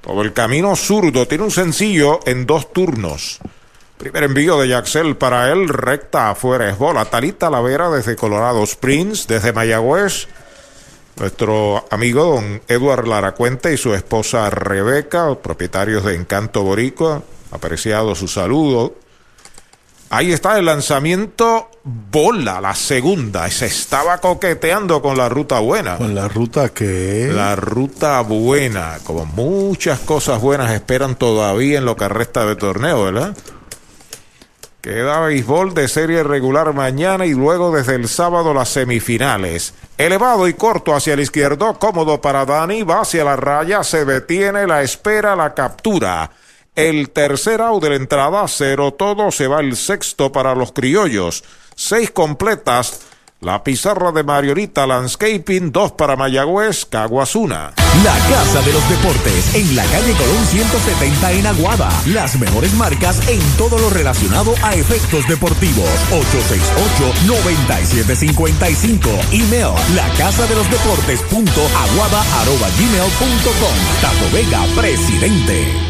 Todo el camino zurdo. Tiene un sencillo en dos turnos. Primer envío de Yaxel para él, recta afuera es bola. Talita Lavera desde Colorado Springs, desde Mayagüez. Nuestro amigo don Edward Laracuente y su esposa Rebeca, propietarios de Encanto Boricua, apreciado su saludo. Ahí está el lanzamiento bola, la segunda. Se estaba coqueteando con la ruta buena. ¿Con la ruta qué? La ruta buena. Como muchas cosas buenas esperan todavía en lo que resta de torneo, ¿verdad? Queda béisbol de serie regular mañana y luego desde el sábado las semifinales. Elevado y corto hacia el izquierdo, cómodo para Dani, va hacia la raya, se detiene, la espera, la captura. El tercer out de la entrada, cero todo, se va el sexto para los criollos. Seis completas. La pizarra de Mariorita Landscaping, dos para Mayagüez, Caguazuna. La Casa de los Deportes, en la calle Colón 170 en Aguada. Las mejores marcas en todo lo relacionado a efectos deportivos. 868-9755. Email, la casa de los deportes punto aguada arroba gmail punto com. Tato Vega, presidente.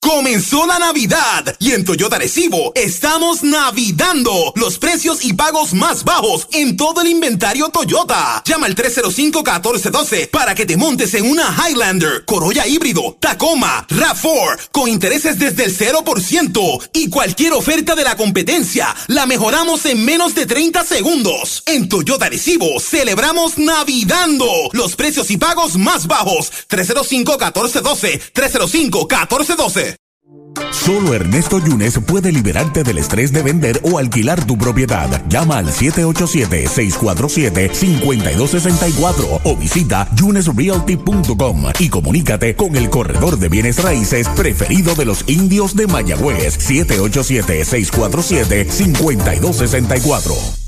Comenzó la Navidad y en Toyota Recibo estamos navidando los precios y pagos más bajos en todo el inventario Toyota. Llama al 305-1412 para que te montes en una Highlander, Corolla híbrido, Tacoma, RAV4 con intereses desde el 0% y cualquier oferta de la competencia la mejoramos en menos de 30 segundos. En Toyota Recibo celebramos navidando los precios y pagos más bajos. 305-1412, 305-1412. Solo Ernesto Yunes puede liberarte del estrés de vender o alquilar tu propiedad. Llama al 787-647-5264 o visita yunesrealty.com y comunícate con el corredor de bienes raíces preferido de los indios de Mayagüez. 787-647-5264.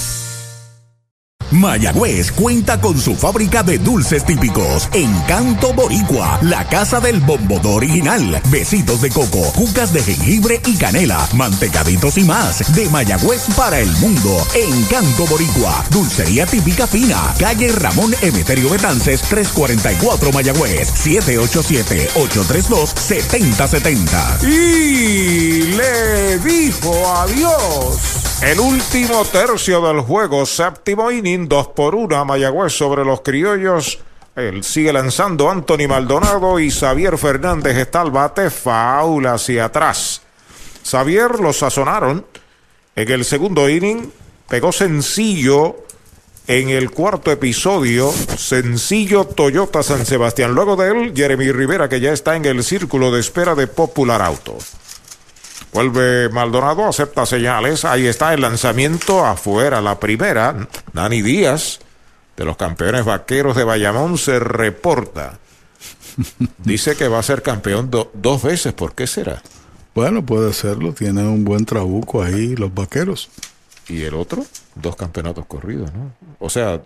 Mayagüez cuenta con su fábrica de dulces típicos. Encanto Boricua, la casa del bombodo original. Besitos de coco, cucas de jengibre y canela, mantecaditos y más. De Mayagüez para el mundo. Encanto Boricua, dulcería típica fina. Calle Ramón Emeterio Betances, 344 Mayagüez, 787-832-7070. Y le dijo adiós. El último tercio del juego, séptimo inning, dos por una, Mayagüez sobre los criollos. Él sigue lanzando Anthony Maldonado y Xavier Fernández está al bate, faula hacia atrás. Xavier lo sazonaron en el segundo inning, pegó sencillo en el cuarto episodio, sencillo Toyota San Sebastián. Luego de él, Jeremy Rivera, que ya está en el círculo de espera de Popular Auto. Vuelve Maldonado, acepta señales. Ahí está el lanzamiento afuera. La primera, Dani Díaz, de los campeones vaqueros de Bayamón, se reporta. Dice que va a ser campeón dos veces. ¿Por qué será? Bueno, puede serlo. Tiene un buen trabuco ahí los vaqueros. ¿Y el otro? Dos campeonatos corridos, ¿no? O sea,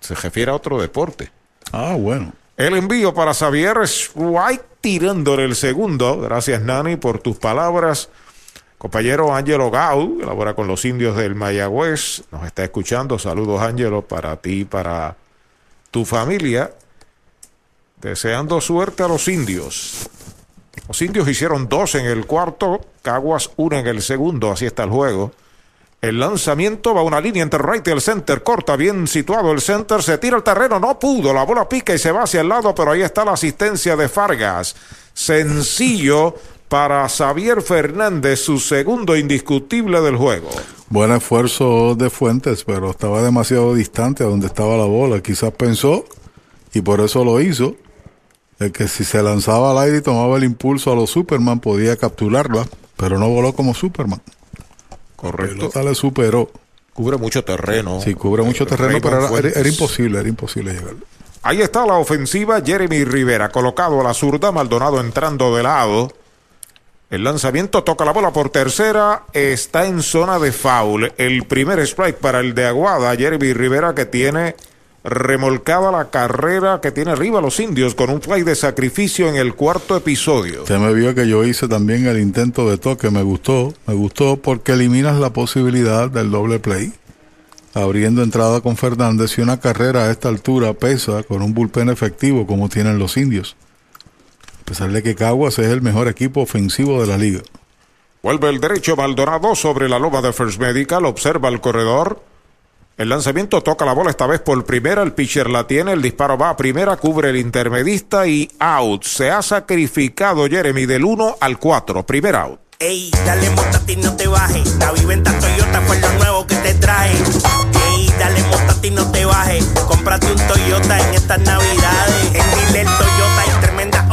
se refiere a otro deporte. Ah, bueno. El envío para Xavier White tirándole el segundo. Gracias, Nani, por tus palabras. Compañero Ángelo Gau, que labora con los indios del Mayagüez, nos está escuchando. Saludos, Ángelo, para ti y para tu familia. Deseando suerte a los indios. Los indios hicieron dos en el cuarto, Caguas uno en el segundo, así está el juego. El lanzamiento va una línea entre right y el center, corta bien situado el center, se tira el terreno, no pudo, la bola pica y se va hacia el lado, pero ahí está la asistencia de Fargas. Sencillo para Xavier Fernández, su segundo indiscutible del juego. Buen esfuerzo de Fuentes, pero estaba demasiado distante a donde estaba la bola. Quizás pensó, y por eso lo hizo, de que si se lanzaba al aire y tomaba el impulso a los Superman podía capturarla, pero no voló como Superman. Correcto. La le superó. Cubre mucho terreno. Sí, cubre mucho terreno, pero era, era, imposible, era imposible llegar. Ahí está la ofensiva, Jeremy Rivera colocado a la zurda, Maldonado entrando de lado. El lanzamiento toca la bola por tercera, está en zona de foul. El primer strike para el de Aguada, Jeremy Rivera, que tiene remolcada la carrera que tiene arriba los indios con un fly de sacrificio en el cuarto episodio. Usted me vio que yo hice también el intento de toque, me gustó, me gustó porque eliminas la posibilidad del doble play, abriendo entrada con Fernández y una carrera a esta altura pesa con un bullpen efectivo como tienen los indios. A pesar de que Caguas es el mejor equipo ofensivo de la liga. Vuelve el derecho Maldonado sobre la loma de First Medical, observa el corredor. El lanzamiento toca la bola esta vez por primera, el pitcher la tiene, el disparo va a primera, cubre el intermedista y out. Se ha sacrificado Jeremy del 1 al 4, primer out. Ey, dale montate no te bajes. La viventa Toyota fue lo nuevo que te trae. Ey, dale montate no te bajes. Cómprate un Toyota en estas navidades. En Dile Toyota hay tremenda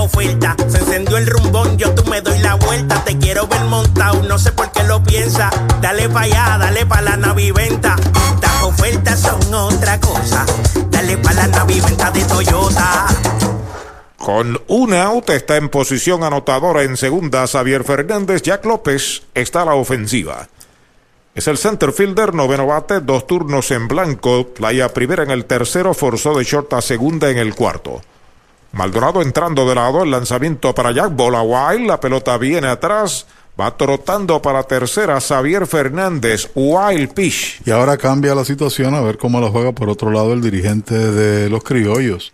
oferta. Se encendió el rumbón, yo tú me doy la vuelta. Te quiero ver montado, no sé por qué lo piensa. Dale pa' allá, dale pa' la naviventa. Estas ofertas son otra cosa. Dale pa' la naviventa de Toyota. Con un out está en posición anotadora en segunda Xavier Fernández. Jack López está a la ofensiva. Es el center fielder, noveno bate, dos turnos en blanco. Playa primera en el tercero, forzó de short a segunda en el cuarto. Maldonado entrando de lado, el lanzamiento para Jack, bola wild, la pelota viene atrás. Va trotando para tercera Xavier Fernández, wild pitch. Y ahora cambia la situación a ver cómo la juega por otro lado el dirigente de los criollos.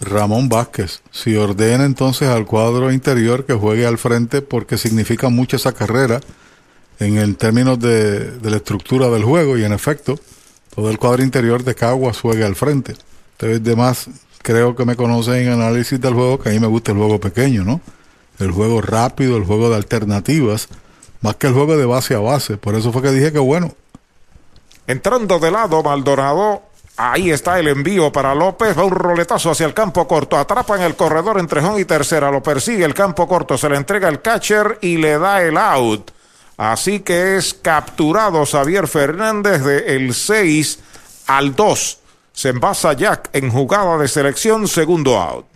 Ramón Vázquez. Si ordena entonces al cuadro interior que juegue al frente porque significa mucho esa carrera en el términos de, de, la estructura del juego y en efecto todo el cuadro interior de Caguas juega al frente. Ustedes demás creo que me conocen en análisis del juego que a mí me gusta el juego pequeño, ¿no? El juego rápido, el juego de alternativas, más que el juego de base a base. Por eso fue que dije que bueno. Entrando de lado Maldonado, Ahí está el envío para López. Va un roletazo hacia el campo corto. Atrapa en el corredor entre Hong y tercera. Lo persigue el campo corto. Se le entrega el catcher y le da el out. Así que es capturado Xavier Fernández de el 6 al 2. Se envasa Jack en jugada de selección, segundo out.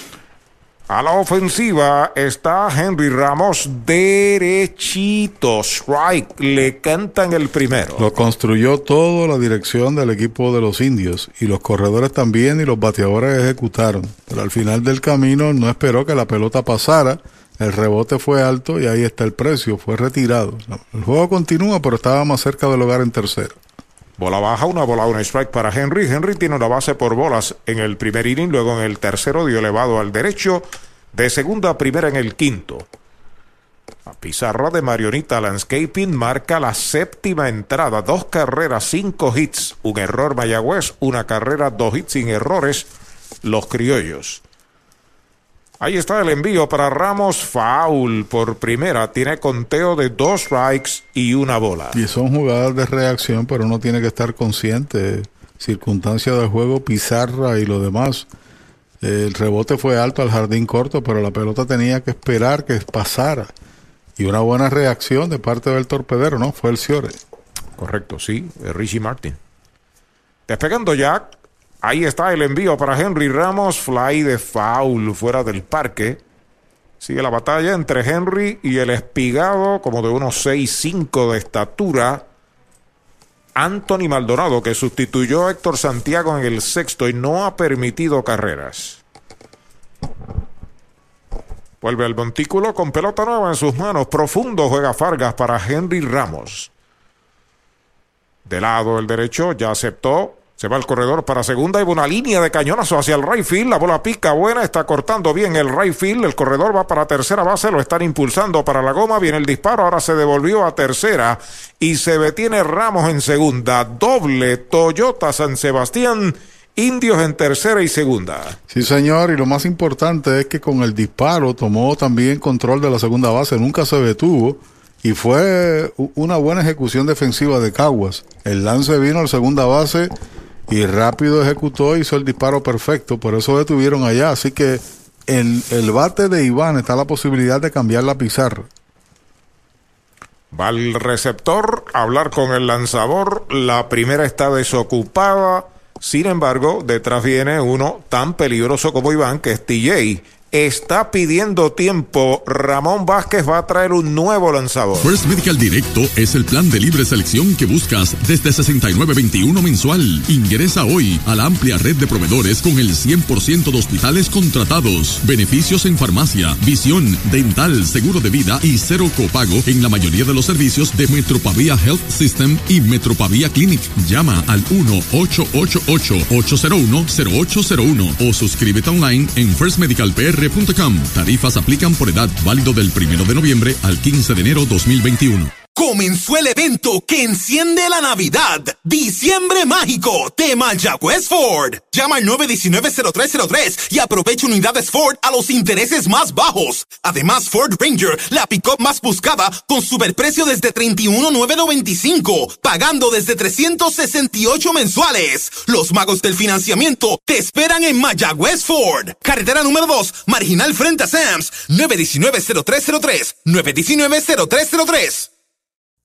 A la ofensiva está Henry Ramos derechito. Strike. Le cantan el primero. Lo construyó todo la dirección del equipo de los indios. Y los corredores también y los bateadores ejecutaron. Pero al final del camino no esperó que la pelota pasara. El rebote fue alto y ahí está el precio. Fue retirado. El juego continúa, pero estaba más cerca del hogar en tercero. Bola baja, una bola, un strike para Henry. Henry tiene una base por bolas en el primer inning, luego en el tercero dio elevado al derecho, de segunda a primera en el quinto. La pizarra de Marionita Landscaping marca la séptima entrada, dos carreras, cinco hits, un error Mayagüez, una carrera, dos hits sin errores, los criollos. Ahí está el envío para Ramos, foul por primera, tiene conteo de dos strikes y una bola. Y son jugadas de reacción, pero uno tiene que estar consciente, circunstancia del juego, pizarra y lo demás. El rebote fue alto al jardín corto, pero la pelota tenía que esperar que pasara. Y una buena reacción de parte del torpedero, ¿no? Fue el Ciore. Correcto, sí, Richie Martin. Despegando ya, ahí está el envío para Henry Ramos, fly de foul fuera del parque. Sigue la batalla entre Henry y el espigado, como de unos 6'5 de estatura. Anthony Maldonado, que sustituyó a Héctor Santiago en el sexto y no ha permitido carreras. Vuelve al montículo con pelota nueva en sus manos. Profundo juega Fargas para Henry Ramos. De lado el derecho ya aceptó. Se va al corredor para segunda y una línea de cañonazo hacia el right field. La bola pica buena, está cortando bien el right field. El corredor va para tercera base, lo están impulsando para la goma. Viene el disparo, ahora se devolvió a tercera y se detiene Ramos en segunda. Doble Toyota San Sebastián Indios en tercera y segunda. Sí, señor, y lo más importante es que con el disparo tomó también control de la segunda base, nunca se detuvo y fue una buena ejecución defensiva de Caguas. El lance vino al segunda base y rápido ejecutó, hizo el disparo perfecto, por eso detuvieron allá. Así que el, el bate de Iván está la posibilidad de cambiar la pizarra. Va el receptor a hablar con el lanzador. La primera está desocupada. Sin embargo, detrás viene uno tan peligroso como Iván, que es TJ está pidiendo tiempo. Ramón Vázquez va a traer un nuevo lanzador. First Medical Directo es el plan de libre selección que buscas desde 69.21 mensual. Ingresa hoy a la amplia red de proveedores con el 100% de hospitales contratados. Beneficios en farmacia, visión, dental, seguro de vida y cero copago en la mayoría de los servicios de Metropavia Health System y Metropavia Clinic. Llama al 1-888-801-0801 o suscríbete online en First Medical PR Tarifas aplican por edad válido del 1 de noviembre al 15 de enero 2021. Comenzó el evento que enciende la Navidad. Diciembre Mágico de Mayagüez Ford. Llama al 919-0303 y aprovecha unidades Ford a los intereses más bajos. Además, Ford Ranger, la pick-up más buscada, con superprecio desde 31,995, pagando desde 368 mensuales. Los magos del financiamiento te esperan en Mayagüez Ford. Carretera número 2, marginal frente a Sams. 919-0303. 919-0303.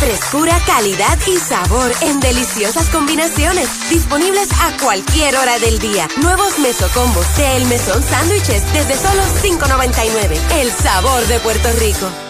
Frescura, calidad y sabor en deliciosas combinaciones. Disponibles a cualquier hora del día. Nuevos mesocombos de El Mesón Sándwiches desde solo $5.99. El sabor de Puerto Rico.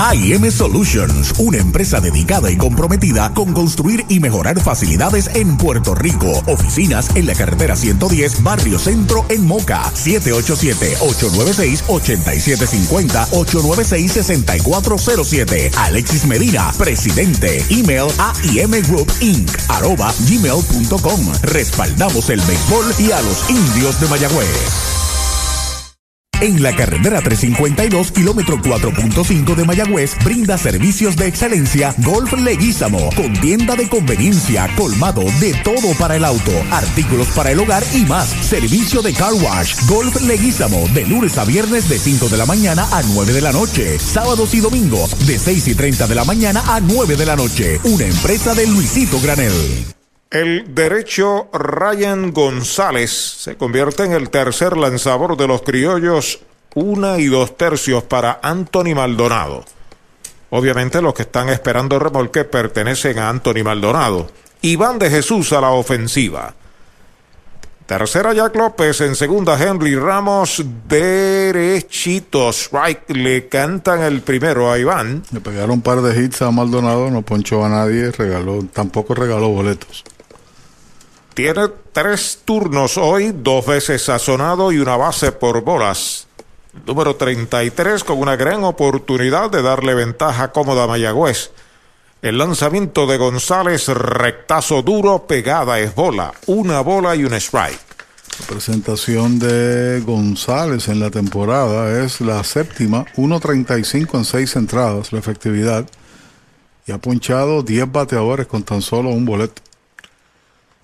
AIM Solutions, una empresa dedicada y comprometida con construir y mejorar facilidades en Puerto Rico. Oficinas en la carretera 110, Barrio Centro en Moca. 787-896-8750, 896-6407. Alexis Medina, presidente. Email AIM Group Inc. arroba gmail.com. Respaldamos el béisbol y a los indios de Mayagüez. En la carretera 352, kilómetro 4.5 de Mayagüez, brinda servicios de excelencia Golf Leguízamo, con tienda de conveniencia, colmado de todo para el auto, artículos para el hogar y más. Servicio de car wash, Golf Leguízamo, de lunes a viernes de 5 de la mañana a 9 de la noche, sábados y domingos de 6 y 30 de la mañana a 9 de la noche. Una empresa de Luisito Granel. El derecho Ryan González se convierte en el tercer lanzador de los criollos, una y dos tercios para Anthony Maldonado. Obviamente los que están esperando remolque pertenecen a Anthony Maldonado. Iván de Jesús a la ofensiva. Tercera Jack López, en segunda Henry Ramos, derechito, strike, le cantan el primero a Iván. Le pegaron un par de hits a Maldonado, no ponchó a nadie, regaló, tampoco regaló boletos. Tiene tres turnos hoy, dos veces sazonado y una base por bolas. Número 33 con una gran oportunidad de darle ventaja cómoda a Mayagüez. El lanzamiento de González, rectazo duro, pegada es bola. Una bola y un strike. La presentación de González en la temporada es la séptima, 1.35 en seis entradas, la efectividad. Y ha ponchado 10 bateadores con tan solo un boleto.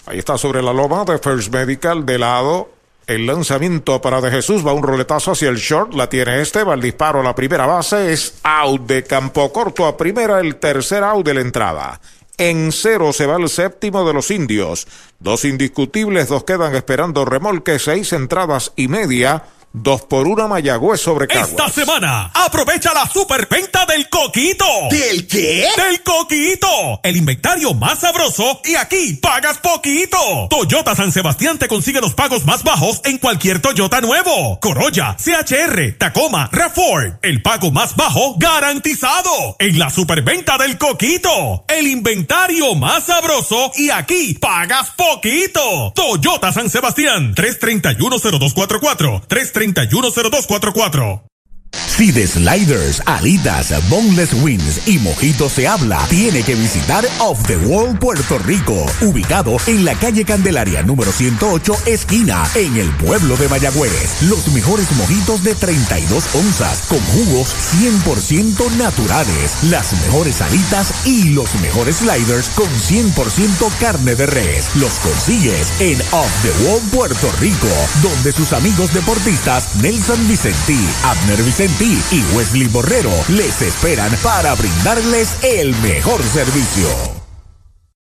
Ahí está sobre la loma de First Medical de lado. El lanzamiento para De Jesús va un roletazo hacia el short. La tiene este. Va el disparo a la primera base. Es out de campo corto a primera. El tercer out de la entrada. En cero se va el séptimo de los indios. Dos indiscutibles, dos quedan esperando remolque, seis entradas y media. Dos por una Mayagüez sobre Caguas. Esta semana, aprovecha la superventa del Coquito. ¿Del qué? Del Coquito. El inventario más sabroso y aquí pagas poquito. Toyota San Sebastián te consigue los pagos más bajos en cualquier Toyota nuevo. Corolla, CHR, Tacoma, RAV4. El pago más bajo garantizado. En la superventa del Coquito. El inventario más sabroso y aquí pagas poquito. Toyota San Sebastián. 3310244. 331 310244. Si de sliders, alitas, boneless wings y mojitos se habla, tiene que visitar Off the Wall Puerto Rico, ubicado en la calle Candelaria número 108, esquina, en el pueblo de Mayagüez. Los mejores mojitos de 32 onzas, con jugos 100% naturales, las mejores alitas y los mejores sliders con 100% carne de res. Los consigues en Off the Wall Puerto Rico, donde sus amigos deportistas Nelson Vicentí, Abner Vicentí, y Wesley Borrero les esperan para brindarles el mejor servicio.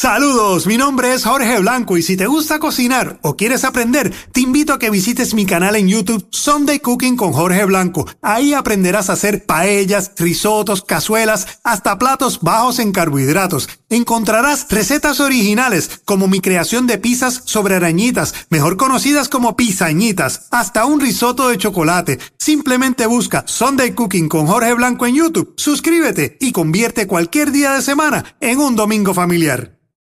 Saludos, mi nombre es Jorge Blanco y si te gusta cocinar o quieres aprender, te invito a que visites mi canal en YouTube Sunday Cooking con Jorge Blanco. Ahí aprenderás a hacer paellas, risotos, cazuelas, hasta platos bajos en carbohidratos. Encontrarás recetas originales como mi creación de pizzas sobre arañitas, mejor conocidas como pizañitas, hasta un risotto de chocolate. Simplemente busca Sunday Cooking con Jorge Blanco en YouTube, suscríbete y convierte cualquier día de semana en un domingo familiar.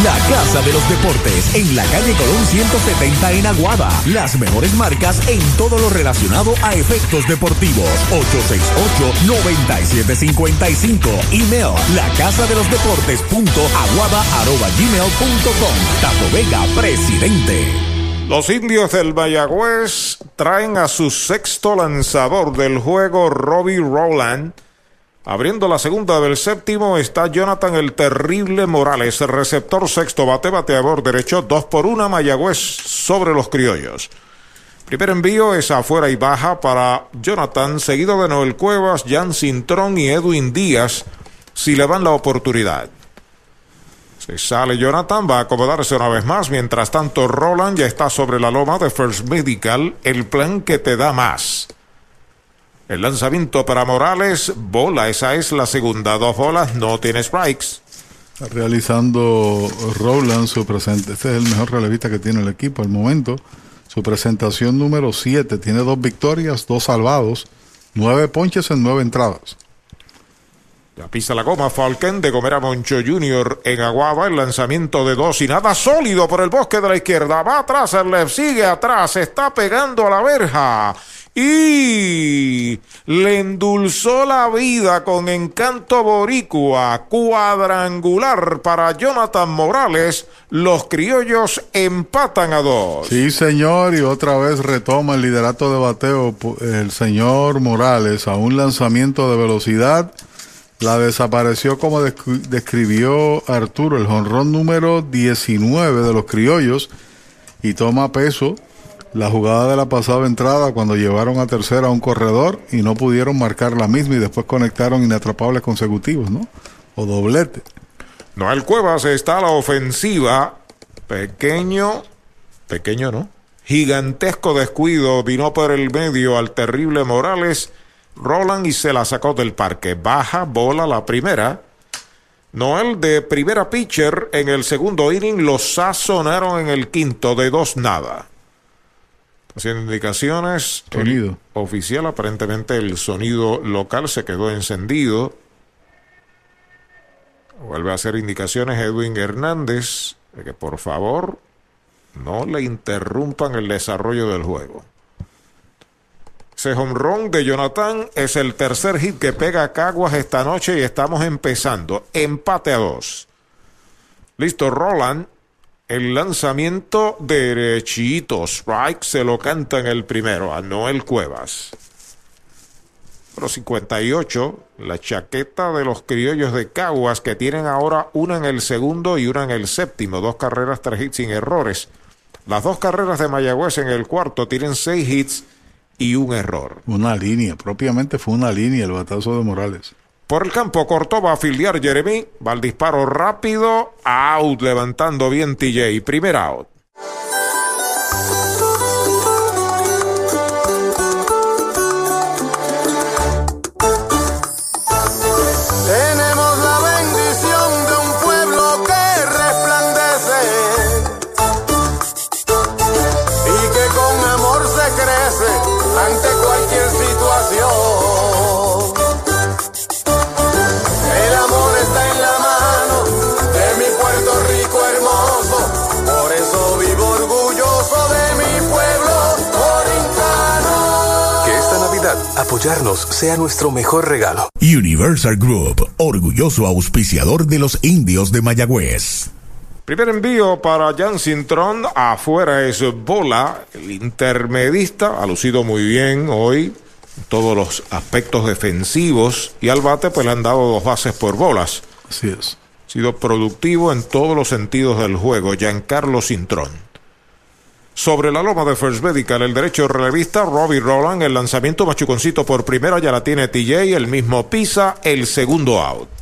La Casa de los Deportes, en la calle Colón 170 en Aguada. Las mejores marcas en todo lo relacionado a efectos deportivos. 868-9755. Email, la casa de los deportes punto aguada arroba gmail punto com. Tato Vega, presidente. Los indios del Mayagüez traen a su sexto lanzador del juego, Robbie Rowland. Abriendo la segunda del séptimo está Jonathan el Terrible Morales, receptor sexto bate, bateador derecho, dos por una Mayagüez sobre los criollos. Primer envío es afuera y baja para Jonathan, seguido de Noel Cuevas, Jan Cintrón y Edwin Díaz, si le dan la oportunidad. Se sale Jonathan, va a acomodarse una vez más. Mientras tanto, Roland ya está sobre la loma de First Medical, el plan que te da más. El lanzamiento para Morales, bola, esa es la segunda, dos bolas, no tiene strikes. Realizando Roland su presente, este es el mejor relevista que tiene el equipo al momento. Su presentación número 7, tiene dos victorias, dos salvados, nueve ponches en nueve entradas. Ya pisa la goma Falken de Gomera Moncho Jr. en Aguaba. El lanzamiento de dos y nada sólido por el bosque de la izquierda. Va atrás, el left sigue atrás. Está pegando a la verja. Y le endulzó la vida con encanto boricua. Cuadrangular para Jonathan Morales. Los criollos empatan a dos. Sí, señor, y otra vez retoma el liderato de bateo el señor Morales a un lanzamiento de velocidad. La desapareció como describió Arturo, el jonrón número 19 de los criollos y toma peso la jugada de la pasada entrada cuando llevaron a tercera a un corredor y no pudieron marcar la misma y después conectaron inatrapables consecutivos, ¿no? O doblete. Noel Cuevas está a la ofensiva. Pequeño, pequeño, ¿no? Gigantesco descuido vino por el medio al terrible Morales. Roland y se la sacó del parque. Baja bola la primera. Noel de primera pitcher en el segundo inning los sazonaron en el quinto de dos nada. Haciendo indicaciones. Sonido. oficial, aparentemente el sonido local se quedó encendido. Vuelve a hacer indicaciones Edwin Hernández de que por favor no le interrumpan el desarrollo del juego. Ese home de Jonathan es el tercer hit que pega a Caguas esta noche y estamos empezando. Empate a dos. Listo, Roland. El lanzamiento derechito. Strike se lo canta en el primero a Noel Cuevas. Pero 58, la chaqueta de los criollos de Caguas que tienen ahora una en el segundo y una en el séptimo. Dos carreras, tres hits sin errores. Las dos carreras de Mayagüez en el cuarto tienen seis hits y un error. Una línea, propiamente fue una línea el batazo de Morales. Por el campo corto va a filiar Jeremy. Va al disparo rápido. Out, levantando bien TJ. Primer out. Apoyarnos sea nuestro mejor regalo. Universal Group, orgulloso auspiciador de los indios de Mayagüez. Primer envío para Jan Sintron. Afuera es Bola, el intermedista. Ha lucido muy bien hoy. en Todos los aspectos defensivos. Y al bate, pues le han dado dos bases por bolas. Así es. Ha sido productivo en todos los sentidos del juego. Giancarlo Cintrón. Sobre la loma de First Medical, el derecho relevista Robbie Roland, el lanzamiento machuconcito por primera ya la tiene TJ, el mismo pisa, el segundo out.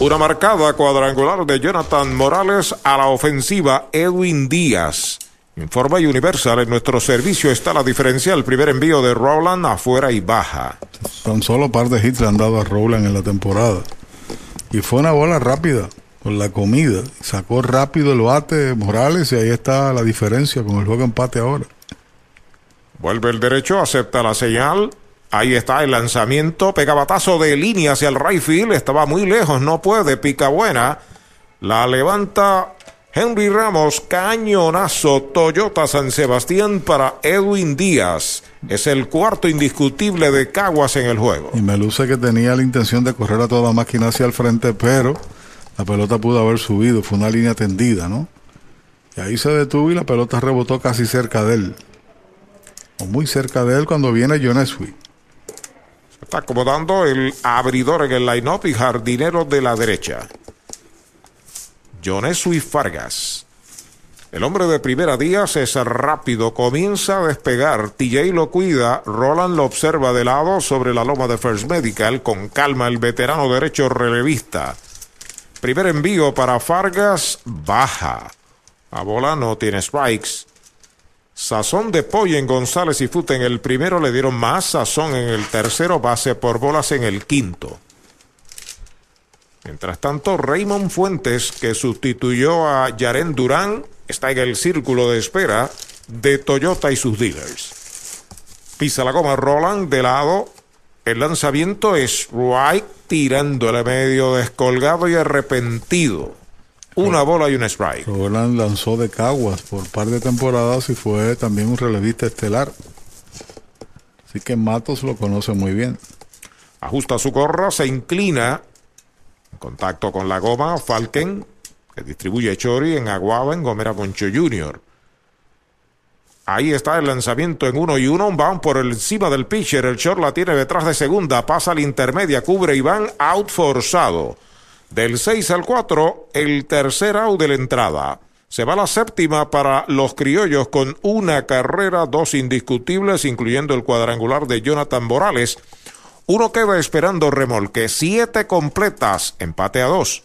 una marcada cuadrangular de Jonathan Morales a la ofensiva Edwin Díaz. Informa Universal, en nuestro servicio está la diferencia, el primer envío de Roland afuera y baja. Tan solo par de hits le han dado a Rowland en la temporada. Y fue una bola rápida con la comida. Sacó rápido el bate Morales y ahí está la diferencia con el juego empate ahora. Vuelve el derecho, acepta la señal. Ahí está el lanzamiento, pega batazo de línea hacia el right field, estaba muy lejos, no puede, pica buena. La levanta Henry Ramos, cañonazo, Toyota San Sebastián para Edwin Díaz. Es el cuarto indiscutible de Caguas en el juego. Y me luce que tenía la intención de correr a toda máquina hacia el frente, pero la pelota pudo haber subido, fue una línea tendida, ¿no? Y ahí se detuvo y la pelota rebotó casi cerca de él. O muy cerca de él cuando viene John Eswi. Está acomodando el abridor en el line-up y jardinero de la derecha. Jonesui Fargas. El hombre de primera Díaz es rápido, comienza a despegar. TJ lo cuida, Roland lo observa de lado sobre la loma de First Medical. Con calma, el veterano derecho relevista. Primer envío para Fargas, baja. A bola no tiene strikes. Sazón de pollo en González y Fute en el primero le dieron más sazón en el tercero, base por bolas en el quinto. Mientras tanto, Raymond Fuentes, que sustituyó a Yaren Durán, está en el círculo de espera de Toyota y sus dealers. Pisa la goma Roland de lado. El lanzamiento es right tirándole medio descolgado y arrepentido. Una bola y un strike. Roland lanzó de Caguas por par de temporadas y fue también un relevista estelar. Así que Matos lo conoce muy bien. Ajusta su gorra, se inclina. En contacto con la goma, Falken, que distribuye Chori en Aguaba, en Gomera Concho Jr. Ahí está el lanzamiento en uno y uno. Un bound por encima del pitcher. El short la tiene detrás de segunda. Pasa a la intermedia. Cubre Iván. Out forzado. Del 6 al 4, el tercer out de la entrada. Se va la séptima para los criollos con una carrera, dos indiscutibles, incluyendo el cuadrangular de Jonathan Morales. Uno queda esperando remolque. Siete completas. Empate a dos.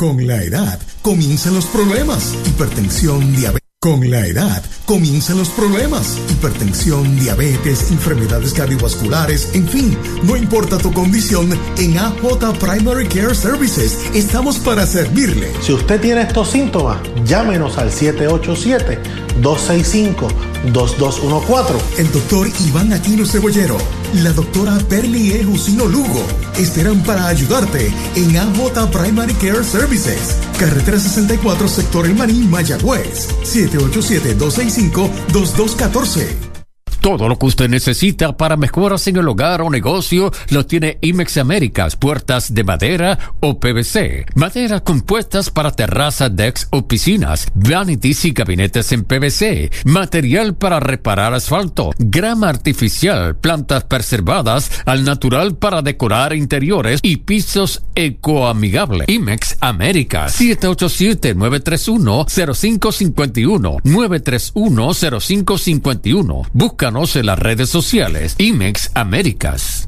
Con la edad comienzan los problemas. Hipertensión, diabetes. Con la edad comienzan los problemas. Hipertensión, diabetes, enfermedades cardiovasculares, en fin, no importa tu condición, en AJ Primary Care Services estamos para servirle. Si usted tiene estos síntomas, llámenos al 787-265-2214. El doctor Iván Aquino Cebollero, la doctora Perli E. Jusino Lugo esperan para ayudarte en AJ Primary Care Services. Carretera 64, sector El Maní, Mayagüez. 787-265-2214. Todo lo que usted necesita para mejoras en el hogar o negocio lo tiene IMEX Américas, puertas de madera o PVC, maderas compuestas para terrazas, decks o piscinas, vanities y gabinetes en PVC, material para reparar asfalto, grama artificial, plantas preservadas al natural para decorar interiores y pisos ecoamigables. IMEX Américas, 787-931-0551, 931-0551. Busca en las redes sociales. IMEX Américas.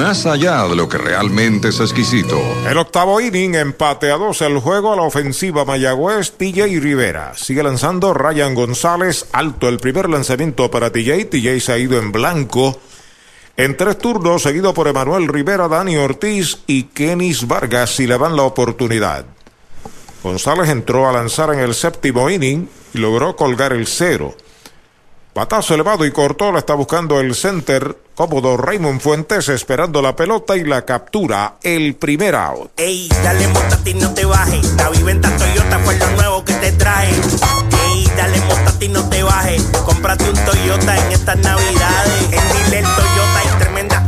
más allá de lo que realmente es exquisito. El octavo inning, empate a dos el juego a la ofensiva Mayagüez, TJ Rivera. Sigue lanzando Ryan González, alto el primer lanzamiento para TJ. TJ se ha ido en blanco. En tres turnos, seguido por Emanuel Rivera, Dani Ortiz y Kenis Vargas, si le dan la oportunidad. González entró a lanzar en el séptimo inning y logró colgar el cero. Patazo elevado y cortó, la está buscando el center. Cómodo Raymond Fuentes esperando la pelota y la captura. El primer out. Ey, dale montate y no te bajes. La viventa Toyota fue lo nuevo que te trae. Ey, dale montate y no te bajes. Cómprate un Toyota en estas navidades. En Dile Toyota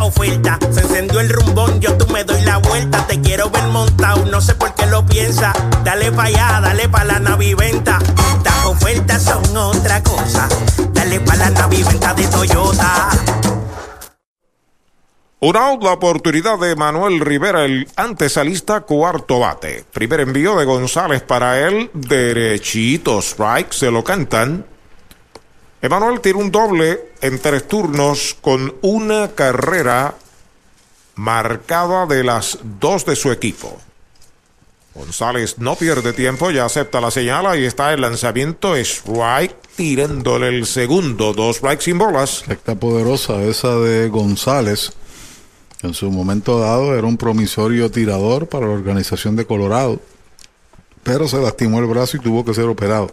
oferta. Se encendió el rumbón, yo tú me doy la vuelta. Te quiero ver montado, no sé por qué lo piensa. Dale pa' allá, dale pa' la naviventa. Las ofertas son otra cosa. Dale pa' la naviventa de Toyota. Un out, la oportunidad de Manuel Rivera, el antesalista, cuarto bate. Primer envío de González para él, derechito, strike, se lo cantan. Emanuel tiene un doble en tres turnos con una carrera marcada de las dos de su equipo. González no pierde tiempo, ya acepta la señal, ahí está el lanzamiento, strike, tirándole el segundo, dos strikes sin bolas. Recta poderosa esa de González en su momento dado era un promisorio tirador para la organización de Colorado, pero se lastimó el brazo y tuvo que ser operado.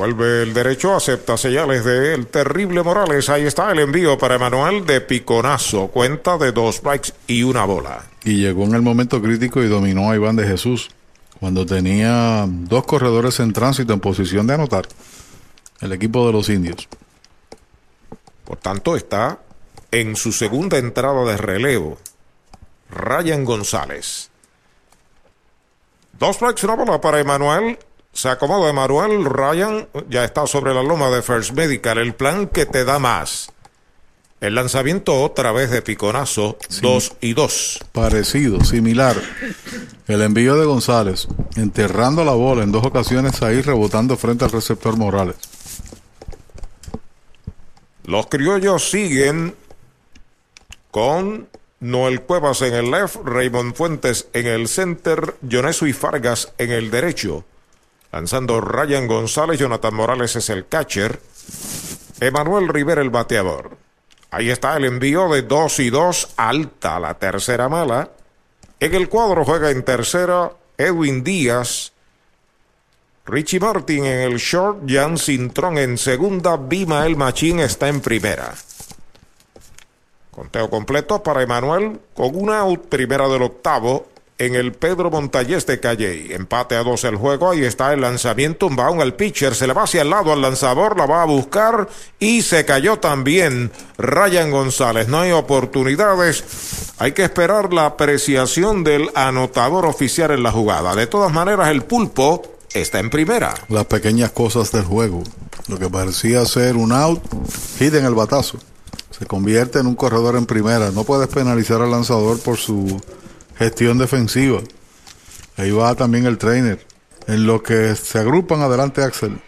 Vuelve el derecho, acepta señales de el terrible Morales. Ahí está el envío para Emanuel de Piconazo. Cuenta de dos strikes y una bola. Y llegó en el momento crítico y dominó a Iván de Jesús cuando tenía dos corredores en tránsito en posición de anotar el equipo de los indios. Por tanto, está en su segunda entrada de relevo, Ryan González. Dos strikes, una bola para Emanuel. Se acomoda Emanuel. Ryan ya está sobre la loma de First Medical. El plan que te da más. El lanzamiento otra vez de piconazo, 2 y 2. Parecido, similar. El envío de González, enterrando la bola en dos ocasiones ahí, rebotando frente al receptor Morales. Los criollos siguen con Noel Cuevas en el left, Raymond Fuentes en el center, Jonesu y Fargas en el derecho. Lanzando Ryan González, Jonathan Morales es el catcher, Emanuel Rivera el bateador. Ahí está el envío de 2 y 2, alta la tercera mala. En el cuadro juega en tercera Edwin Díaz. Richie Martin en el short, Jan Cintrón en segunda, El Machín está en primera. Conteo completo para Emanuel con un out, primera del octavo en el Pedro Montallés de Calle. Empate a dos el juego. Ahí está el lanzamiento. Un baúl al pitcher. Se le va hacia el lado al lanzador. La va a buscar. Y se cayó también Ryan González. No hay oportunidades. Hay que esperar la apreciación del anotador oficial en la jugada. De todas maneras, el pulpo está en primera. Las pequeñas cosas del juego. Lo que parecía ser un out, hit en el batazo. Se convierte en un corredor en primera. No puedes penalizar al lanzador por su gestión defensiva. Ahí va también el trainer. En lo que se agrupan adelante Axel.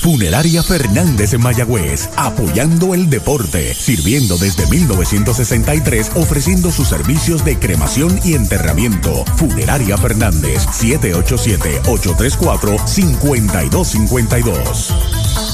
Funeraria Fernández en Mayagüez, apoyando el deporte, sirviendo desde 1963, ofreciendo sus servicios de cremación y enterramiento. Funeraria Fernández, 787-834-5252.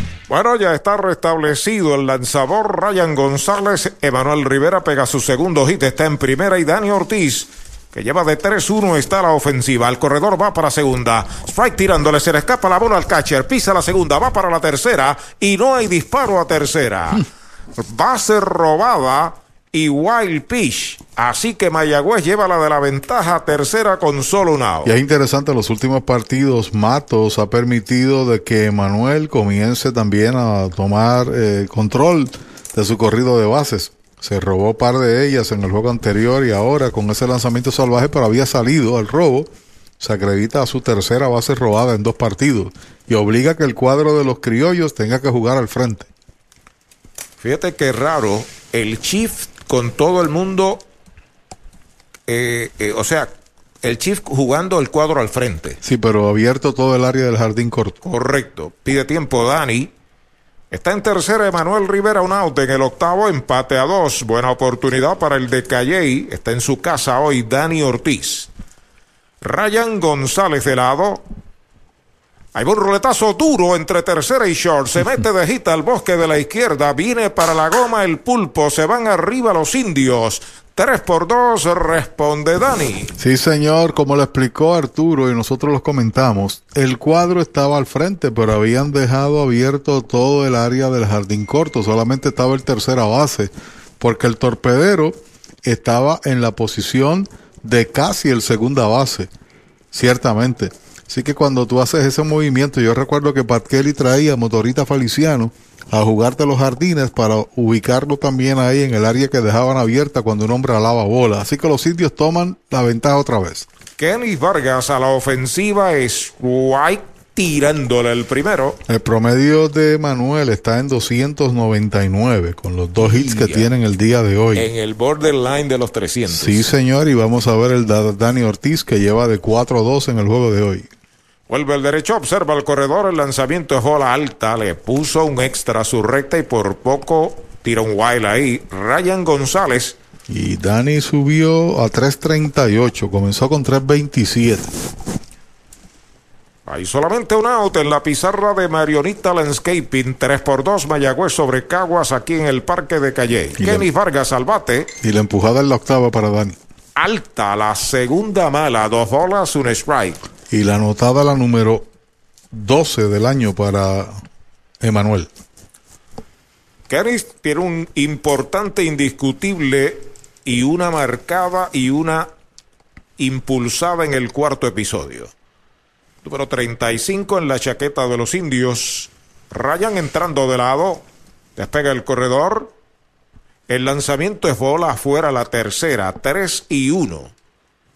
bueno, ya está restablecido el lanzador Ryan González. Emanuel Rivera pega su segundo hit, está en primera. Y Dani Ortiz, que lleva de 3-1, está la ofensiva. El corredor va para segunda. Strike tirándole, se le escapa la bola al catcher. Pisa la segunda, va para la tercera. Y no hay disparo a tercera. Base robada y Wild Pitch. Así que Mayagüez lleva la de la ventaja tercera con solo un out. Y es interesante, los últimos partidos Matos ha permitido de que Manuel comience también a tomar eh, control de su corrido de bases. Se robó par de ellas en el juego anterior y ahora con ese lanzamiento salvaje, pero había salido al robo. Se acredita a su tercera base robada en dos partidos y obliga que el cuadro de los criollos tenga que jugar al frente. Fíjate qué raro, el Chief con todo el mundo, eh, eh, o sea, el Chief jugando el cuadro al frente. Sí, pero abierto todo el área del jardín corto. Correcto. Pide tiempo Dani. Está en tercera Emanuel Rivera, un out en el octavo, empate a dos. Buena oportunidad para el de Calley. Está en su casa hoy Dani Ortiz. Ryan González de lado. Hay un roletazo duro entre tercera y short. Se mete de gita al bosque de la izquierda. Viene para la goma el pulpo. Se van arriba los indios. Tres por dos, responde Dani. Sí, señor, como lo explicó Arturo y nosotros lo comentamos, el cuadro estaba al frente, pero habían dejado abierto todo el área del jardín corto, solamente estaba el tercera base, porque el torpedero estaba en la posición de casi el segunda base, ciertamente. Así que cuando tú haces ese movimiento, yo recuerdo que Pat Kelly traía Motorita Feliciano a jugarte los jardines para ubicarlo también ahí en el área que dejaban abierta cuando un hombre alaba bola. Así que los indios toman la ventaja otra vez. Kenny Vargas a la ofensiva es White tirándole el primero. El promedio de Manuel está en 299 con los dos hits que tienen el día de hoy. En el borderline de los 300. Sí, señor, y vamos a ver el Dani Ortiz que lleva de 4-2 en el juego de hoy. Vuelve el derecho, observa el corredor, el lanzamiento es bola alta, le puso un extra a su recta y por poco tira un wild ahí. Ryan González. Y Dani subió a 3.38, comenzó con 3.27. Hay solamente un out en la pizarra de Marionita Landscaping, 3 por 2 Mayagüez sobre Caguas aquí en el Parque de Calle. Kenny Vargas al bate. Y la empujada en la octava para Dani. Alta, la segunda mala, dos bolas, un strike y la anotada la número 12 del año para Emanuel. Kenny tiene un importante, indiscutible y una marcada y una impulsada en el cuarto episodio. Número 35 en la chaqueta de los indios. Ryan entrando de lado. Despega el corredor. El lanzamiento es bola afuera la tercera. 3 y 1.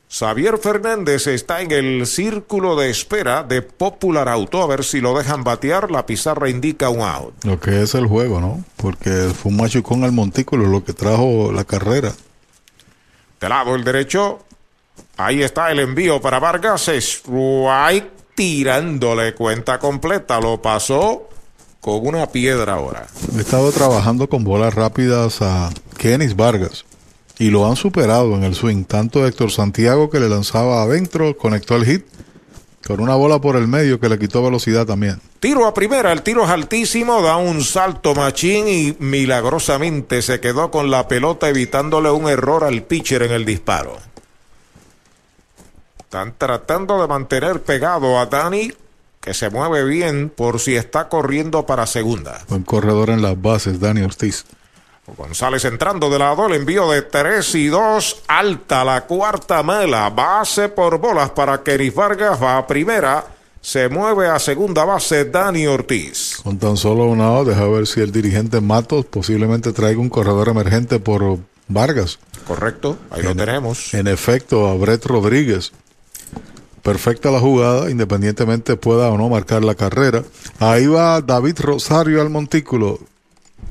Xavier Fernández está en el círculo de espera de Popular Auto. A ver si lo dejan batear. La pizarra indica un out. Lo que es el juego, ¿no? Porque fue un machucón al montículo lo que trajo la carrera. De lado el derecho. Ahí está el envío para Vargas. Strike tirándole cuenta completa. Lo pasó con una piedra ahora. He estado trabajando con bolas rápidas a Kenis Vargas y lo han superado en el swing. Tanto Héctor Santiago que le lanzaba adentro, conectó el hit con una bola por el medio que le quitó velocidad también. Tiro a primera, el tiro es altísimo, da un salto machín y milagrosamente se quedó con la pelota evitándole un error al pitcher en el disparo. Están tratando de mantener pegado a Dani, que se mueve bien por si está corriendo para segunda. Buen corredor en las bases, Dani Ortiz. González entrando de lado, el envío de 3 y 2, alta la cuarta mela, base por bolas para Keris Vargas, va a primera, se mueve a segunda base Dani Ortiz. Con tan solo una out, deja ver si el dirigente Matos posiblemente traiga un corredor emergente por Vargas. Correcto, ahí lo tenemos. En efecto, a Brett Rodríguez. Perfecta la jugada, independientemente pueda o no marcar la carrera. Ahí va David Rosario al montículo.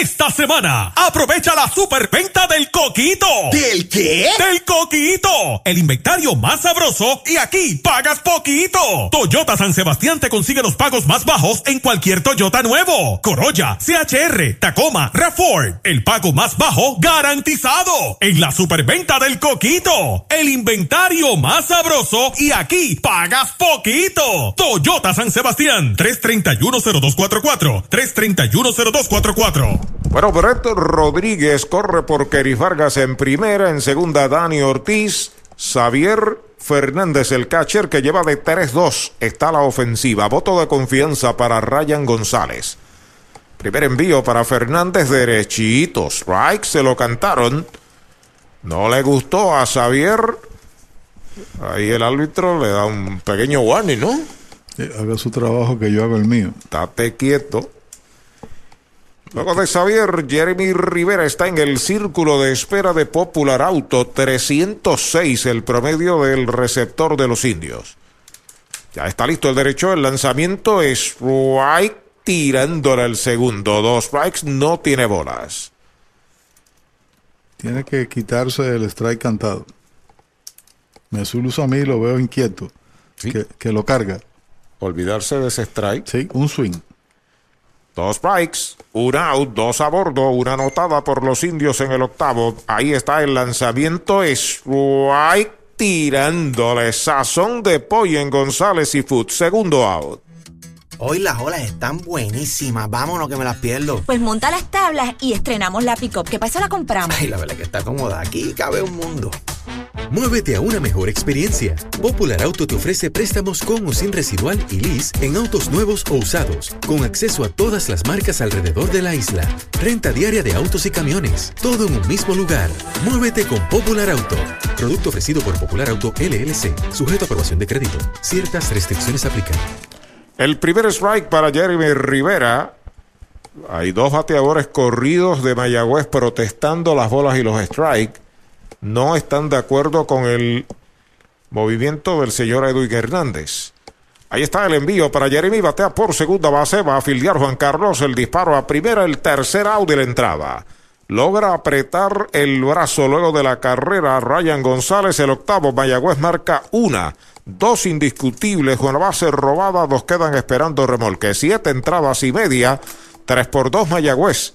Esta semana, aprovecha la superventa del coquito. ¿Del qué? Del coquito. El inventario más sabroso y aquí pagas poquito. Toyota San Sebastián te consigue los pagos más bajos en cualquier Toyota nuevo. Corolla, CHR, Tacoma, Reform. El pago más bajo garantizado. En la superventa del coquito. El inventario más sabroso y aquí pagas poquito. Toyota San Sebastián. 3310244. 3310244. Bueno, Brett Rodríguez corre por Keris Vargas en primera, en segunda Dani Ortiz, Xavier Fernández, el catcher que lleva de 3-2, está la ofensiva. Voto de confianza para Ryan González. Primer envío para Fernández, derechito. Strike, se lo cantaron. No le gustó a Xavier. Ahí el árbitro le da un pequeño warning, ¿no? haga su trabajo que yo hago el mío. Estate quieto. Luego de Xavier, Jeremy Rivera está en el círculo de espera de Popular Auto, 306 el promedio del receptor de los indios. Ya está listo el derecho, el lanzamiento es strike tirándole el segundo. Dos strikes, no tiene bolas. Tiene que quitarse el strike cantado. Mesul a mí lo veo inquieto. Que, que lo carga. Olvidarse de ese strike. Sí, un swing. Dos strikes, un out, dos a bordo, una anotada por los indios en el octavo. Ahí está el lanzamiento. Strike tirándole sazón de pollo en González y Food. Segundo out. Hoy las olas están buenísimas. Vámonos que me las pierdo. Pues monta las tablas y estrenamos la pick-up. ¿Qué pasa? La compramos. Ay, la verdad que está cómoda. Aquí cabe un mundo. Muévete a una mejor experiencia. Popular Auto te ofrece préstamos con o sin residual y lease en autos nuevos o usados, con acceso a todas las marcas alrededor de la isla. Renta diaria de autos y camiones, todo en un mismo lugar. Muévete con Popular Auto. Producto ofrecido por Popular Auto LLC, sujeto a aprobación de crédito. Ciertas restricciones aplican. El primer strike para Jeremy Rivera. Hay dos bateadores corridos de Mayagüez protestando las bolas y los strikes no están de acuerdo con el movimiento del señor Edwin Hernández. Ahí está el envío para Jeremy, batea por segunda base, va a filiar Juan Carlos, el disparo a primera, el tercer out de la entrada. Logra apretar el brazo luego de la carrera. Ryan González, el octavo, Mayagüez marca una, dos indiscutibles, con la base robada, dos quedan esperando remolque, siete entradas y media, tres por dos Mayagüez.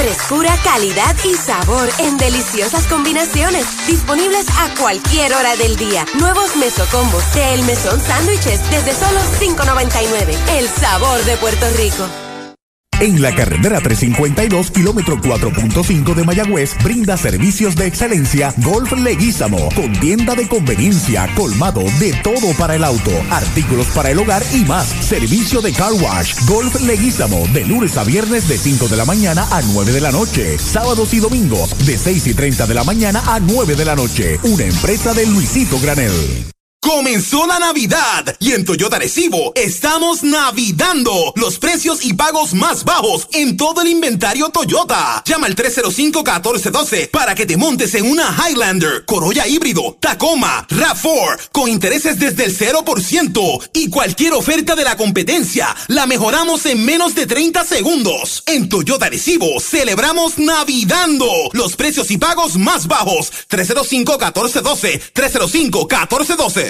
Frescura, calidad y sabor en deliciosas combinaciones. Disponibles a cualquier hora del día. Nuevos mesocombos de El Mesón Sándwiches desde solo $5.99. El sabor de Puerto Rico. En la carretera 352, kilómetro 4.5 de Mayagüez, brinda servicios de excelencia Golf Leguízamo, con tienda de conveniencia, colmado de todo para el auto, artículos para el hogar y más. Servicio de car wash, Golf Leguízamo, de lunes a viernes de 5 de la mañana a 9 de la noche, sábados y domingos de 6 y 30 de la mañana a 9 de la noche. Una empresa de Luisito Granel. Comenzó la Navidad y en Toyota Recibo estamos navidando los precios y pagos más bajos en todo el inventario Toyota. Llama al 305-1412 para que te montes en una Highlander, Corolla híbrido, Tacoma, RAV4 con intereses desde el 0% y cualquier oferta de la competencia la mejoramos en menos de 30 segundos. En Toyota Recibo celebramos navidando los precios y pagos más bajos. 305-1412, 305-1412.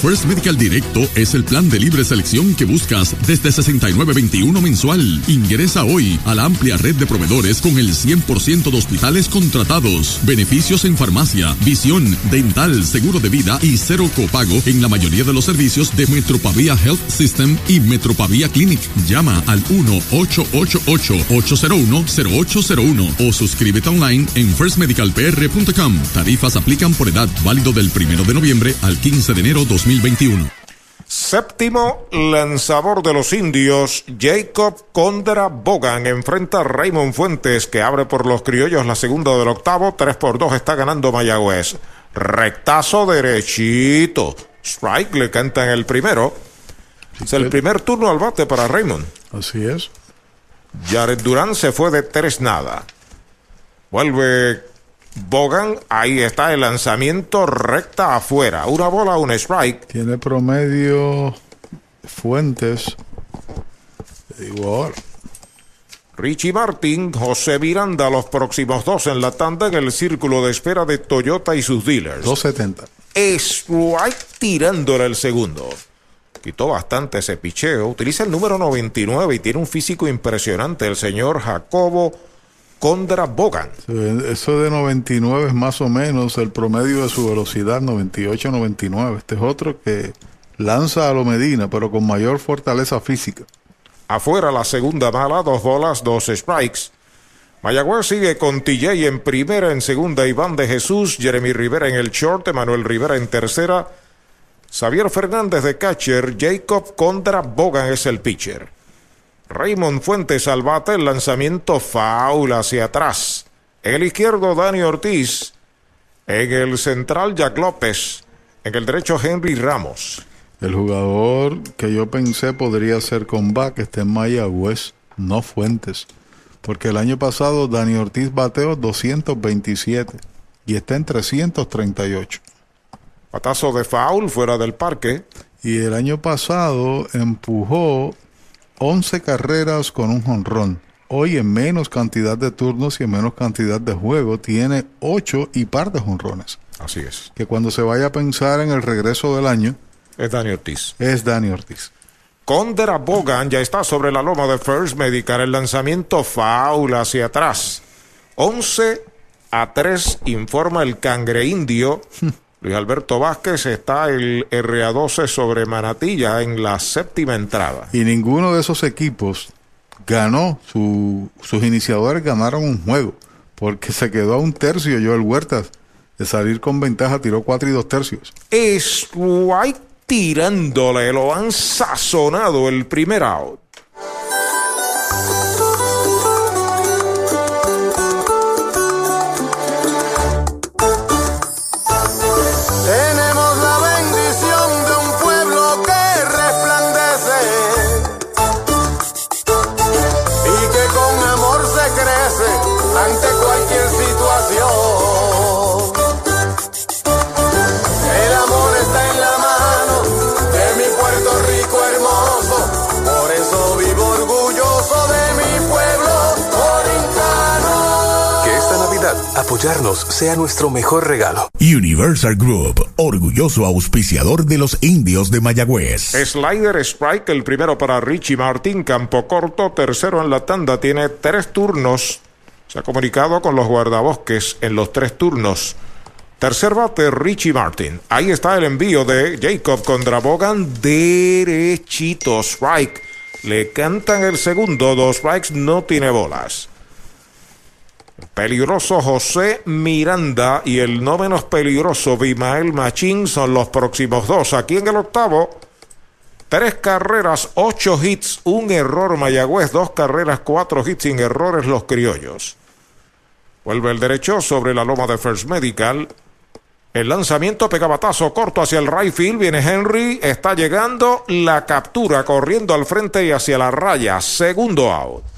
First Medical Directo es el plan de libre selección que buscas desde 69.21 mensual. Ingresa hoy a la amplia red de proveedores con el 100% de hospitales contratados, beneficios en farmacia, visión, dental, seguro de vida y cero copago en la mayoría de los servicios de Metropavia Health System y Metropavia Clinic. Llama al 1-888-801-0801 o suscríbete online en firstmedicalpr.com. Tarifas aplican por edad, válido del 1 de noviembre al 15 de enero 2021. Séptimo lanzador de los indios, Jacob Condra Bogan enfrenta a Raymond Fuentes, que abre por los criollos la segunda del octavo. 3 por 2 está ganando Mayagüez. Rectazo derechito. Strike le canta en el primero. Es el primer turno al bate para Raymond. Así es. Jared Durán se fue de tres nada. Vuelve Bogan, ahí está el lanzamiento recta afuera. Una bola, un strike. Tiene promedio Fuentes. Igual. Richie Martin, José Miranda, los próximos dos en la tanda en el círculo de espera de Toyota y sus dealers. 270. Strike tirándole el segundo. Quitó bastante ese picheo. Utiliza el número 99 y tiene un físico impresionante el señor Jacobo Condra Bogan. Eso de 99 es más o menos el promedio de su velocidad, 98-99. Este es otro que lanza a lo Medina, pero con mayor fortaleza física. Afuera la segunda mala, dos bolas, dos strikes. Mayagüez sigue con TJ en primera, en segunda Iván de Jesús, Jeremy Rivera en el short, Manuel Rivera en tercera, Xavier Fernández de catcher, Jacob Condra Bogan es el pitcher. Raymond Fuentes al bate, el lanzamiento foul hacia atrás. En el izquierdo, Dani Ortiz. En el central, Jack López. En el derecho, Henry Ramos. El jugador que yo pensé podría ser comeback está en Mayagüez, no Fuentes. Porque el año pasado Dani Ortiz bateó 227 y está en 338. Patazo de foul fuera del parque. Y el año pasado empujó 11 carreras con un jonrón. Hoy en menos cantidad de turnos y en menos cantidad de juego tiene 8 y par de jonrones. Así es. Que cuando se vaya a pensar en el regreso del año. Es Dani Ortiz. Es Dani Ortiz. Condera Bogan ya está sobre la loma de First Medical. El lanzamiento foul hacia atrás. 11 a 3 informa el cangre indio. Luis Alberto Vázquez está el RA12 sobre Manatilla en la séptima entrada. Y ninguno de esos equipos ganó, su, sus iniciadores ganaron un juego, porque se quedó a un tercio Joel Huertas de salir con ventaja, tiró cuatro y dos tercios. Es White tirándole, lo han sazonado el primer out. Apoyarnos sea nuestro mejor regalo. Universal Group, orgulloso auspiciador de los indios de Mayagüez. Slider Strike, el primero para Richie Martin, campo corto, tercero en la tanda, tiene tres turnos. Se ha comunicado con los guardabosques en los tres turnos. Tercer bate, Richie Martin. Ahí está el envío de Jacob contra Bogan, derechito, strike. Le cantan el segundo, dos strikes, no tiene bolas. Peligroso José Miranda y el no menos peligroso Bimael Machín son los próximos dos. Aquí en el octavo, tres carreras, ocho hits, un error Mayagüez, dos carreras, cuatro hits sin errores los criollos. Vuelve el derecho sobre la loma de First Medical. El lanzamiento pegabatazo corto hacia el right field. Viene Henry. Está llegando. La captura corriendo al frente y hacia la raya. Segundo out.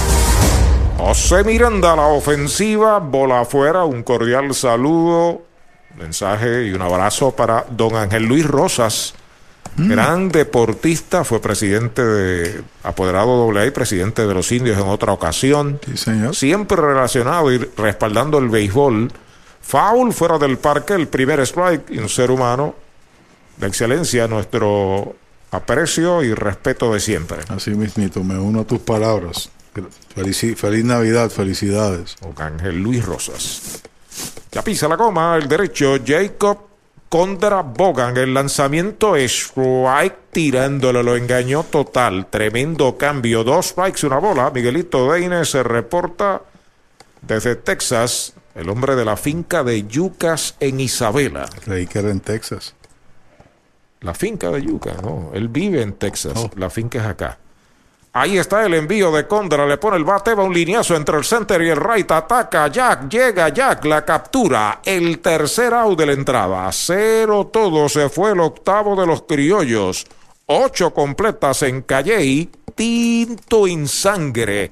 José Miranda, la ofensiva, bola afuera, un cordial saludo, mensaje y un abrazo para don Ángel Luis Rosas, gran deportista, fue presidente de apoderado AA y presidente de los indios en otra ocasión, siempre relacionado y respaldando el béisbol. Foul fuera del parque, el primer strike y un ser humano de excelencia, nuestro aprecio y respeto de siempre. Así mismito, me uno a tus palabras. Felici- feliz Navidad, felicidades. Ángel Luis Rosas. Ya pisa la goma, el derecho, Jacob contra Bogan. El lanzamiento es strike tirándolo, lo engañó total. Tremendo cambio. Dos strikes, una bola. Miguelito Deine se reporta desde Texas. El hombre de la finca de Yucas en Isabela. Creí que era en Texas. La finca de Yucas, no. Él vive en Texas. La finca es acá. Ahí está el envío de Condra, le pone el bate, va un lineazo entre el center y el right, ataca Jack, llega Jack, la captura, el tercer out de la entrada, cero todo, se fue el octavo de los criollos, ocho completas en Calley, tinto en sangre,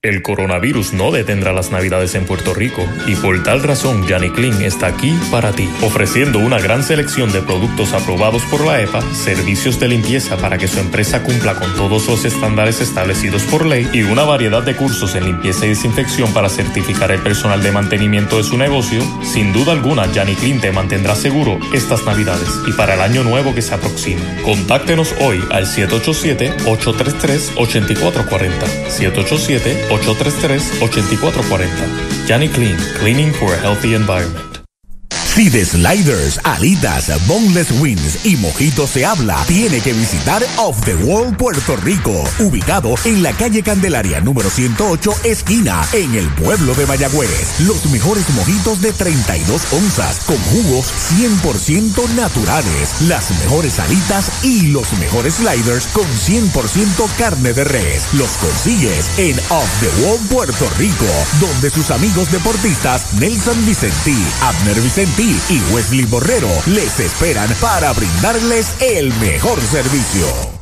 El coronavirus no detendrá las navidades en Puerto Rico y por tal razón Yanni Clean está aquí para ti, ofreciendo una gran selección de productos aprobados por la EPA, servicios de limpieza para que su empresa cumpla con todos los estándares establecidos por ley y una variedad de cursos en limpieza y desinfección para certificar el personal de mantenimiento de su negocio. Sin duda alguna, Yanni Clean te mantendrá seguro estas navidades y para el año nuevo que se aproxima. Contáctenos hoy al 787-833-8440. 787 833-8440. Yanni Clean, Cleaning for a Healthy Environment. Si de sliders, alitas, boneless wings y mojitos se habla, tiene que visitar Off the Wall Puerto Rico, ubicado en la calle Candelaria número 108, esquina, en el pueblo de Mayagüez. Los mejores mojitos de 32 onzas, con jugos 100% naturales, las mejores alitas y los mejores sliders con 100% carne de res. Los consigues en Off the Wall Puerto Rico, donde sus amigos deportistas Nelson Vicentí, Abner Vicentí y Wesley Borrero les esperan para brindarles el mejor servicio.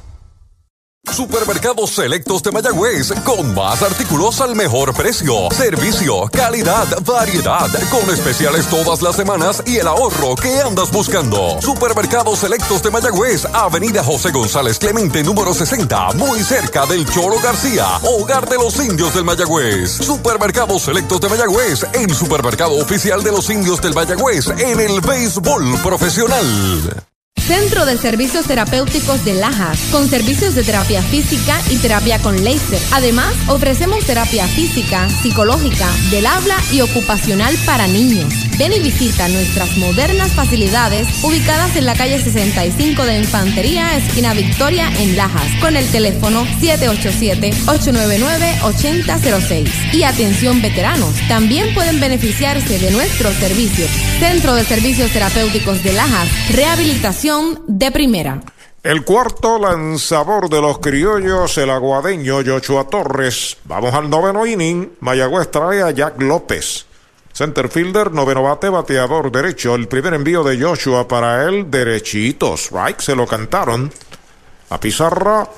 Supermercados Selectos de Mayagüez, con más artículos al mejor precio, servicio, calidad, variedad, con especiales todas las semanas y el ahorro que andas buscando. Supermercados Selectos de Mayagüez, Avenida José González Clemente, número 60, muy cerca del Choro García, hogar de los indios del Mayagüez. Supermercados Selectos de Mayagüez, el supermercado oficial de los indios del Mayagüez en el béisbol profesional. Centro de Servicios Terapéuticos de Lajas, con servicios de terapia física y terapia con láser. Además, ofrecemos terapia física, psicológica, del habla y ocupacional para niños. Ven y visita nuestras modernas facilidades ubicadas en la calle 65 de Infantería, esquina Victoria, en Lajas, con el teléfono 787-899-8006. Y atención veteranos, también pueden beneficiarse de nuestros servicios. Centro de Servicios Terapéuticos de Lajas, rehabilitación de primera. El cuarto lanzador de los criollos, el aguadeño Yochoa Torres. Vamos al noveno inning. Mayagüez trae a Jack López. Centerfielder, noveno bate, bateador derecho. El primer envío de Joshua para él, derechito. Strike, se lo cantaron. A Pizarra,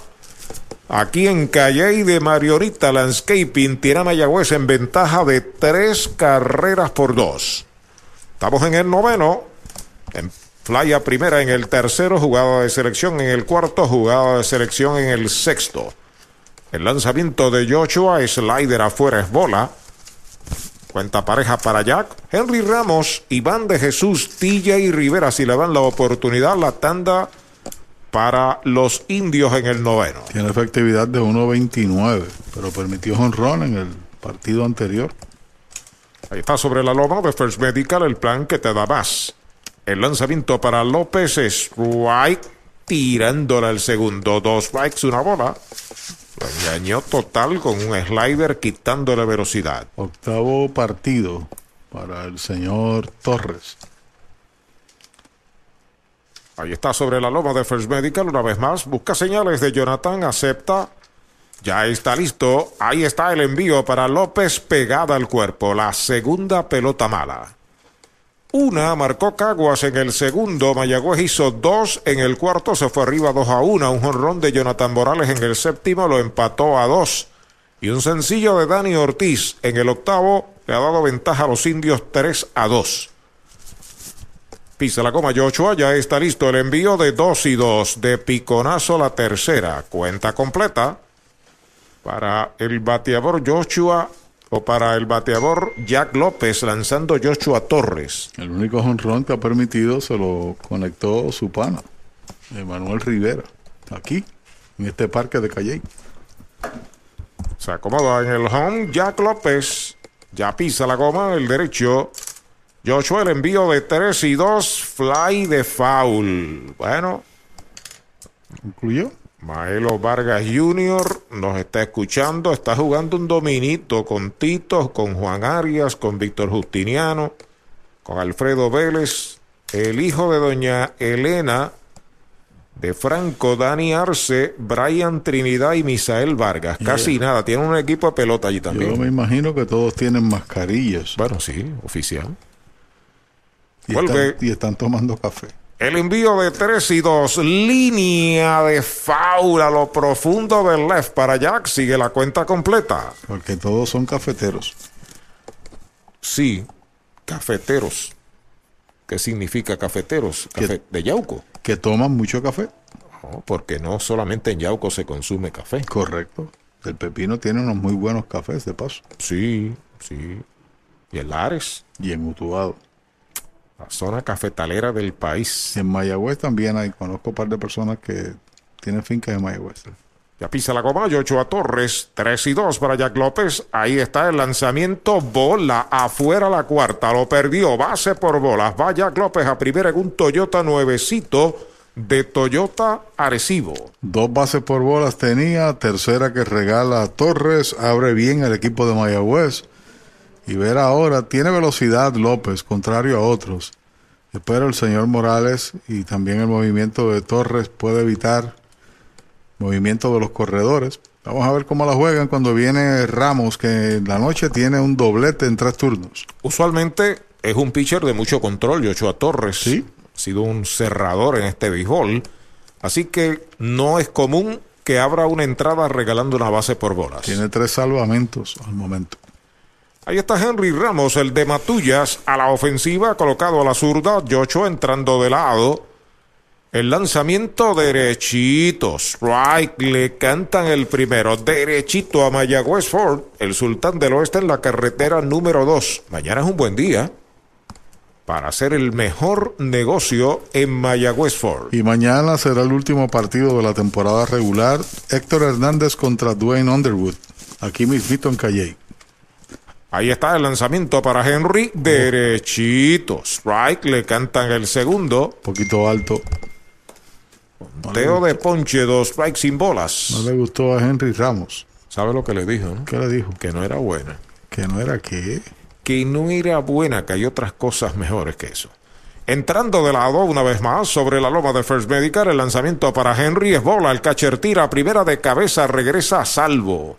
aquí en Calle de Mariorita Landscaping, tiene Mayagüez en ventaja de tres carreras por dos. Estamos en el noveno. En fly a primera en el tercero, jugada de selección en el cuarto, jugada de selección en el sexto. El lanzamiento de Joshua, slider afuera es bola. Cuenta pareja para Jack. Henry Ramos, Iván de Jesús, Tilla y Rivera. Si le dan la oportunidad, la tanda para los indios en el noveno. Tiene efectividad de 1.29, pero permitió honrón en el partido anterior. Ahí está sobre la loma de First Medical el plan que te da más. El lanzamiento para López es strike, tirándola el segundo. Dos strikes, una bola. Lo engañó total con un slider quitándole velocidad. Octavo partido para el señor Torres. Ahí está sobre la loma de First Medical una vez más. Busca señales de Jonathan, acepta. Ya está listo. Ahí está el envío para López pegada al cuerpo. La segunda pelota mala. Una marcó Caguas en el segundo, Mayagüez hizo dos en el cuarto, se fue arriba dos a una, un jonrón de Jonathan Morales en el séptimo lo empató a dos y un sencillo de Dani Ortiz en el octavo le ha dado ventaja a los indios 3 a 2. Pisa la coma Joshua, ya está listo el envío de 2 y 2 de Piconazo la tercera, cuenta completa para el bateador Joshua o para el bateador Jack López lanzando Joshua Torres. El único jonrón que ha permitido se lo conectó su pana, Emanuel Rivera, aquí, en este parque de Calle. Se acomoda en el home Jack López. Ya pisa la goma, el derecho. Joshua el envío de 3 y 2, fly de foul. Bueno. ¿Concluyó? Maelo Vargas Jr. nos está escuchando, está jugando un dominito con Tito, con Juan Arias, con Víctor Justiniano, con Alfredo Vélez, el hijo de doña Elena, de Franco, Dani Arce, Brian Trinidad y Misael Vargas. Casi nada, tiene un equipo de pelota allí también. Yo me imagino que todos tienen mascarillas. Bueno, sí, oficial. Y, están, y están tomando café. El envío de 3 y 2, línea de foul a lo profundo del left para Jack, sigue la cuenta completa. Porque todos son cafeteros. Sí, cafeteros. ¿Qué significa cafeteros? Café de Yauco. Que toman mucho café. No, porque no solamente en Yauco se consume café. Correcto. El Pepino tiene unos muy buenos cafés de paso. Sí, sí. Y en Lares. Y en Utuado la zona cafetalera del país. En Mayagüez también hay, conozco un par de personas que tienen fincas en Mayagüez. Ya pisa la goma, Ochoa Torres, 3 y 2 para Jack López. Ahí está el lanzamiento, bola afuera la cuarta, lo perdió, base por bolas. Va Jack López a primera en un Toyota nuevecito de Toyota Arecibo. Dos bases por bolas tenía, tercera que regala a Torres, abre bien el equipo de Mayagüez. Y ver ahora, tiene velocidad López, contrario a otros. Espero el señor Morales y también el movimiento de Torres puede evitar movimiento de los corredores. Vamos a ver cómo la juegan cuando viene Ramos, que en la noche tiene un doblete en tres turnos. Usualmente es un pitcher de mucho control, Yochoa Torres. Sí. Ha sido un cerrador en este béisbol. Así que no es común que abra una entrada regalando una base por bolas. Tiene tres salvamentos al momento. Ahí está Henry Ramos, el de Matullas, a la ofensiva, colocado a la zurda. Yocho entrando de lado. El lanzamiento derechito. Strike. Le cantan el primero. Derechito a Mayagüez Ford. El sultán del oeste en la carretera número 2. Mañana es un buen día. para hacer el mejor negocio en Mayagüez Ford. Y mañana será el último partido de la temporada regular. Héctor Hernández contra Dwayne Underwood. Aquí mismito en Calle. Ahí está el lanzamiento para Henry. Derechito. Strike. Le cantan el segundo. Poquito alto. Teo de ponche, dos strikes sin bolas. No le gustó a Henry Ramos. ¿Sabe lo que le dijo? No? ¿Qué le dijo? Que no era buena. ¿Que no era qué? Que no era buena, que hay otras cosas mejores que eso. Entrando de lado una vez más sobre la loma de First Medical, el lanzamiento para Henry es bola. El catcher tira primera de cabeza, regresa a salvo.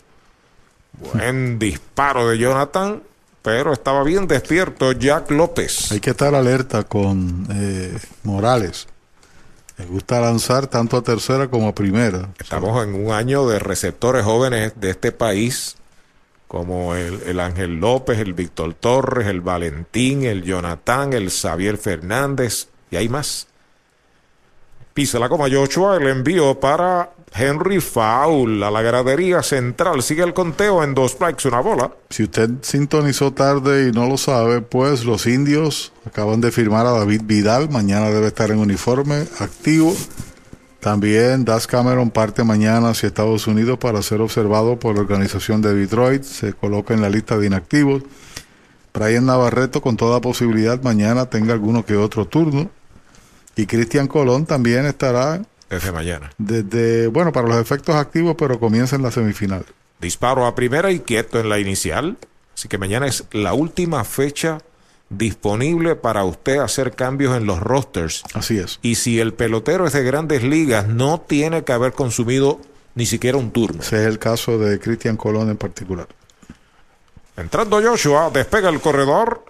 Buen disparo de Jonathan, pero estaba bien despierto Jack López. Hay que estar alerta con eh, Morales. Me gusta lanzar tanto a tercera como a primera. Estamos en un año de receptores jóvenes de este país, como el, el, Ángel López, el Víctor Torres, el Valentín, el Jonathan, el Xavier Fernández, y hay más. Pisa la coma el envío para Henry Foul a la gradería central. Sigue el conteo en dos strikes, una bola. Si usted sintonizó tarde y no lo sabe, pues los indios acaban de firmar a David Vidal. Mañana debe estar en uniforme activo. También Das Cameron parte mañana hacia Estados Unidos para ser observado por la organización de Detroit. Se coloca en la lista de inactivos. Brian Navarreto con toda posibilidad mañana tenga alguno que otro turno. Y Cristian Colón también estará desde mañana. Desde, bueno, para los efectos activos, pero comienza en la semifinal. Disparo a primera y quieto en la inicial. Así que mañana es la última fecha disponible para usted hacer cambios en los rosters. Así es. Y si el pelotero es de grandes ligas, no tiene que haber consumido ni siquiera un turno. Ese es el caso de Cristian Colón en particular. Entrando Joshua, despega el corredor.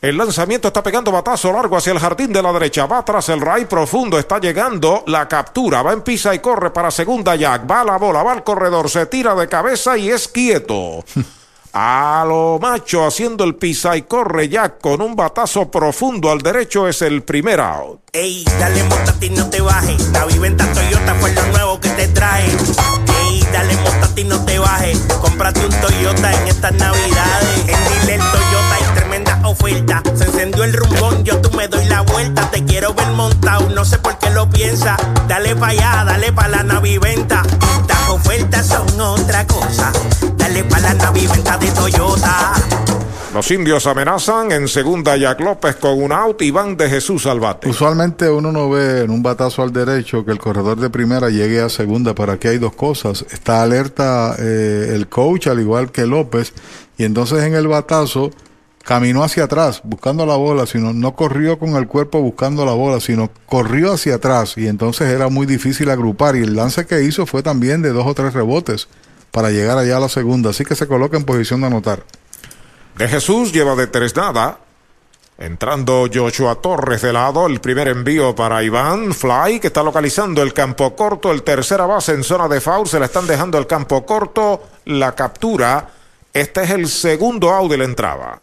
El lanzamiento está pegando batazo largo hacia el jardín de la derecha. Va tras el ray profundo. Está llegando la captura. Va en pisa y corre para segunda Jack. Va la bola, va al corredor. Se tira de cabeza y es quieto. A lo macho haciendo el pisa y corre Jack con un batazo profundo al derecho es el primer out. Ey, dale montate no te bajes. La viventa Toyota fue lo nuevo que te trae. Ey, dale montate no te bajes. Cómprate un Toyota en estas navidades. En Dile Toyota oferta. Se encendió el rumbón, yo tú me doy la vuelta. Te quiero ver montado, no sé por qué lo piensa. Dale pa' allá, dale pa' la naviventa. Estas ofertas son otra cosa. Dale pa' la naviventa de Toyota. Los indios amenazan en segunda Jack López con un out y van de Jesús al bate. Usualmente uno no ve en un batazo al derecho que el corredor de primera llegue a segunda, pero aquí hay dos cosas. Está alerta eh, el coach, al igual que López, y entonces en el batazo caminó hacia atrás buscando la bola, sino no corrió con el cuerpo buscando la bola, sino corrió hacia atrás y entonces era muy difícil agrupar y el lance que hizo fue también de dos o tres rebotes para llegar allá a la segunda, así que se coloca en posición de anotar. De Jesús lleva de tres nada. Entrando Joshua Torres de lado, el primer envío para Iván Fly, que está localizando el campo corto, el tercera base en zona de foul, se le están dejando el campo corto, la captura. Este es el segundo out de la entrada.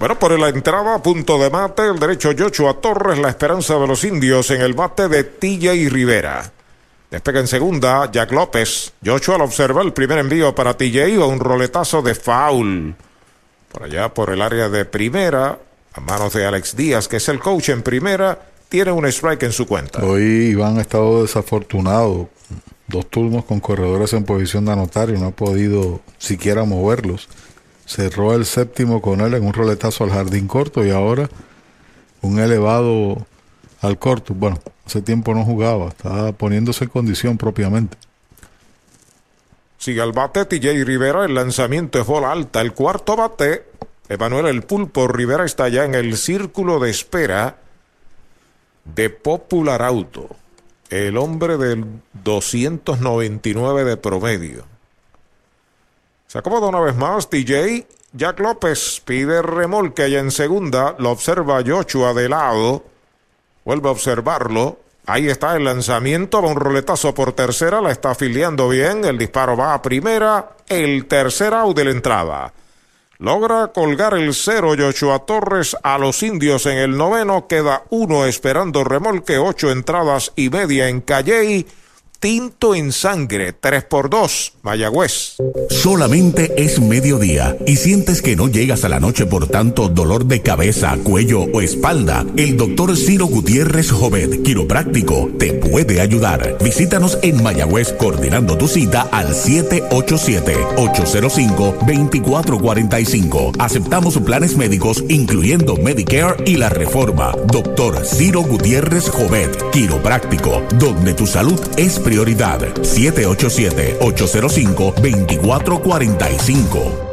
Bueno, por la entrada, punto de mate, el derecho Joshua Torres, la esperanza de los indios en el bate de Tilla y Rivera. Despega en segunda, Jack López. Joshua lo observa el primer envío para TJ o un roletazo de foul. Por allá, por el área de primera, a manos de Alex Díaz, que es el coach en primera, tiene un strike en su cuenta. Hoy Iván ha estado desafortunado. Dos turnos con corredores en posición de anotar y no ha podido siquiera moverlos. Cerró el séptimo con él en un roletazo al jardín corto y ahora un elevado al corto. Bueno, hace tiempo no jugaba, estaba poniéndose en condición propiamente. Sigue al bate TJ Rivera, el lanzamiento es bola alta, el cuarto bate. Emanuel El Pulpo Rivera está ya en el círculo de espera de Popular Auto, el hombre del 299 de promedio. Se acomoda una vez más TJ Jack López pide remolque allá en segunda. Lo observa Joshua de lado. Vuelve a observarlo. Ahí está el lanzamiento. Va un roletazo por tercera. La está afiliando bien. El disparo va a primera. El tercer out de la entrada. Logra colgar el cero Joshua Torres a los indios en el noveno. Queda uno esperando remolque. Ocho entradas y media en Calley. Tinto en sangre, 3 por 2 Mayagüez. Solamente es mediodía y sientes que no llegas a la noche por tanto dolor de cabeza, cuello o espalda. El doctor Ciro Gutiérrez Jovet, quiropráctico, te puede ayudar. Visítanos en Mayagüez coordinando tu cita al 787-805-2445. Aceptamos planes médicos incluyendo Medicare y la reforma. Doctor Ciro Gutiérrez Jovet, quiropráctico, donde tu salud es prioridad. 787-805-2445.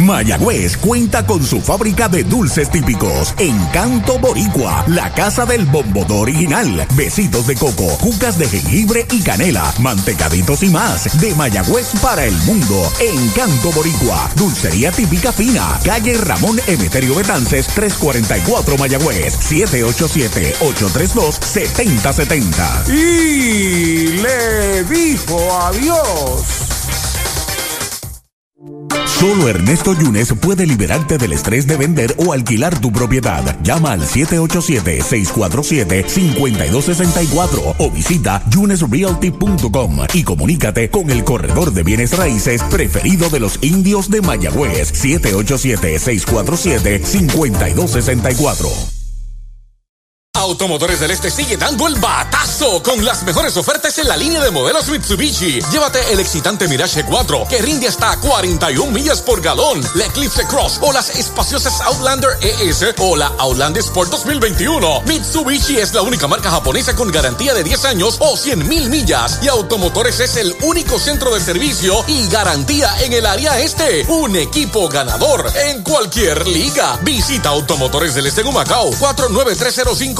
Mayagüez cuenta con su fábrica de dulces típicos. Encanto Boricua, la casa del bombodo original. Besitos de coco, cucas de jengibre y canela, mantecaditos y más. De Mayagüez para el mundo. Encanto Boricua, dulcería típica fina. Calle Ramón Emeterio Betances, 344 Mayagüez, 787-832-7070. Y le dijo adiós. Solo Ernesto Yunes puede liberarte del estrés de vender o alquilar tu propiedad. Llama al 787-647-5264 o visita yunesrealty.com y comunícate con el corredor de bienes raíces preferido de los indios de Mayagüez. 787-647-5264. Automotores del Este sigue dando el batazo con las mejores ofertas en la línea de modelos Mitsubishi. Llévate el excitante Mirage 4 que rinde hasta 41 millas por galón, la Eclipse Cross o las espaciosas Outlander ES o la Outlander Sport 2021. Mitsubishi es la única marca japonesa con garantía de 10 años o 100 mil millas y Automotores es el único centro de servicio y garantía en el área este. Un equipo ganador en cualquier liga. Visita Automotores del Este en Humacao 49305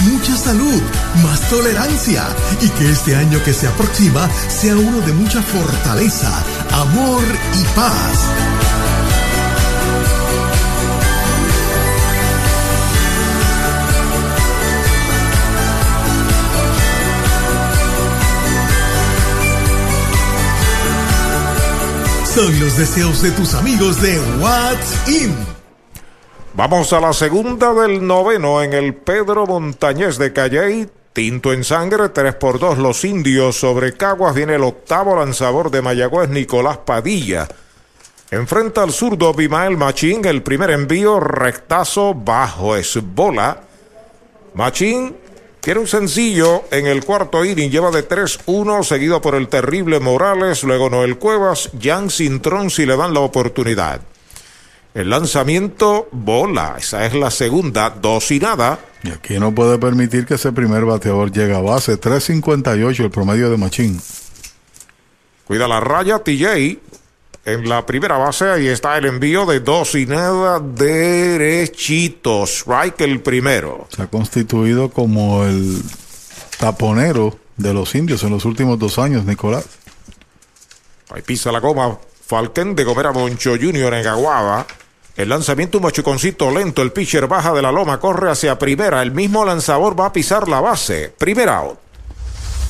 mucha salud, más tolerancia y que este año que se aproxima sea uno de mucha fortaleza, amor y paz. Son los deseos de tus amigos de What's In. Vamos a la segunda del noveno en el Pedro Montañés de Calley. Tinto en sangre, 3 por 2 los indios sobre Caguas. Viene el octavo lanzador de Mayagüez, Nicolás Padilla. Enfrenta al zurdo Bimael Machín. El primer envío, rectazo bajo, es bola. Machín quiere un sencillo en el cuarto inning. Lleva de 3-1, seguido por el terrible Morales. Luego Noel Cuevas, Jan Cintrón si le dan la oportunidad. El lanzamiento bola, esa es la segunda, dos y nada. Y aquí no puede permitir que ese primer bateador llegue a base, 3.58 el promedio de Machín. Cuida la raya TJ en la primera base, ahí está el envío de dos y nada derechito, strike el primero. Se ha constituido como el taponero de los indios en los últimos dos años, Nicolás. Ahí pisa la goma, Falken de Gomera Moncho Jr. en Aguada. El lanzamiento un machuconcito lento, el pitcher baja de la loma, corre hacia primera, el mismo lanzador va a pisar la base. Primera out.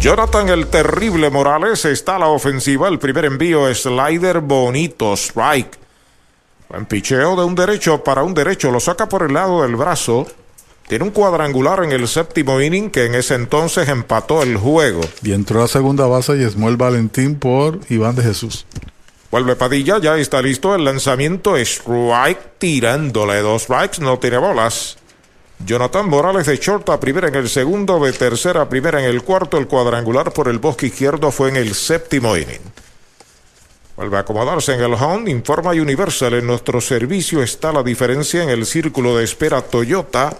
Jonathan el terrible Morales está a la ofensiva. El primer envío slider bonito, strike. Buen picheo de un derecho para un derecho. Lo saca por el lado del brazo. Tiene un cuadrangular en el séptimo inning que en ese entonces empató el juego. Y entró a segunda base y Esmuel Valentín por Iván de Jesús. Vuelve Padilla, ya está listo el lanzamiento. Strike tirándole dos strikes, no tiene bolas. Jonathan Morales de short a primera en el segundo, de tercera a primera en el cuarto. El cuadrangular por el bosque izquierdo fue en el séptimo inning. Vuelve a acomodarse en el home. Informa Universal. En nuestro servicio está la diferencia en el círculo de espera Toyota.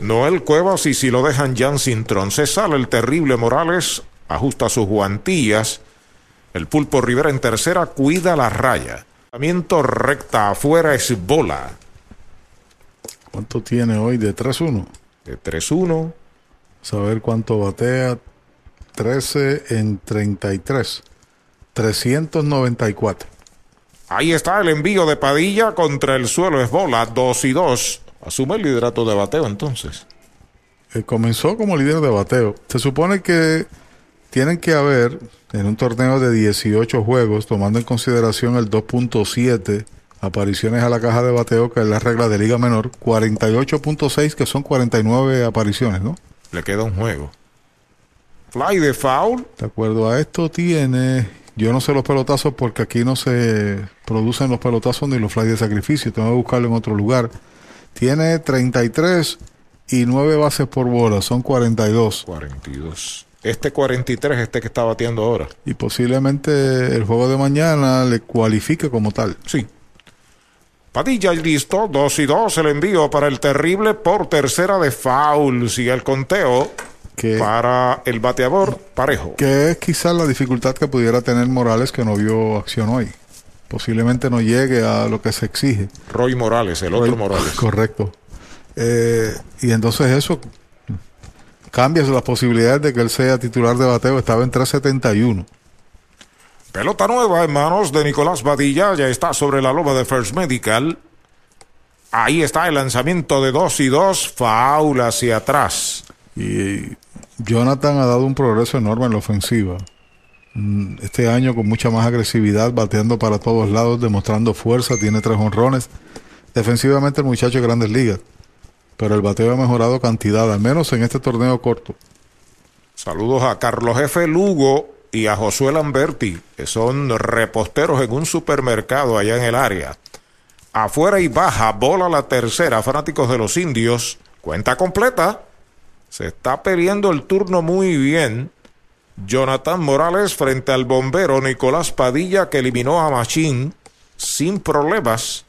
Noel Cuevas y si lo dejan Jan Sintron. Se sale el terrible Morales. Ajusta sus guantillas. El pulpo Rivera en tercera cuida la raya. Recta afuera es bola. ¿Cuánto tiene hoy de 3-1? De 3-1. Saber cuánto batea. 13 en 33. 394. Ahí está el envío de Padilla contra el suelo. Es bola. 2 y 2. Asume el liderato de bateo entonces. Eh, comenzó como líder de bateo. Se supone que tienen que haber en un torneo de 18 juegos, tomando en consideración el 2.7 apariciones a la caja de bateo, que es la regla de Liga Menor, 48.6, que son 49 apariciones, ¿no? Le queda un juego. Fly de foul. De acuerdo a esto, tiene. Yo no sé los pelotazos porque aquí no se producen los pelotazos ni los fly de sacrificio. Tengo que buscarlo en otro lugar. Tiene 33 y 9 bases por bola, son 42. 42. Este 43 este que está bateando ahora. Y posiblemente el juego de mañana le cualifique como tal. Sí. Padilla listo, 2 y 2, el envío para el terrible por tercera de foul. Sigue el conteo que, para el bateador parejo. Que es quizás la dificultad que pudiera tener Morales que no vio acción hoy. Posiblemente no llegue a lo que se exige. Roy Morales, el Roy, otro Morales. Correcto. Eh, y entonces eso cambia las posibilidades de que él sea titular de bateo. Estaba en 371. Pelota nueva en manos de Nicolás Badilla. Ya está sobre la loma de First Medical. Ahí está el lanzamiento de 2 y 2. Faul hacia atrás. Y Jonathan ha dado un progreso enorme en la ofensiva. Este año con mucha más agresividad, bateando para todos lados, demostrando fuerza. Tiene tres honrones. Defensivamente el muchacho de grandes ligas. Pero el bateo ha mejorado cantidad, al menos en este torneo corto. Saludos a Carlos F. Lugo y a Josué Lamberti, que son reposteros en un supermercado allá en el área. Afuera y baja, bola la tercera, fanáticos de los indios. Cuenta completa. Se está peleando el turno muy bien. Jonathan Morales frente al bombero Nicolás Padilla que eliminó a Machín sin problemas.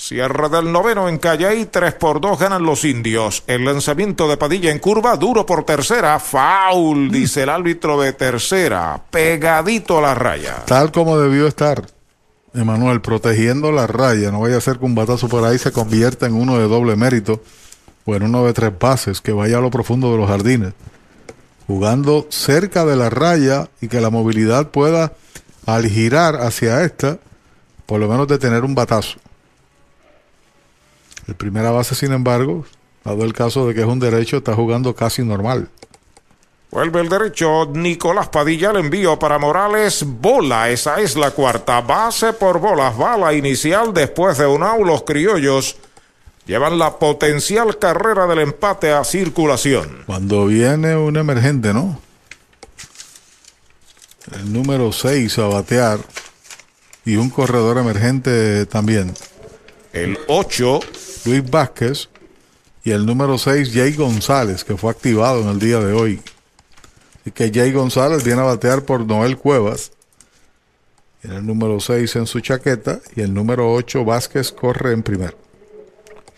Cierre del noveno en Calley, 3 por 2 ganan los indios. El lanzamiento de Padilla en curva, duro por tercera, foul, dice el árbitro de tercera, pegadito a la raya. Tal como debió estar, Emanuel, protegiendo la raya. No vaya a ser que un batazo por ahí se convierta en uno de doble mérito o en uno de tres bases que vaya a lo profundo de los jardines. Jugando cerca de la raya y que la movilidad pueda, al girar hacia esta, por lo menos detener un batazo. El primera base, sin embargo, dado el caso de que es un derecho, está jugando casi normal. Vuelve el derecho, Nicolás Padilla, el envío para Morales, bola, esa es la cuarta base por bolas, bala inicial después de un out, los criollos llevan la potencial carrera del empate a circulación. Cuando viene un emergente, ¿no? El número 6 a batear y un corredor emergente también. El 8 Luis Vázquez y el número 6 Jay González, que fue activado en el día de hoy. Y que Jay González viene a batear por Noel Cuevas. En el número 6 en su chaqueta y el número 8 Vázquez corre en primer.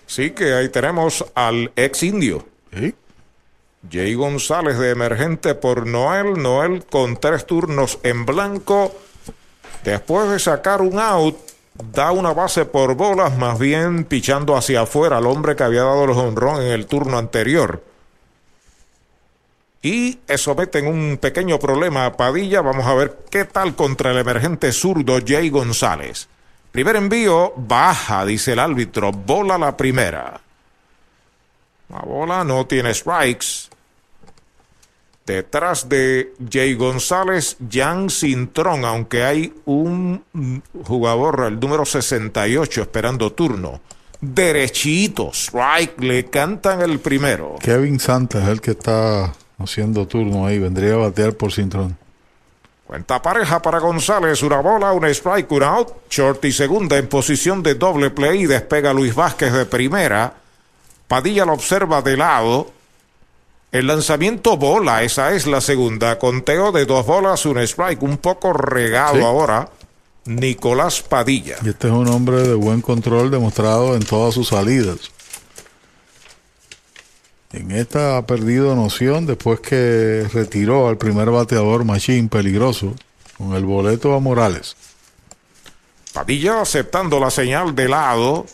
Sí, que ahí tenemos al ex indio. ¿Sí? Jay González de emergente por Noel. Noel con tres turnos en blanco. Después de sacar un out, da una base por bolas, más bien pichando hacia afuera al hombre que había dado el honrón en el turno anterior. Y eso mete en un pequeño problema a Padilla. Vamos a ver qué tal contra el emergente zurdo Jay González. Primer envío, baja, dice el árbitro. Bola la primera. La bola no tiene strikes. Detrás de Jay González, Jan Cintrón, aunque hay un jugador, el número 68, esperando turno. derechitos. Strike, le cantan el primero. Kevin Santa es el que está haciendo turno ahí. Vendría a batear por Cintrón. Cuenta pareja para González, una bola, un strike, un out. Short y segunda en posición de doble play. Despega Luis Vázquez de primera. Padilla lo observa de lado. El lanzamiento bola, esa es la segunda. Conteo de dos bolas, un strike. Un poco regado Sí. ahora. Nicolás Padilla. Y este es un hombre de buen control demostrado en todas sus salidas. En esta ha perdido noción después que retiró al primer bateador Machín peligroso con el boleto a Morales. Padilla aceptando la señal de lado.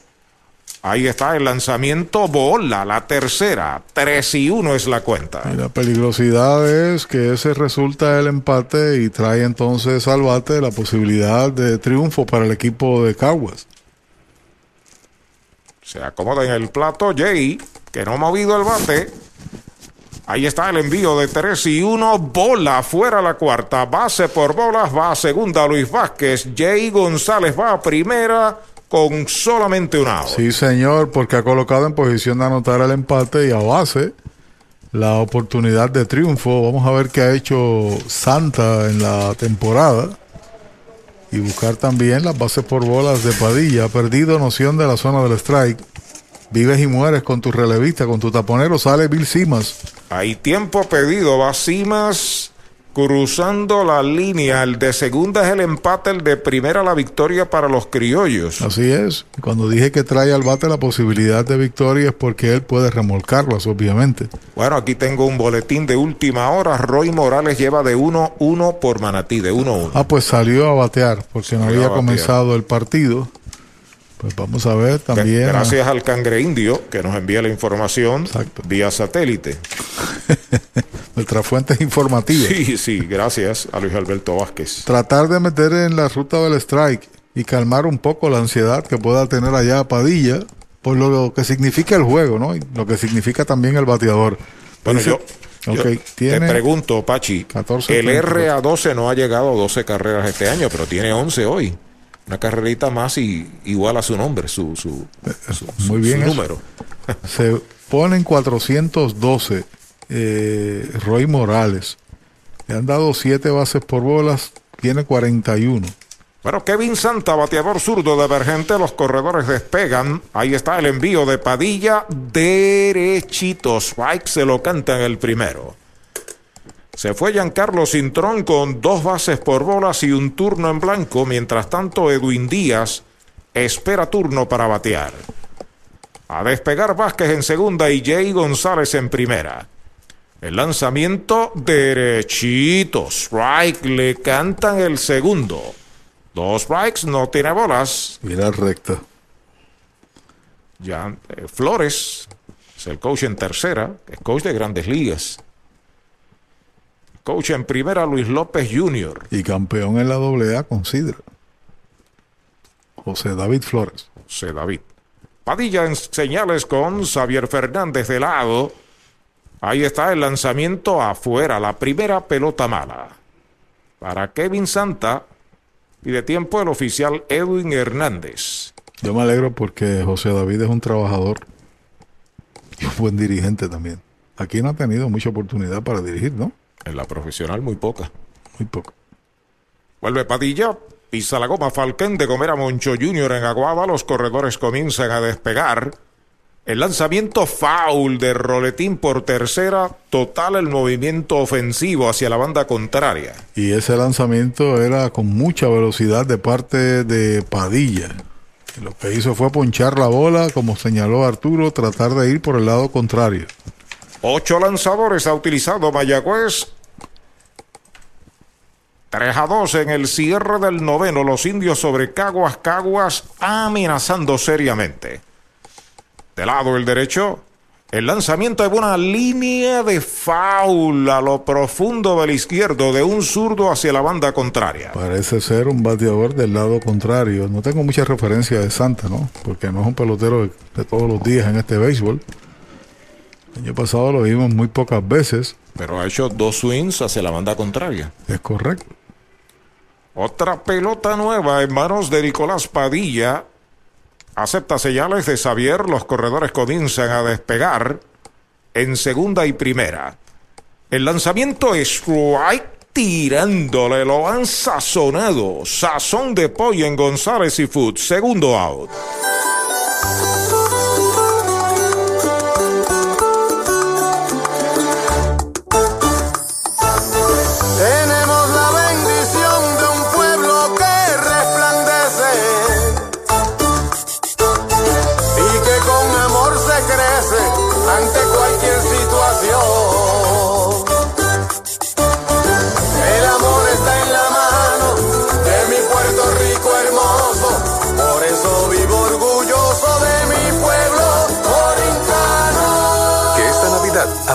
Ahí está el lanzamiento bola, la tercera. 3 y 1 es la cuenta. Y la peligrosidad es que ese resulta el empate y trae entonces al bate la posibilidad de triunfo para el equipo de Caguas. Se acomoda en el plato Jay, que no ha movido el bate. Ahí está el envío de 3 y 1. Bola fuera la cuarta. Base por bolas. Va a segunda Luis Vázquez. Jay González va a primera con solamente un out. Sí, señor, porque ha colocado en posición de anotar el empate y a base la oportunidad de triunfo. Vamos a ver qué ha hecho Santa en la temporada. Y buscar también las bases por bolas de Padilla. Ha perdido noción de la zona del strike. Vives y mueres con tu relevista, con tu taponero. Sale Bill Simas. Hay tiempo pedido. Va Simas cruzando la línea. El de segunda es el empate, el de primera la victoria para los criollos. Así es. Cuando dije que trae al bate la posibilidad de victoria es porque él puede remolcarlas, obviamente. Bueno, aquí tengo un boletín de última hora. Roy Morales lleva de 1-1 por Manatí, de 1-1. Ah, pues salió a batear porque no Salió a había comenzado el partido. Pues vamos a ver también. Gracias al cangre indio que nos envía la información vía satélite. Nuestra fuente informativa. Sí, sí, gracias a Luis Alberto Vázquez. Tratar de meter en la ruta del strike y calmar un poco la ansiedad que pueda tener allá Padilla por lo que significa el juego, ¿no? Y lo que significa también el bateador. Bueno, Dice- yo, yo Ok, te tiene pregunto, Pachi, 14, el 32. RA12 no ha llegado a 12 carreras este año, pero tiene 11 hoy. Una carrerita más y igual a su nombre, su, su, su- Muy su- bien su número. Se ponen 412 eh, Roy Morales. Le han dado 7 bases por bolas, tiene 41. Bueno, Kevin Santa, bateador zurdo divergente, los corredores despegan. Ahí está el envío de Padilla, derechito. Strike se lo canta en el primero. Se fue Giancarlo Cintrón con dos bases por bolas y un turno en blanco. Mientras tanto, Edwin Díaz espera turno para batear. A despegar Vázquez en segunda y Jay González en primera. El lanzamiento derechito. Strike le cantan el segundo. Dos strikes, no tiene bolas. Mira recta. Ya eh, Flores es el coach en tercera, es coach de grandes ligas. Coach en primera, Luis López Jr. Y campeón en la AA con Sidra. José David Flores. José David. Padilla en señales con Xavier Fernández de lado. Ahí está el lanzamiento afuera, la primera pelota mala. Para Kevin Santa y de tiempo el oficial Edwin Hernández. Yo me alegro porque José David es un trabajador y un buen dirigente también. Aquí no ha tenido mucha oportunidad para dirigir, ¿no? En la profesional muy poca. Muy poco. Vuelve Padilla, pisa la goma Falcón de comer a Moncho Jr. en Aguada, los corredores comienzan a despegar. El lanzamiento foul de Roletín por tercera, total el movimiento ofensivo hacia la banda contraria. Y ese lanzamiento era con mucha velocidad de parte de Padilla. Lo que hizo fue ponchar la bola, como señaló Arturo, tratar de ir por el lado contrario. Ocho lanzadores ha utilizado Mayagüez. 3 a 2 en el cierre del noveno. Los indios sobre Caguas, Caguas amenazando seriamente. De lado el derecho, el lanzamiento de una línea de foul a lo profundo del izquierdo de un zurdo hacia la banda contraria. Parece ser un bateador del lado contrario. No tengo mucha referencia de Santa, ¿no? Porque no es un pelotero de todos los días en este béisbol. El año pasado lo vimos muy pocas veces. Pero ha hecho dos swings hacia la banda contraria. Es correcto. Otra pelota nueva en manos de Nicolás Padilla. Acepta señales de Xavier. Los corredores comienzan a despegar en segunda y primera. El lanzamiento es strike tirándole, lo han sazonado. Sazón de pollo en González y Food. Segundo out.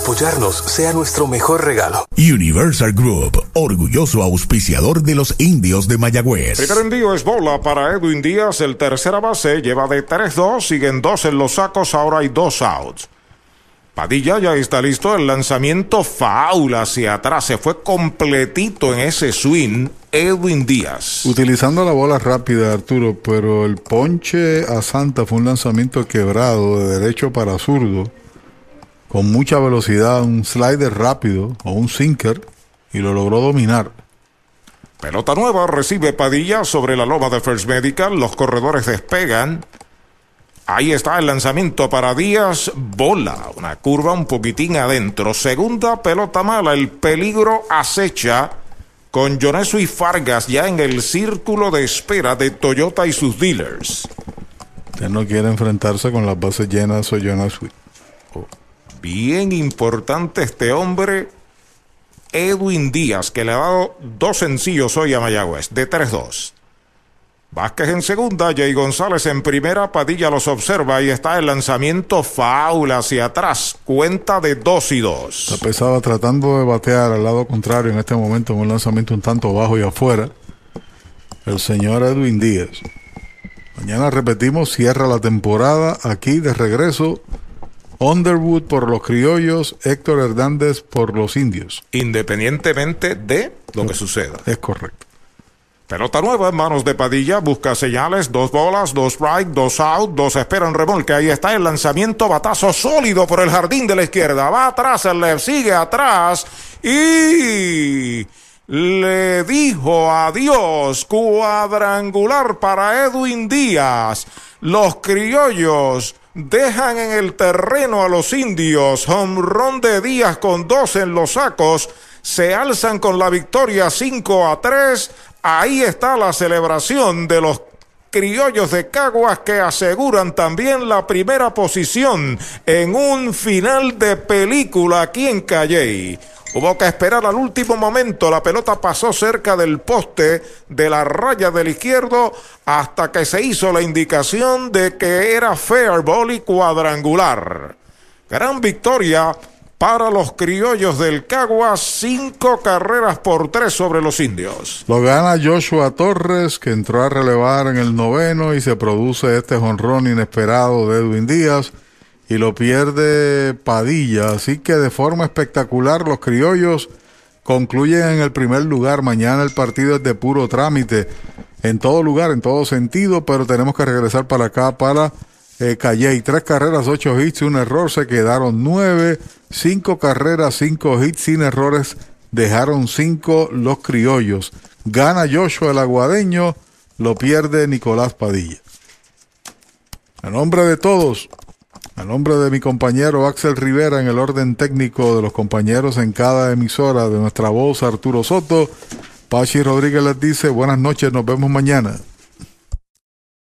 Apoyarnos sea nuestro mejor regalo. Universal Group, orgulloso auspiciador de los indios de Mayagüez. Primer envío es bola para Edwin Díaz, el tercera base, lleva de 3-2, siguen dos en los sacos, ahora hay dos outs. Padilla ya está listo, el lanzamiento faula hacia atrás, se fue completito en ese swing, Edwin Díaz. Utilizando la bola rápida, Arturo, pero el ponche a Santa fue un lanzamiento quebrado de derecho para zurdo, con mucha velocidad, un slider rápido o un sinker, y lo logró dominar. Pelota nueva recibe Padilla sobre la loma de First Medical, los corredores despegan. Ahí está el lanzamiento para Díaz, bola, una curva un poquitín adentro. Segunda pelota mala, el peligro acecha con Jonesu y Fargas ya en el círculo de espera de Toyota y sus dealers. Usted no quiere enfrentarse con las bases llenas o Sweet. Bien importante este hombre, Edwin Díaz, que le ha dado dos sencillos hoy a Mayagüez, de 3-2. Vázquez en segunda, Jay González en primera, Padilla los observa y está el lanzamiento faula hacia atrás, cuenta de 2 y 2. Está pesada tratando de batear al lado contrario en este momento en un lanzamiento un tanto bajo y afuera. El señor Edwin Díaz. Mañana repetimos, cierra la temporada aquí de regreso. Underwood por los criollos, Héctor Hernández por los indios. Independientemente de lo que suceda. Es correcto. Pelota nueva en manos de Padilla, busca señales, dos bolas, dos strike, dos out, dos esperan remolque. Ahí está el lanzamiento, batazo sólido por el jardín de la izquierda. Va atrás, el left sigue atrás y le dijo adiós. Cuadrangular para Edwin Díaz. Los criollos dejan en el terreno a los indios. Home run de Díaz con dos en los sacos. Se alzan con la victoria 5 a 3. Ahí está la celebración de los criollos de Caguas que aseguran también la primera posición en un final de película aquí en Calley. Hubo que esperar al último momento, la pelota pasó cerca del poste de la raya del izquierdo hasta que se hizo la indicación de que era fair ball y cuadrangular. Gran victoria para los criollos del Caguas, cinco carreras por tres sobre los indios. Lo gana Joshua Torres, que entró a relevar en el noveno y se produce este jonrón inesperado de Edwin Díaz y lo pierde Padilla. Así que de forma espectacular los criollos concluyen en el primer lugar. Mañana el partido es de puro trámite en todo lugar, en todo sentido, pero tenemos que regresar para acá para eh, Calley. Tres carreras, ocho hits, un error, se quedaron nueve. Cinco carreras, cinco hits sin errores, dejaron cinco los criollos. Gana Joshua el aguadeño, lo pierde Nicolás Padilla. A nombre de todos, a nombre de mi compañero Axel Rivera en el orden técnico de los compañeros en cada emisora de nuestra voz Arturo Soto, Pachi Rodríguez les dice buenas noches, nos vemos mañana.